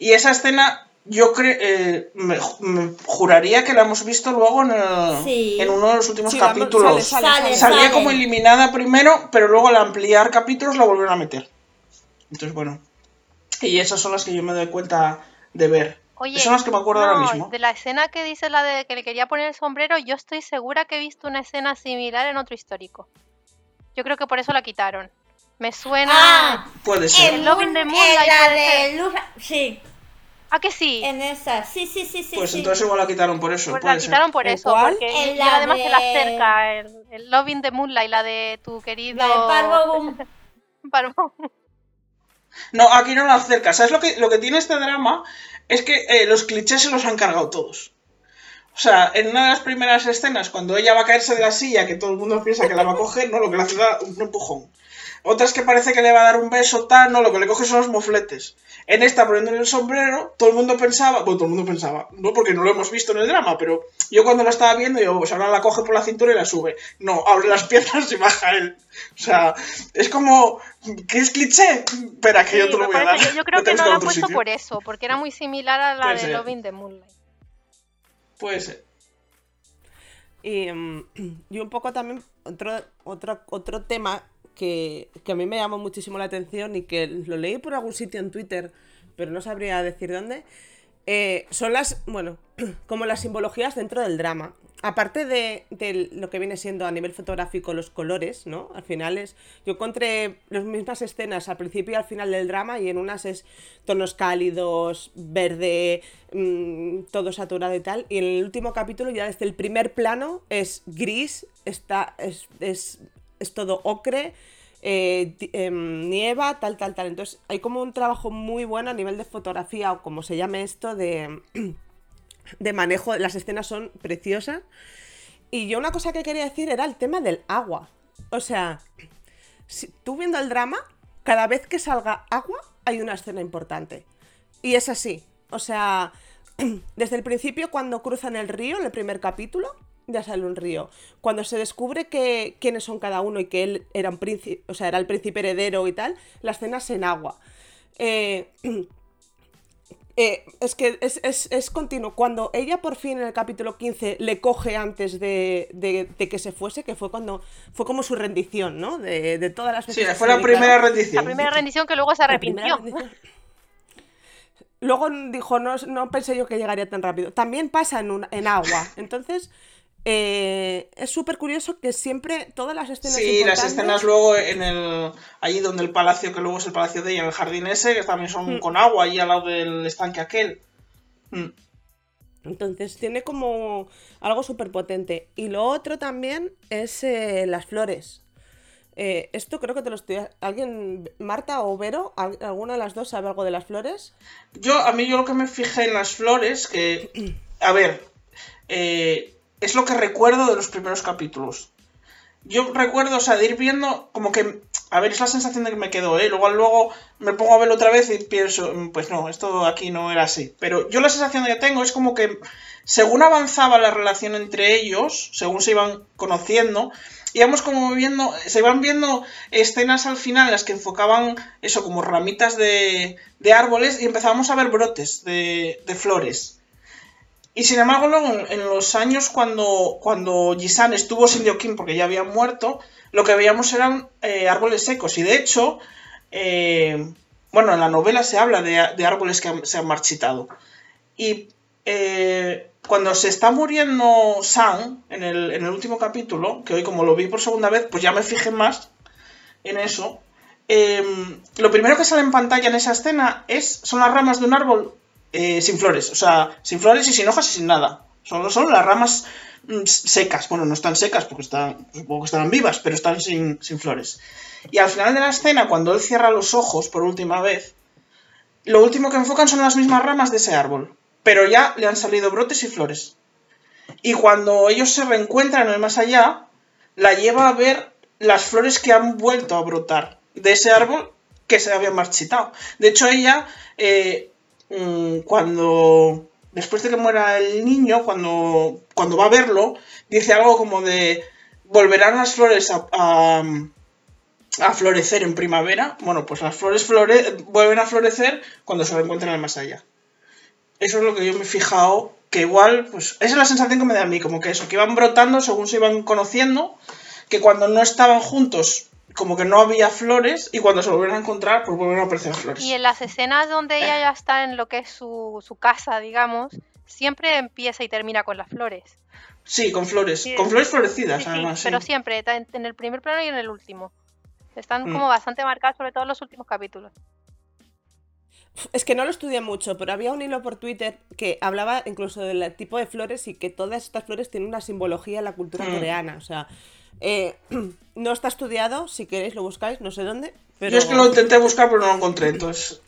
Y esa escena, yo creo, eh, me, me juraría que la hemos visto luego en, el-
Sí.
en uno de los últimos
Sí,
capítulos.
sale,
Sale,
Salía
sale.
como eliminada primero, pero luego al ampliar capítulos la volvieron a meter. Entonces, bueno. Y esas son las que yo me doy cuenta de ver.
Oye,
son las que me acuerdo ahora mismo.
De la escena que dices, la de que le quería poner el sombrero, yo estoy segura que he visto una escena similar en otro histórico. Yo creo que por eso la quitaron. Me suena.
Ah,
Puede ser.
El the
en
Moonlight
la de Luz, sí.
¿A que sí?
En esa, sí, sí, sí, sí.
Pues
sí.
entonces igual la quitaron por eso.
Pues
puede
la
ser.
quitaron por
¿En
eso,
cuál?
porque
En
y
la
además se la
de-
acerca el, el Loving the Moonlight, la de tu querido
La de Parvo.
Parvo.
No, aquí no la acerca. ¿Sabes lo que, lo que tiene este drama? Es que eh, los clichés se los han cargado todos. O sea, en una de las primeras escenas, cuando ella va a caerse de la silla, que todo el mundo piensa que la va a coger, no, lo que le hace dar un empujón. Otras que parece que le va a dar un beso, tal, no, lo que le coge son los mofletes. En esta, poniéndole el sombrero, todo el mundo pensaba, bueno, todo el mundo pensaba, no porque no lo hemos visto en el drama, pero yo cuando lo estaba viendo, yo, pues ahora la coge por la cintura y la sube. No, abre las piernas y baja él. O sea, es como, ¿qué es cliché? Espera, que
Sí,
yo te lo voy a dar.
parece- yo, yo creo que no la han puesto
sitio.
por eso, porque era muy similar a la
Puede
de
ser.
Loving the Moonlight.
Puede ser.
Y, mm, y un poco también otro, otro, otro tema que, a mí me llamó muchísimo la atención y que lo leí por algún sitio en Twitter, pero no sabría decir dónde, eh, son las, bueno, como las simbologías dentro del drama. Aparte de, lo que viene siendo a nivel fotográfico los colores, ¿no? Al final es. Yo encontré las mismas escenas al principio y al final del drama, y en unas es tonos cálidos, verde, mm, todo saturado y tal. Y en el último capítulo, ya desde el primer plano, es gris, está, es, es, es todo ocre, eh, em, nieva, tal, tal, tal. Entonces hay como un trabajo muy bueno a nivel de fotografía, o como se llame esto, de de manejo, las escenas son preciosas. Y yo una cosa que quería decir era el tema del agua. O sea, si, tú viendo el drama, cada vez que salga agua hay una escena importante. Y es así. O sea, desde el principio cuando cruzan el río, en el primer capítulo, ya sale un río. Cuando se descubre que quiénes son cada uno y que él era un príncipe, o sea, era el príncipe heredero y tal, la escena es en agua. Eh, eh, es que es, es- es continuo. Cuando ella por fin en el capítulo 15 le coge antes de, de- de que se fuese, que fue cuando fue como su rendición, ¿no? De, de todas las
Sí,
veces que
fue la primera
La
rendición.
primera rendición que luego se
La
arrepintió.
Luego dijo, no, no pensé yo que llegaría tan rápido. También pasa en, un- en agua. Entonces, eh, es súper curioso que siempre todas las escenas
Sí, las escenas luego en el. Allí donde el palacio, que luego es el palacio de ella, en el jardín ese, que también son
Mm.
con agua, allí al lado del estanque aquel. Mm.
Entonces tiene como algo súper potente. Y lo otro también es eh, las flores. Eh, esto creo que te lo estoy... ¿Alguien, Marta o Vero, al- alguna de las dos sabe algo de las flores?
Yo, a mí, yo lo que me fijé en las flores, que. A ver. eh, es lo que recuerdo de los primeros capítulos. Yo recuerdo, o sea, de ir viendo, como que. A ver, es la sensación de que me quedó, ¿eh? Luego, luego me pongo a verlo otra vez y pienso, "Mm, pues no, esto aquí no era así. Pero yo la sensación que tengo es como que, según avanzaba la relación entre ellos, según se iban conociendo, íbamos como viendo, se iban viendo escenas al final en las que enfocaban eso como ramitas de, de árboles y empezábamos a ver brotes de, de flores. Y sin embargo, luego en, los años cuando, cuando Jisan estuvo sin Diokin porque ya había muerto, lo que veíamos eran eh, árboles secos. Y de hecho, eh, bueno, en la novela se habla de, árboles que se han marchitado. Y eh, cuando se está muriendo San en el, en el último capítulo, que hoy como lo vi por segunda vez, pues ya me fijé más en eso. eh, lo primero que sale en pantalla en esa escena es, son las ramas de un árbol eh, sin flores. O sea, sin flores y sin hojas y sin nada. Solo son las ramas mm, secas. Bueno, no están secas porque están, supongo que estarán vivas, pero están sin, sin flores. Y al final de la escena, cuando él cierra los ojos por última vez, lo último que enfocan son las mismas ramas de ese árbol. Pero ya le han salido brotes y flores. Y cuando ellos se reencuentran en el más allá, la lleva a ver las flores que han vuelto a brotar de ese árbol que se había marchitado. De hecho, ella, eh, mm, cuando. Después de que muera el niño, cuando, cuando va a verlo, dice algo como de. Volverán las flores a, a, a florecer en primavera. Bueno, pues las flores flore vuelven a florecer cuando se reencuentran más allá. Eso es lo que yo me he fijado, que igual, pues esa es la sensación que me da a mí, como que eso, que iban brotando según se iban conociendo, que cuando no estaban juntos, como que no había flores, y cuando se volvieron a encontrar, pues vuelven a aparecer flores.
Y en las escenas donde ella ya está en lo que es su, su casa, digamos, siempre empieza y termina con las flores.
Sí, con flores,
Sí,
con flores florecidas,
Sí,
además. sí.
pero siempre, en el primer plano y en el último. Están
Mm.
como bastante marcadas, sobre todo en los últimos capítulos.
Es que no lo estudié mucho, pero había un hilo por Twitter que hablaba incluso del tipo de flores y que todas estas flores tienen una simbología en la cultura
Hmm.
coreana. O sea, eh, no está estudiado, si queréis lo buscáis, no sé dónde. Pero...
Yo es que lo intenté buscar, pero no lo encontré, entonces.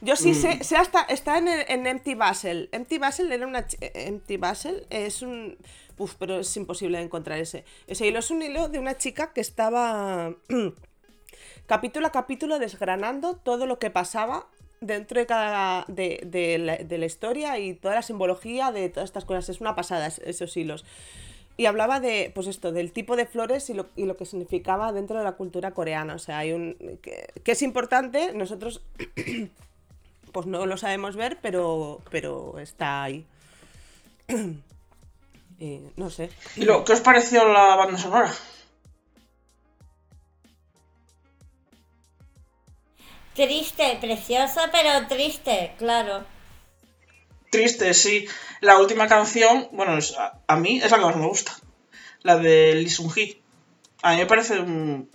Yo sí
Mm.
sé, sé hasta, está en, en Empty Basel. Empty Basel era una... eh, Empty Basel es un... Uf, pero es imposible encontrar ese. Ese hilo es un hilo de una chica que estaba capítulo a capítulo desgranando todo lo que pasaba dentro de cada de, de la, de la historia y toda la simbología de todas estas cosas. Es una pasada es- esos hilos. Y hablaba de, pues esto, del tipo de flores y lo, y lo que significaba dentro de la cultura coreana. O sea, hay un. que, que es importante, nosotros pues no lo sabemos ver, pero, pero está ahí. Y no sé.
¿Y lo, qué os pareció la banda sonora?
Triste, preciosa, pero triste, claro.
Triste, sí. La última canción, bueno, es- a, a mí es la que más me gusta. La de Lee Sung Hee. A mí me parece un-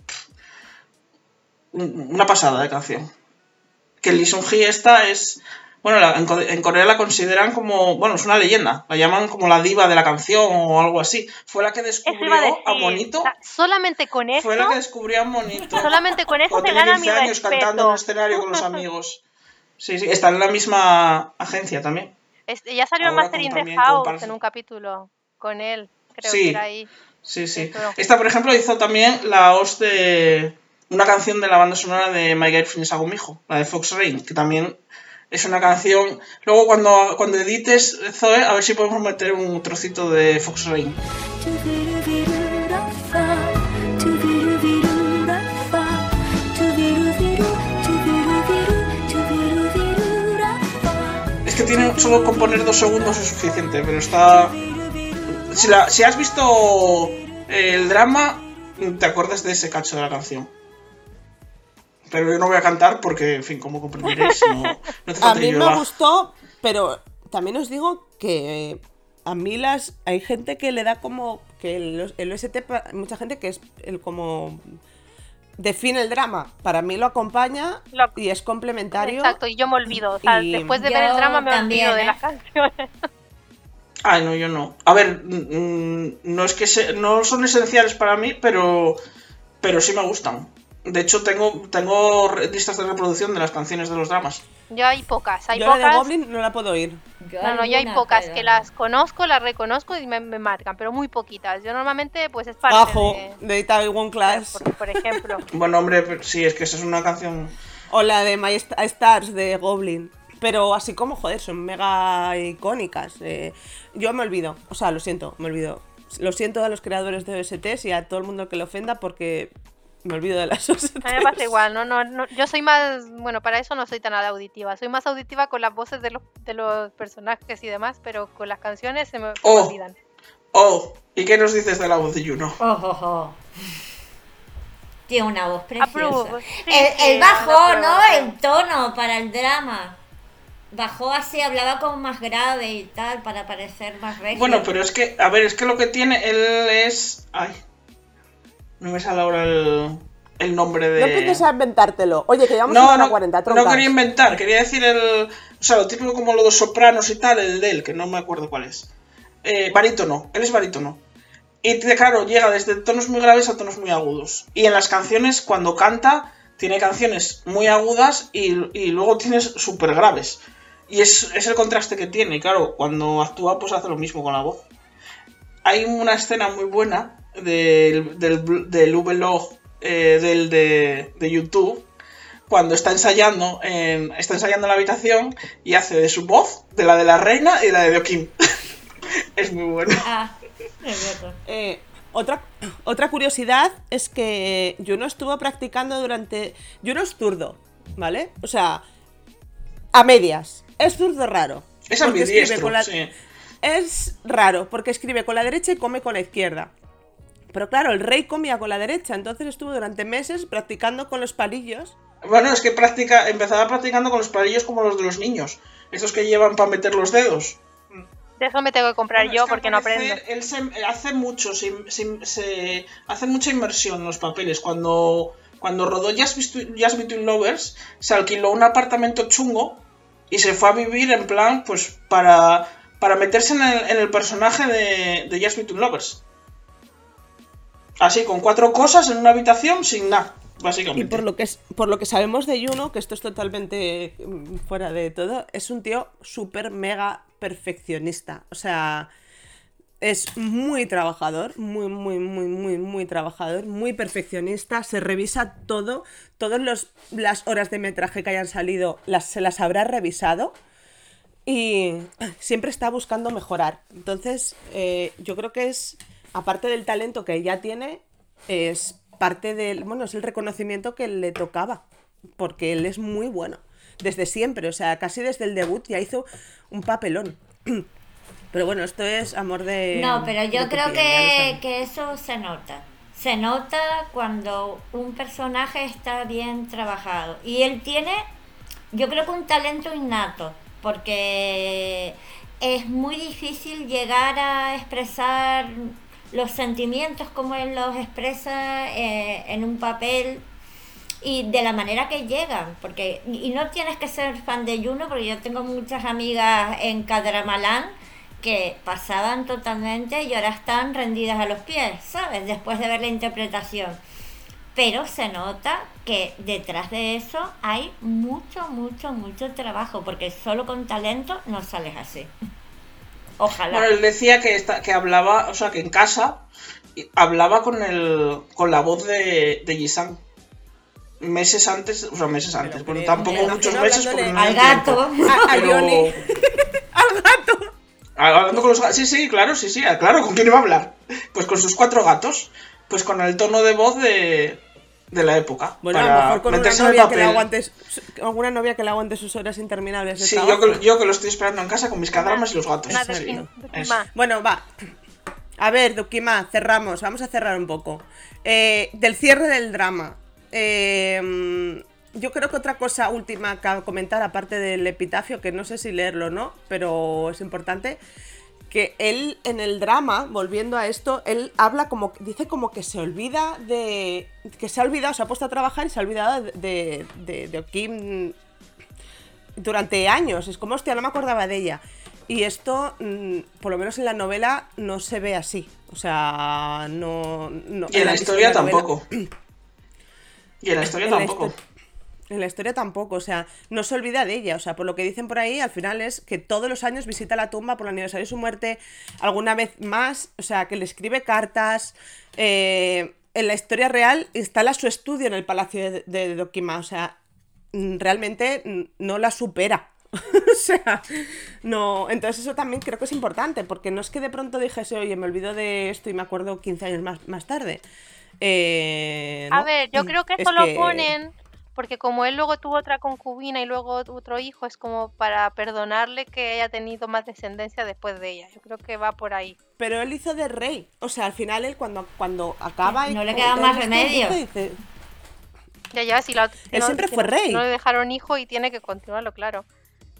un- una pasada de canción. Que Lee Sung Hee esta es. Bueno, la- en, Co- en Corea la consideran como. Bueno, es una leyenda. La llaman como la diva de la canción o algo así. Fue la que descubrió
a decir.
a Monito.
solamente con eso,
Fue la que descubrió a Monito.
solamente con eso te gana mi
15 años cantando en un escenario con los amigos. Sí, sí, está en la misma agencia también.
Este, ya salió Mastering
con-
the House en un capítulo con él. Creo
Sí.
que era ahí.
Sí, sí. Esta, por ejemplo, hizo también la host de una canción de la banda sonora de My Girlfriend is a Gumijo, la de Fox Rain, que también es una canción. Luego, cuando, cuando edites, Zoe, a ver si podemos meter un trocito de Fox Rain. Tiene solo componer dos segundos es suficiente, pero está. Si, la- si has visto el drama, te acuerdas de ese cacho de la canción. Pero yo no voy a cantar porque, en fin, como comprenderéis, no, no hace
A mí me gustó, pero también os digo que a mí las hay gente que le da como que el, el OST, mucha gente que es el como define el drama. Para mí lo acompaña
Lo-
y es complementario.
Exacto, y yo me olvido. O sea,
Y-
después de
Yo
ver el drama me
también,
olvido de
¿eh?
las canciones.
Ay, no, yo no. A ver, mm, no es que se- no son esenciales para mí, pero, pero sí me gustan. De hecho, tengo, tengo listas de reproducción de las canciones de los dramas.
Yo hay pocas, hay
Yo la de
pocas.
Goblin no la puedo oír.
Yo
No, no, yo hay pocas
pero
que las conozco, las reconozco y me, me marcan, pero muy poquitas. Yo normalmente, pues es parte
Ajo,
de,
de Taiwan Class.
por, por ejemplo.
Bueno, hombre, sí, es que esa es una canción.
O la de My St- Stars de Goblin. Pero así como, joder, son mega icónicas. eh, yo me olvido. O sea, lo siento, me olvido. Lo siento a los creadores de OSTs y a todo el mundo que le ofenda porque me olvido de las OSTs.
A mí me pasa igual, ¿no? No, no, yo soy más, bueno, para eso no soy tan auditiva. Soy más auditiva con las voces de los, de los personajes y demás, pero con las canciones se me, se me
Oh.
olvidan.
Oh, ¿y qué nos dices de la voz de Juno?
Oh, oh, oh. Tiene una voz preciosa.
Sí,
el, el bajó,
apruebo,
¿no? El tono para el drama. Bajó así, hablaba como más grave y tal, para parecer más regio.
Bueno, pero es que, a ver, es que lo que tiene él es. Ay. No me sale ahora el, el nombre de.
No empieces a inventártelo. Oye, que llevamos
no,
una hora
no,
40,
no
troncas.
quería inventar, quería decir el. O sea, lo típico como los sopranos y tal, el de él, que no me acuerdo cuál es. Eh, barítono, él es barítono. Y claro, llega desde tonos muy graves a tonos muy agudos. Y en las canciones, cuando canta, tiene canciones muy agudas y, y luego tienes súper graves. Y es, es el contraste que tiene. Y claro, cuando actúa, pues hace lo mismo con la voz. Hay una escena muy buena del, del, del vlog eh, del de, de YouTube cuando está ensayando en, está ensayando en la habitación y hace de su voz, de la de la reina y la de Deokim. es muy bueno.
Ah, es.
Eh, otra, otra curiosidad es que Juno estuvo practicando durante. Juno es zurdo, ¿vale? O sea, a medias. Es zurdo raro.
Es ambidiestro,
la-
sí.
Es raro, porque escribe con la derecha y come con la izquierda. Pero claro, el rey comía con la derecha, entonces estuvo durante meses practicando con los palillos.
Bueno, es que practica, empezaba practicando con los palillos como los de los niños. Estos que llevan para meter los dedos.
De eso me tengo que comprar
Bueno,
yo
es que
porque no aprendo.
Él se, hace mucho, se, se- se- hace mucha inmersión en los papeles. Cuando, cuando rodó Just, Between- Just Between Lovers, se alquiló un apartamento chungo y se fue a vivir en plan, pues, para, para meterse en el, en el personaje de, de Just Between Lovers. Así, con cuatro cosas en una habitación sin nada, básicamente.
Y por lo que es, por lo que sabemos de Juno, que esto es totalmente mm, fuera de todo, es un tío súper mega perfeccionista. O sea, es muy trabajador, muy, muy, muy, muy, muy trabajador, muy perfeccionista, se revisa todo, todas las horas de metraje que hayan salido las, se las habrá revisado y siempre está buscando mejorar. Entonces, eh, yo creo que es, aparte del talento que ya tiene, es parte del, bueno, es el reconocimiento que le tocaba, porque él es muy bueno, desde siempre, o sea, casi desde el debut ya hizo un papelón. Pero bueno, esto es amor de...
No, pero yo creo que, que eso se nota. Se nota cuando un personaje está bien trabajado. Y él tiene, yo creo que un talento innato, porque es muy difícil llegar a expresar los sentimientos como él los expresa eh, en un papel y de la manera que llegan, porque y no tienes que ser fan de Juno, porque yo tengo muchas amigas en Cadramalán que pasaban totalmente y ahora están rendidas a los pies, ¿sabes? Después de ver la interpretación. Pero se nota que detrás de eso hay mucho, mucho, mucho trabajo, porque solo con talento no sales así. Ojalá.
Bueno, él decía que, esta- que hablaba, o sea, que en casa hablaba con el con la voz de, de Jisang. Meses antes, o sea, meses antes,
Pero
bueno, tampoco muchos meses porque no
al gato.
A, a
Pero-
Johnny. Al gato.
Hablando con los gatos. Sí, sí, claro, sí, sí, ah, claro, ¿con quién iba a hablar? Pues con sus cuatro gatos. Pues con el tono de voz de, de la época.
Bueno, a lo
para
mejor con una
meterse en el
novia que le
papel.
aguante, su- alguna novia que le aguante sus horas interminables de
Sí, yo que, yo que lo estoy esperando en casa con mis cadramas y los gatos.
Bueno, va. A ver, Dukima, cerramos. Vamos a cerrar un poco. Eh, del cierre del drama. Eh, yo creo que otra cosa última que comentar, aparte del epitafio, que no sé si leerlo o no, pero es importante, que él en el drama, volviendo a esto, él habla como, dice como que se olvida de, que se ha olvidado, se ha puesto a trabajar y se ha olvidado de, de, de, Kim durante años. Es como, hostia, no me acordaba de ella. Y esto, mm, por lo menos en la novela, no se ve así. O sea, no. no-
Y en la
la
historia
novela-
tampoco. Y en la historia
en la
tampoco.
En la historia tampoco, o sea, no se olvida de ella. O sea, por lo que dicen por ahí, al final es que todos los años visita la tumba por el aniversario de su muerte, alguna vez más, o sea, que le escribe cartas. eh, en la historia real instala su estudio en el palacio de, de Dokima, o sea, mm, realmente mm, no la supera. o sea, no. Entonces, eso también creo que es importante, porque no es que de pronto dijese, oye, me olvido de esto y me acuerdo 15 años más, más tarde. Eh,
A ver, yo creo que
Es
eso lo
que-
ponen porque como él luego tuvo otra concubina y luego otro hijo, es como para perdonarle que haya tenido más descendencia después de ella. Yo creo que va por ahí.
Pero él hizo de rey. O sea, al final él cuando, cuando acaba... y-
No le queda más
esto
remedio.
dice-
Ya, ya, si, la, si
Él
no-
siempre
si
fue
no-
rey.
No le dejaron hijo y tiene que continuarlo, claro.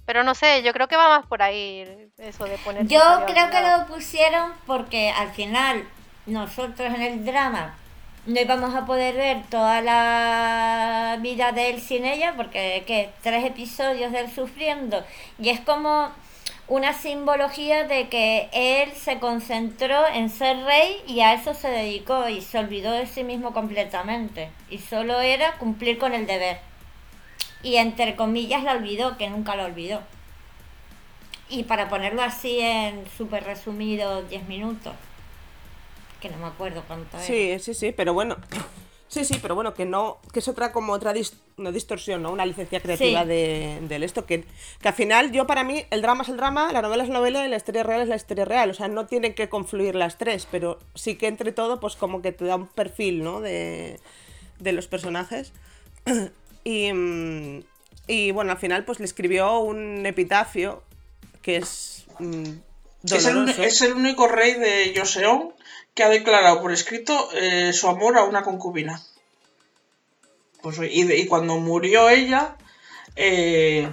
Pero no sé, yo creo que va más por ahí eso de poner.
Yo creo que lo pusieron porque al final nosotros en el drama no íbamos a poder ver toda la vida de él sin ella porque ¿qué? tres episodios de él sufriendo y es como una simbología de que él se concentró en ser rey y a eso se dedicó y se olvidó de sí mismo completamente y solo era cumplir con el deber y entre comillas la olvidó que nunca lo olvidó y para ponerlo así en súper resumido 10 minutos. Que no me acuerdo cuánto era.
Sí, sí, sí, pero bueno. Sí, sí, pero bueno, que no, que es otra como otra dis- no distorsión, ¿no? Una licencia creativa
Sí.
de, del esto, que, que al final yo para mí el drama es el drama, la novela es la novela y la historia real es la historia real, o sea, no tienen que confluir las tres, pero sí que entre todo pues como que te da un perfil, ¿no? De, de los personajes. y, mm, y bueno, al final pues le escribió un epitafio que es mm,
Es el, es el único rey de Joseon que ha declarado por escrito eh, su amor a una concubina. Pues, y, cuando murió ella, eh,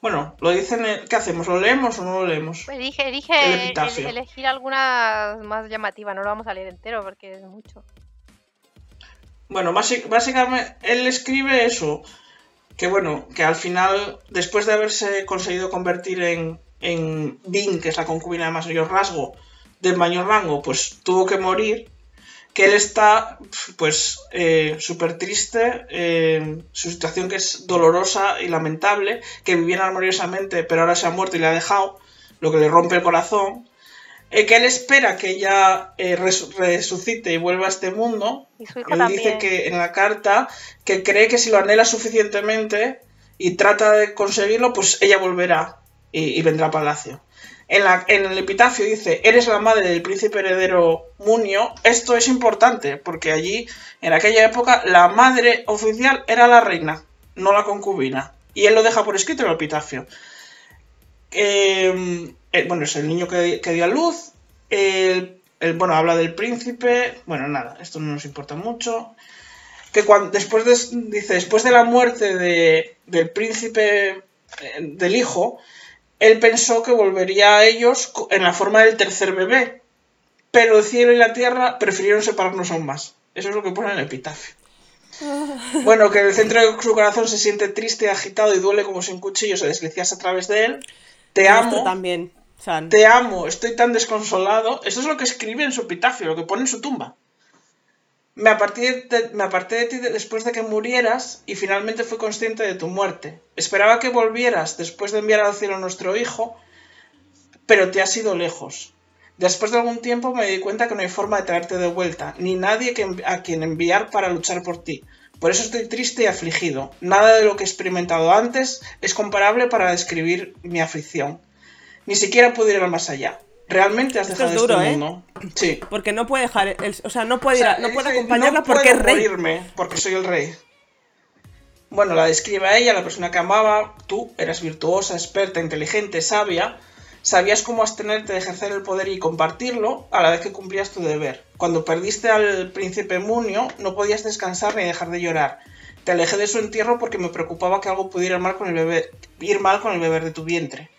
bueno, lo dicen, en- ¿qué hacemos? ¿Lo leemos o no lo leemos?
Elige
epitafio.
el- elegir alguna más llamativa, no lo vamos a leer entero porque es mucho.
Bueno, básicamente él escribe eso. que bueno, que al final, después de haberse conseguido convertir en, en Bing, que es la concubina de mayor rasgo, de mayor rango, pues tuvo que morir, que él está pues eh, súper triste, eh, su situación que es dolorosa y lamentable, que vivía armoniosamente, pero ahora se ha muerto y le ha dejado, lo que le rompe el corazón, eh, que él espera que ella eh, res- resucite y vuelva a este mundo.
Y su hijo
Él dice que en la carta que cree que si lo anhela suficientemente y trata de conseguirlo, pues ella volverá y, y vendrá a palacio. En, el epitafio dice, eres la madre del príncipe heredero Munio. Esto es importante porque allí, en aquella época, la madre oficial era la reina, no la concubina. Y él lo deja por escrito en el epitafio. Eh, eh, bueno, es el niño que, dio a luz. Bueno, habla del príncipe. Bueno, nada, esto no nos importa mucho. Que después de, después de la muerte de- del príncipe, eh, del hijo, él pensó que volvería a ellos en la forma del tercer bebé. Pero el cielo y la tierra prefirieron separarnos aún más. Eso es lo que pone en el epitafio. Bueno, que en el centro de su corazón se siente triste, agitado y duele como si un cuchillo se deslizase a través de él. Te amo.
también, San.
Te amo, estoy tan desconsolado. Esto es lo que escribe en su epitafio, lo que pone en su tumba. Me aparté de, ti de- después de que murieras y finalmente fui consciente de tu muerte. Esperaba que volvieras después de enviar al cielo a nuestro hijo, pero te has ido lejos. Después de algún tiempo me di cuenta que no hay forma de traerte de vuelta, ni nadie a quien enviar para luchar por ti. Por eso estoy triste y afligido. Nada de lo que he experimentado antes es comparable para describir mi aflicción. Ni siquiera puedo ir más allá. Realmente has
Esto
dejado
es duro,
este
¿eh?
mundo. Sí.
Porque no puede dejar, el- o sea, no puede, ir
O sea,
a- no puede acompañarla
"No
porque
puedo
es rey.
morirme, porque soy el rey. Bueno, la describe a ella, la persona que amaba. Tú eras virtuosa, experta, inteligente, sabia. Sabías cómo abstenerte de ejercer el poder y compartirlo a la vez que cumplías tu deber. Cuando perdiste al príncipe Munio, no podías descansar ni dejar de llorar. Te alejé de su entierro porque me preocupaba que algo pudiera ir mal con el bebé, ir mal con el bebé de tu vientre.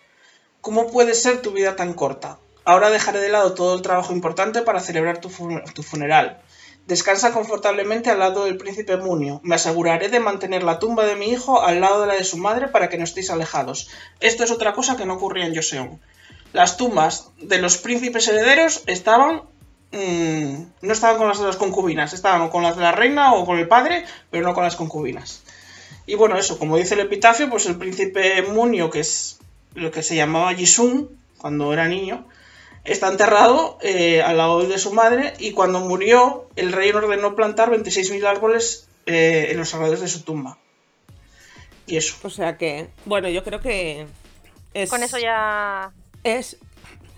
¿Cómo puede ser tu vida tan corta? Ahora dejaré de lado todo el trabajo importante para celebrar tu, fu- tu funeral. Descansa confortablemente al lado del príncipe Munio. Me aseguraré de mantener la tumba de mi hijo al lado de la de su madre para que no estéis alejados. Esto es otra cosa que no ocurría en Joseon. Las tumbas de los príncipes herederos estaban... mm, no estaban con las de las concubinas, estaban con las de la reina o con el padre, pero no con las concubinas. Y bueno, eso, como dice el epitafio, pues el príncipe Munio, que es lo que se llamaba Jisun cuando era niño, está enterrado eh, al lado de su madre y cuando murió el rey ordenó plantar 26.000 árboles eh, en los alrededores de su tumba. Y eso.
O sea que, bueno, yo creo que es,
Con eso ya.
es,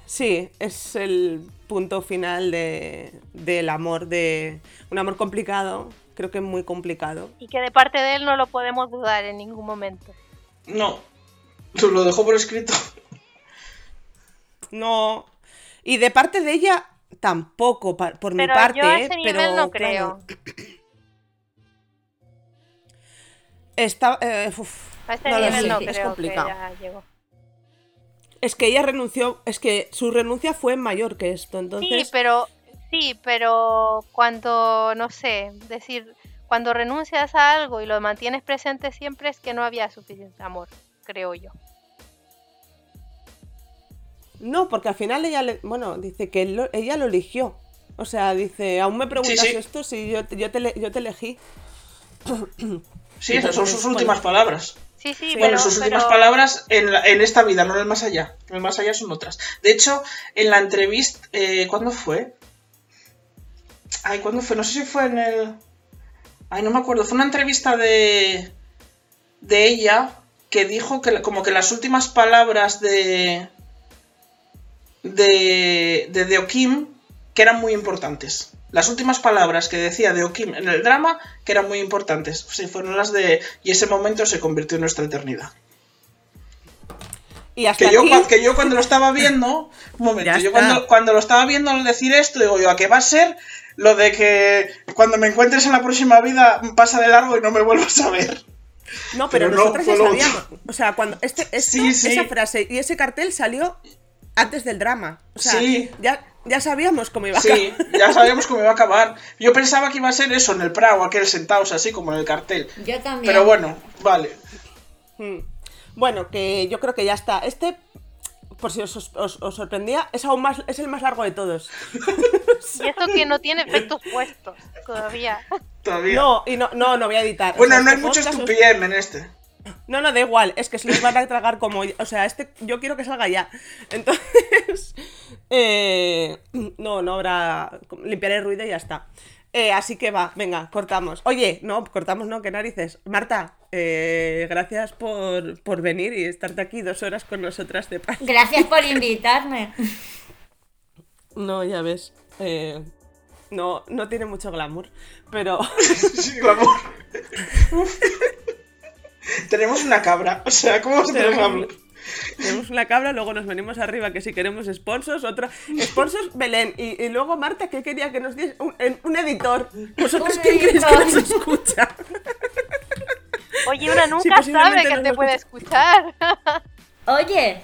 sí, es el punto final de, del amor, de un amor complicado, creo que muy complicado.
Y que de parte de él no lo podemos dudar en ningún momento.
No, lo dejó por escrito.
No, y de parte de ella tampoco, pa- por mi parte,
yo a
¿eh? pero
no
claro,
creo.
está, eh, uf,
A ese
no lo
nivel
sé,
no
es
creo que
complicado.
ya llegó.
Es que ella renunció, es que su renuncia fue mayor que esto, entonces...
Sí, pero sí, pero cuando no sé, decir, cuando renuncias a algo y lo mantienes presente siempre es que no había suficiente amor, creo yo.
No, porque al final ella, le- bueno, dice que lo- ella lo eligió. O sea, dice, aún me preguntas
sí.
esto si yo, te- yo, te, yo te elegí.
Sí, esas son sus
Bueno.
últimas palabras.
Sí, sí,
Sí.
pero,
Bueno, sus últimas
pero-
palabras en, la- en esta vida, no en el más allá. En el más allá son otras. De hecho, en la entrevista, eh, ¿cuándo fue? Ay, ¿cuándo fue? No sé si fue en el... Ay, no me acuerdo. Fue una entrevista de, de ella que dijo que como que las últimas palabras de de de Deokim que eran muy importantes. Las últimas palabras que decía Deokim en el drama que eran muy importantes. Sí, fueron las de y ese momento se convirtió en nuestra eternidad.
Y hasta
Que yo,
aquí,
que yo cuando lo estaba viendo, un momento, yo cuando, cuando lo estaba viendo al decir esto, digo yo, ¿a qué va a ser lo de que cuando me encuentres en la próxima vida pasa de largo y no me vuelvas a ver?
No, pero,
pero no,
nosotros ya sabíamos. O sea, cuando este, esto,
Sí, sí.
esa frase y ese cartel salió antes del drama. O sea,
Sí.
ya ya sabíamos cómo iba a
Sí,
acabar.
ya sabíamos cómo iba a acabar. Yo pensaba que iba a ser eso en el Prado, aquel sentados así como en el cartel.
Yo también.
Pero bueno, vale.
Mm. Bueno, que yo creo que ya está. Este, por si os, os- os sorprendía, es aún más, es el más largo de todos.
Y eso que no tiene efectos puestos todavía.
Todavía.
No, y no, no, no voy a editar. O
bueno,
sea,
no hay
este
mucho
podcast
estupidez en este.
No, no, da igual, es que se los van a tragar como. O sea, este yo quiero que salga ya. Entonces. eh, no, no habrá. Limpiaré el ruido y ya está. Eh, así que va, venga, cortamos. Oye, no, cortamos, no, qué narices. Marta, eh, gracias por, por venir y estarte aquí dos horas con nosotras de paz.
Gracias por invitarme.
No, ya ves. eh, no, no tiene mucho glamour, pero.
Sí, glamour. Tenemos una cabra. O sea, ¿cómo tener
Tenemos-? Tenemos una cabra, luego nos venimos arriba que si queremos sponsors, otra. Sponsors Belén. Y, y luego Marta, que quería que nos diese un, editor. ¿Vosotros quién creéis que nos escucha?
Oye, una nunca sabe que te puede escuchar.
Oye,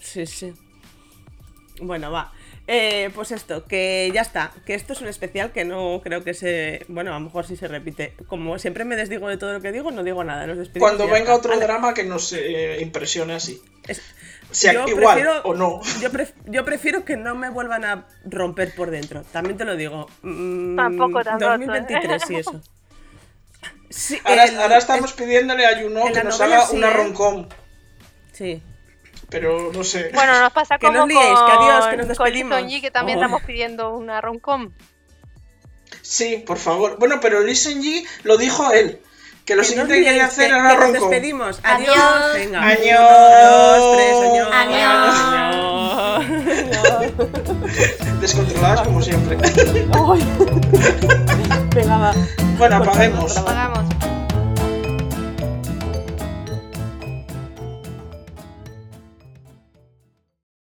Sí, sí. Bueno, va. Eh, pues esto, que ya está. Que esto es un especial que no creo que se. Bueno, a lo mejor sí se repite. Como siempre me desdigo de todo lo que digo, no digo nada. Nos despedimos
Cuando venga otro
Ale,
drama que nos eh, impresione así.
es-
Sea
yo
igual
prefiero-
o no.
Yo, pref- yo prefiero que no me vuelvan a romper por dentro. También te lo digo. Mm,
Tampoco tan roto, ¿eh?
2023 y eso. Sí,
Ahora,
el-
ahora estamos
el-
pidiéndole a Juno que nos haga
sí,
una
¿eh?
roncom.
Sí.
Pero no sé.
Bueno, nos pasa
Que no
como
os liéis,
con,
que adiós, que nos
con
despedimos.
Lizonyi, que también
Oh.
estamos pidiendo una roncom.
Sí, por favor. Bueno, pero Listen G lo dijo él. Que lo
Que
siguiente que quería
liéis,
hacer
que-
era
que nos
roncom.
despedimos. Adiós.
Adiós.
Venga.
Año.
Uno, dos, tres.
Adiós.
Descontroladas como siempre.
Venga, va.
Bueno, apaguemos.
Apagamos.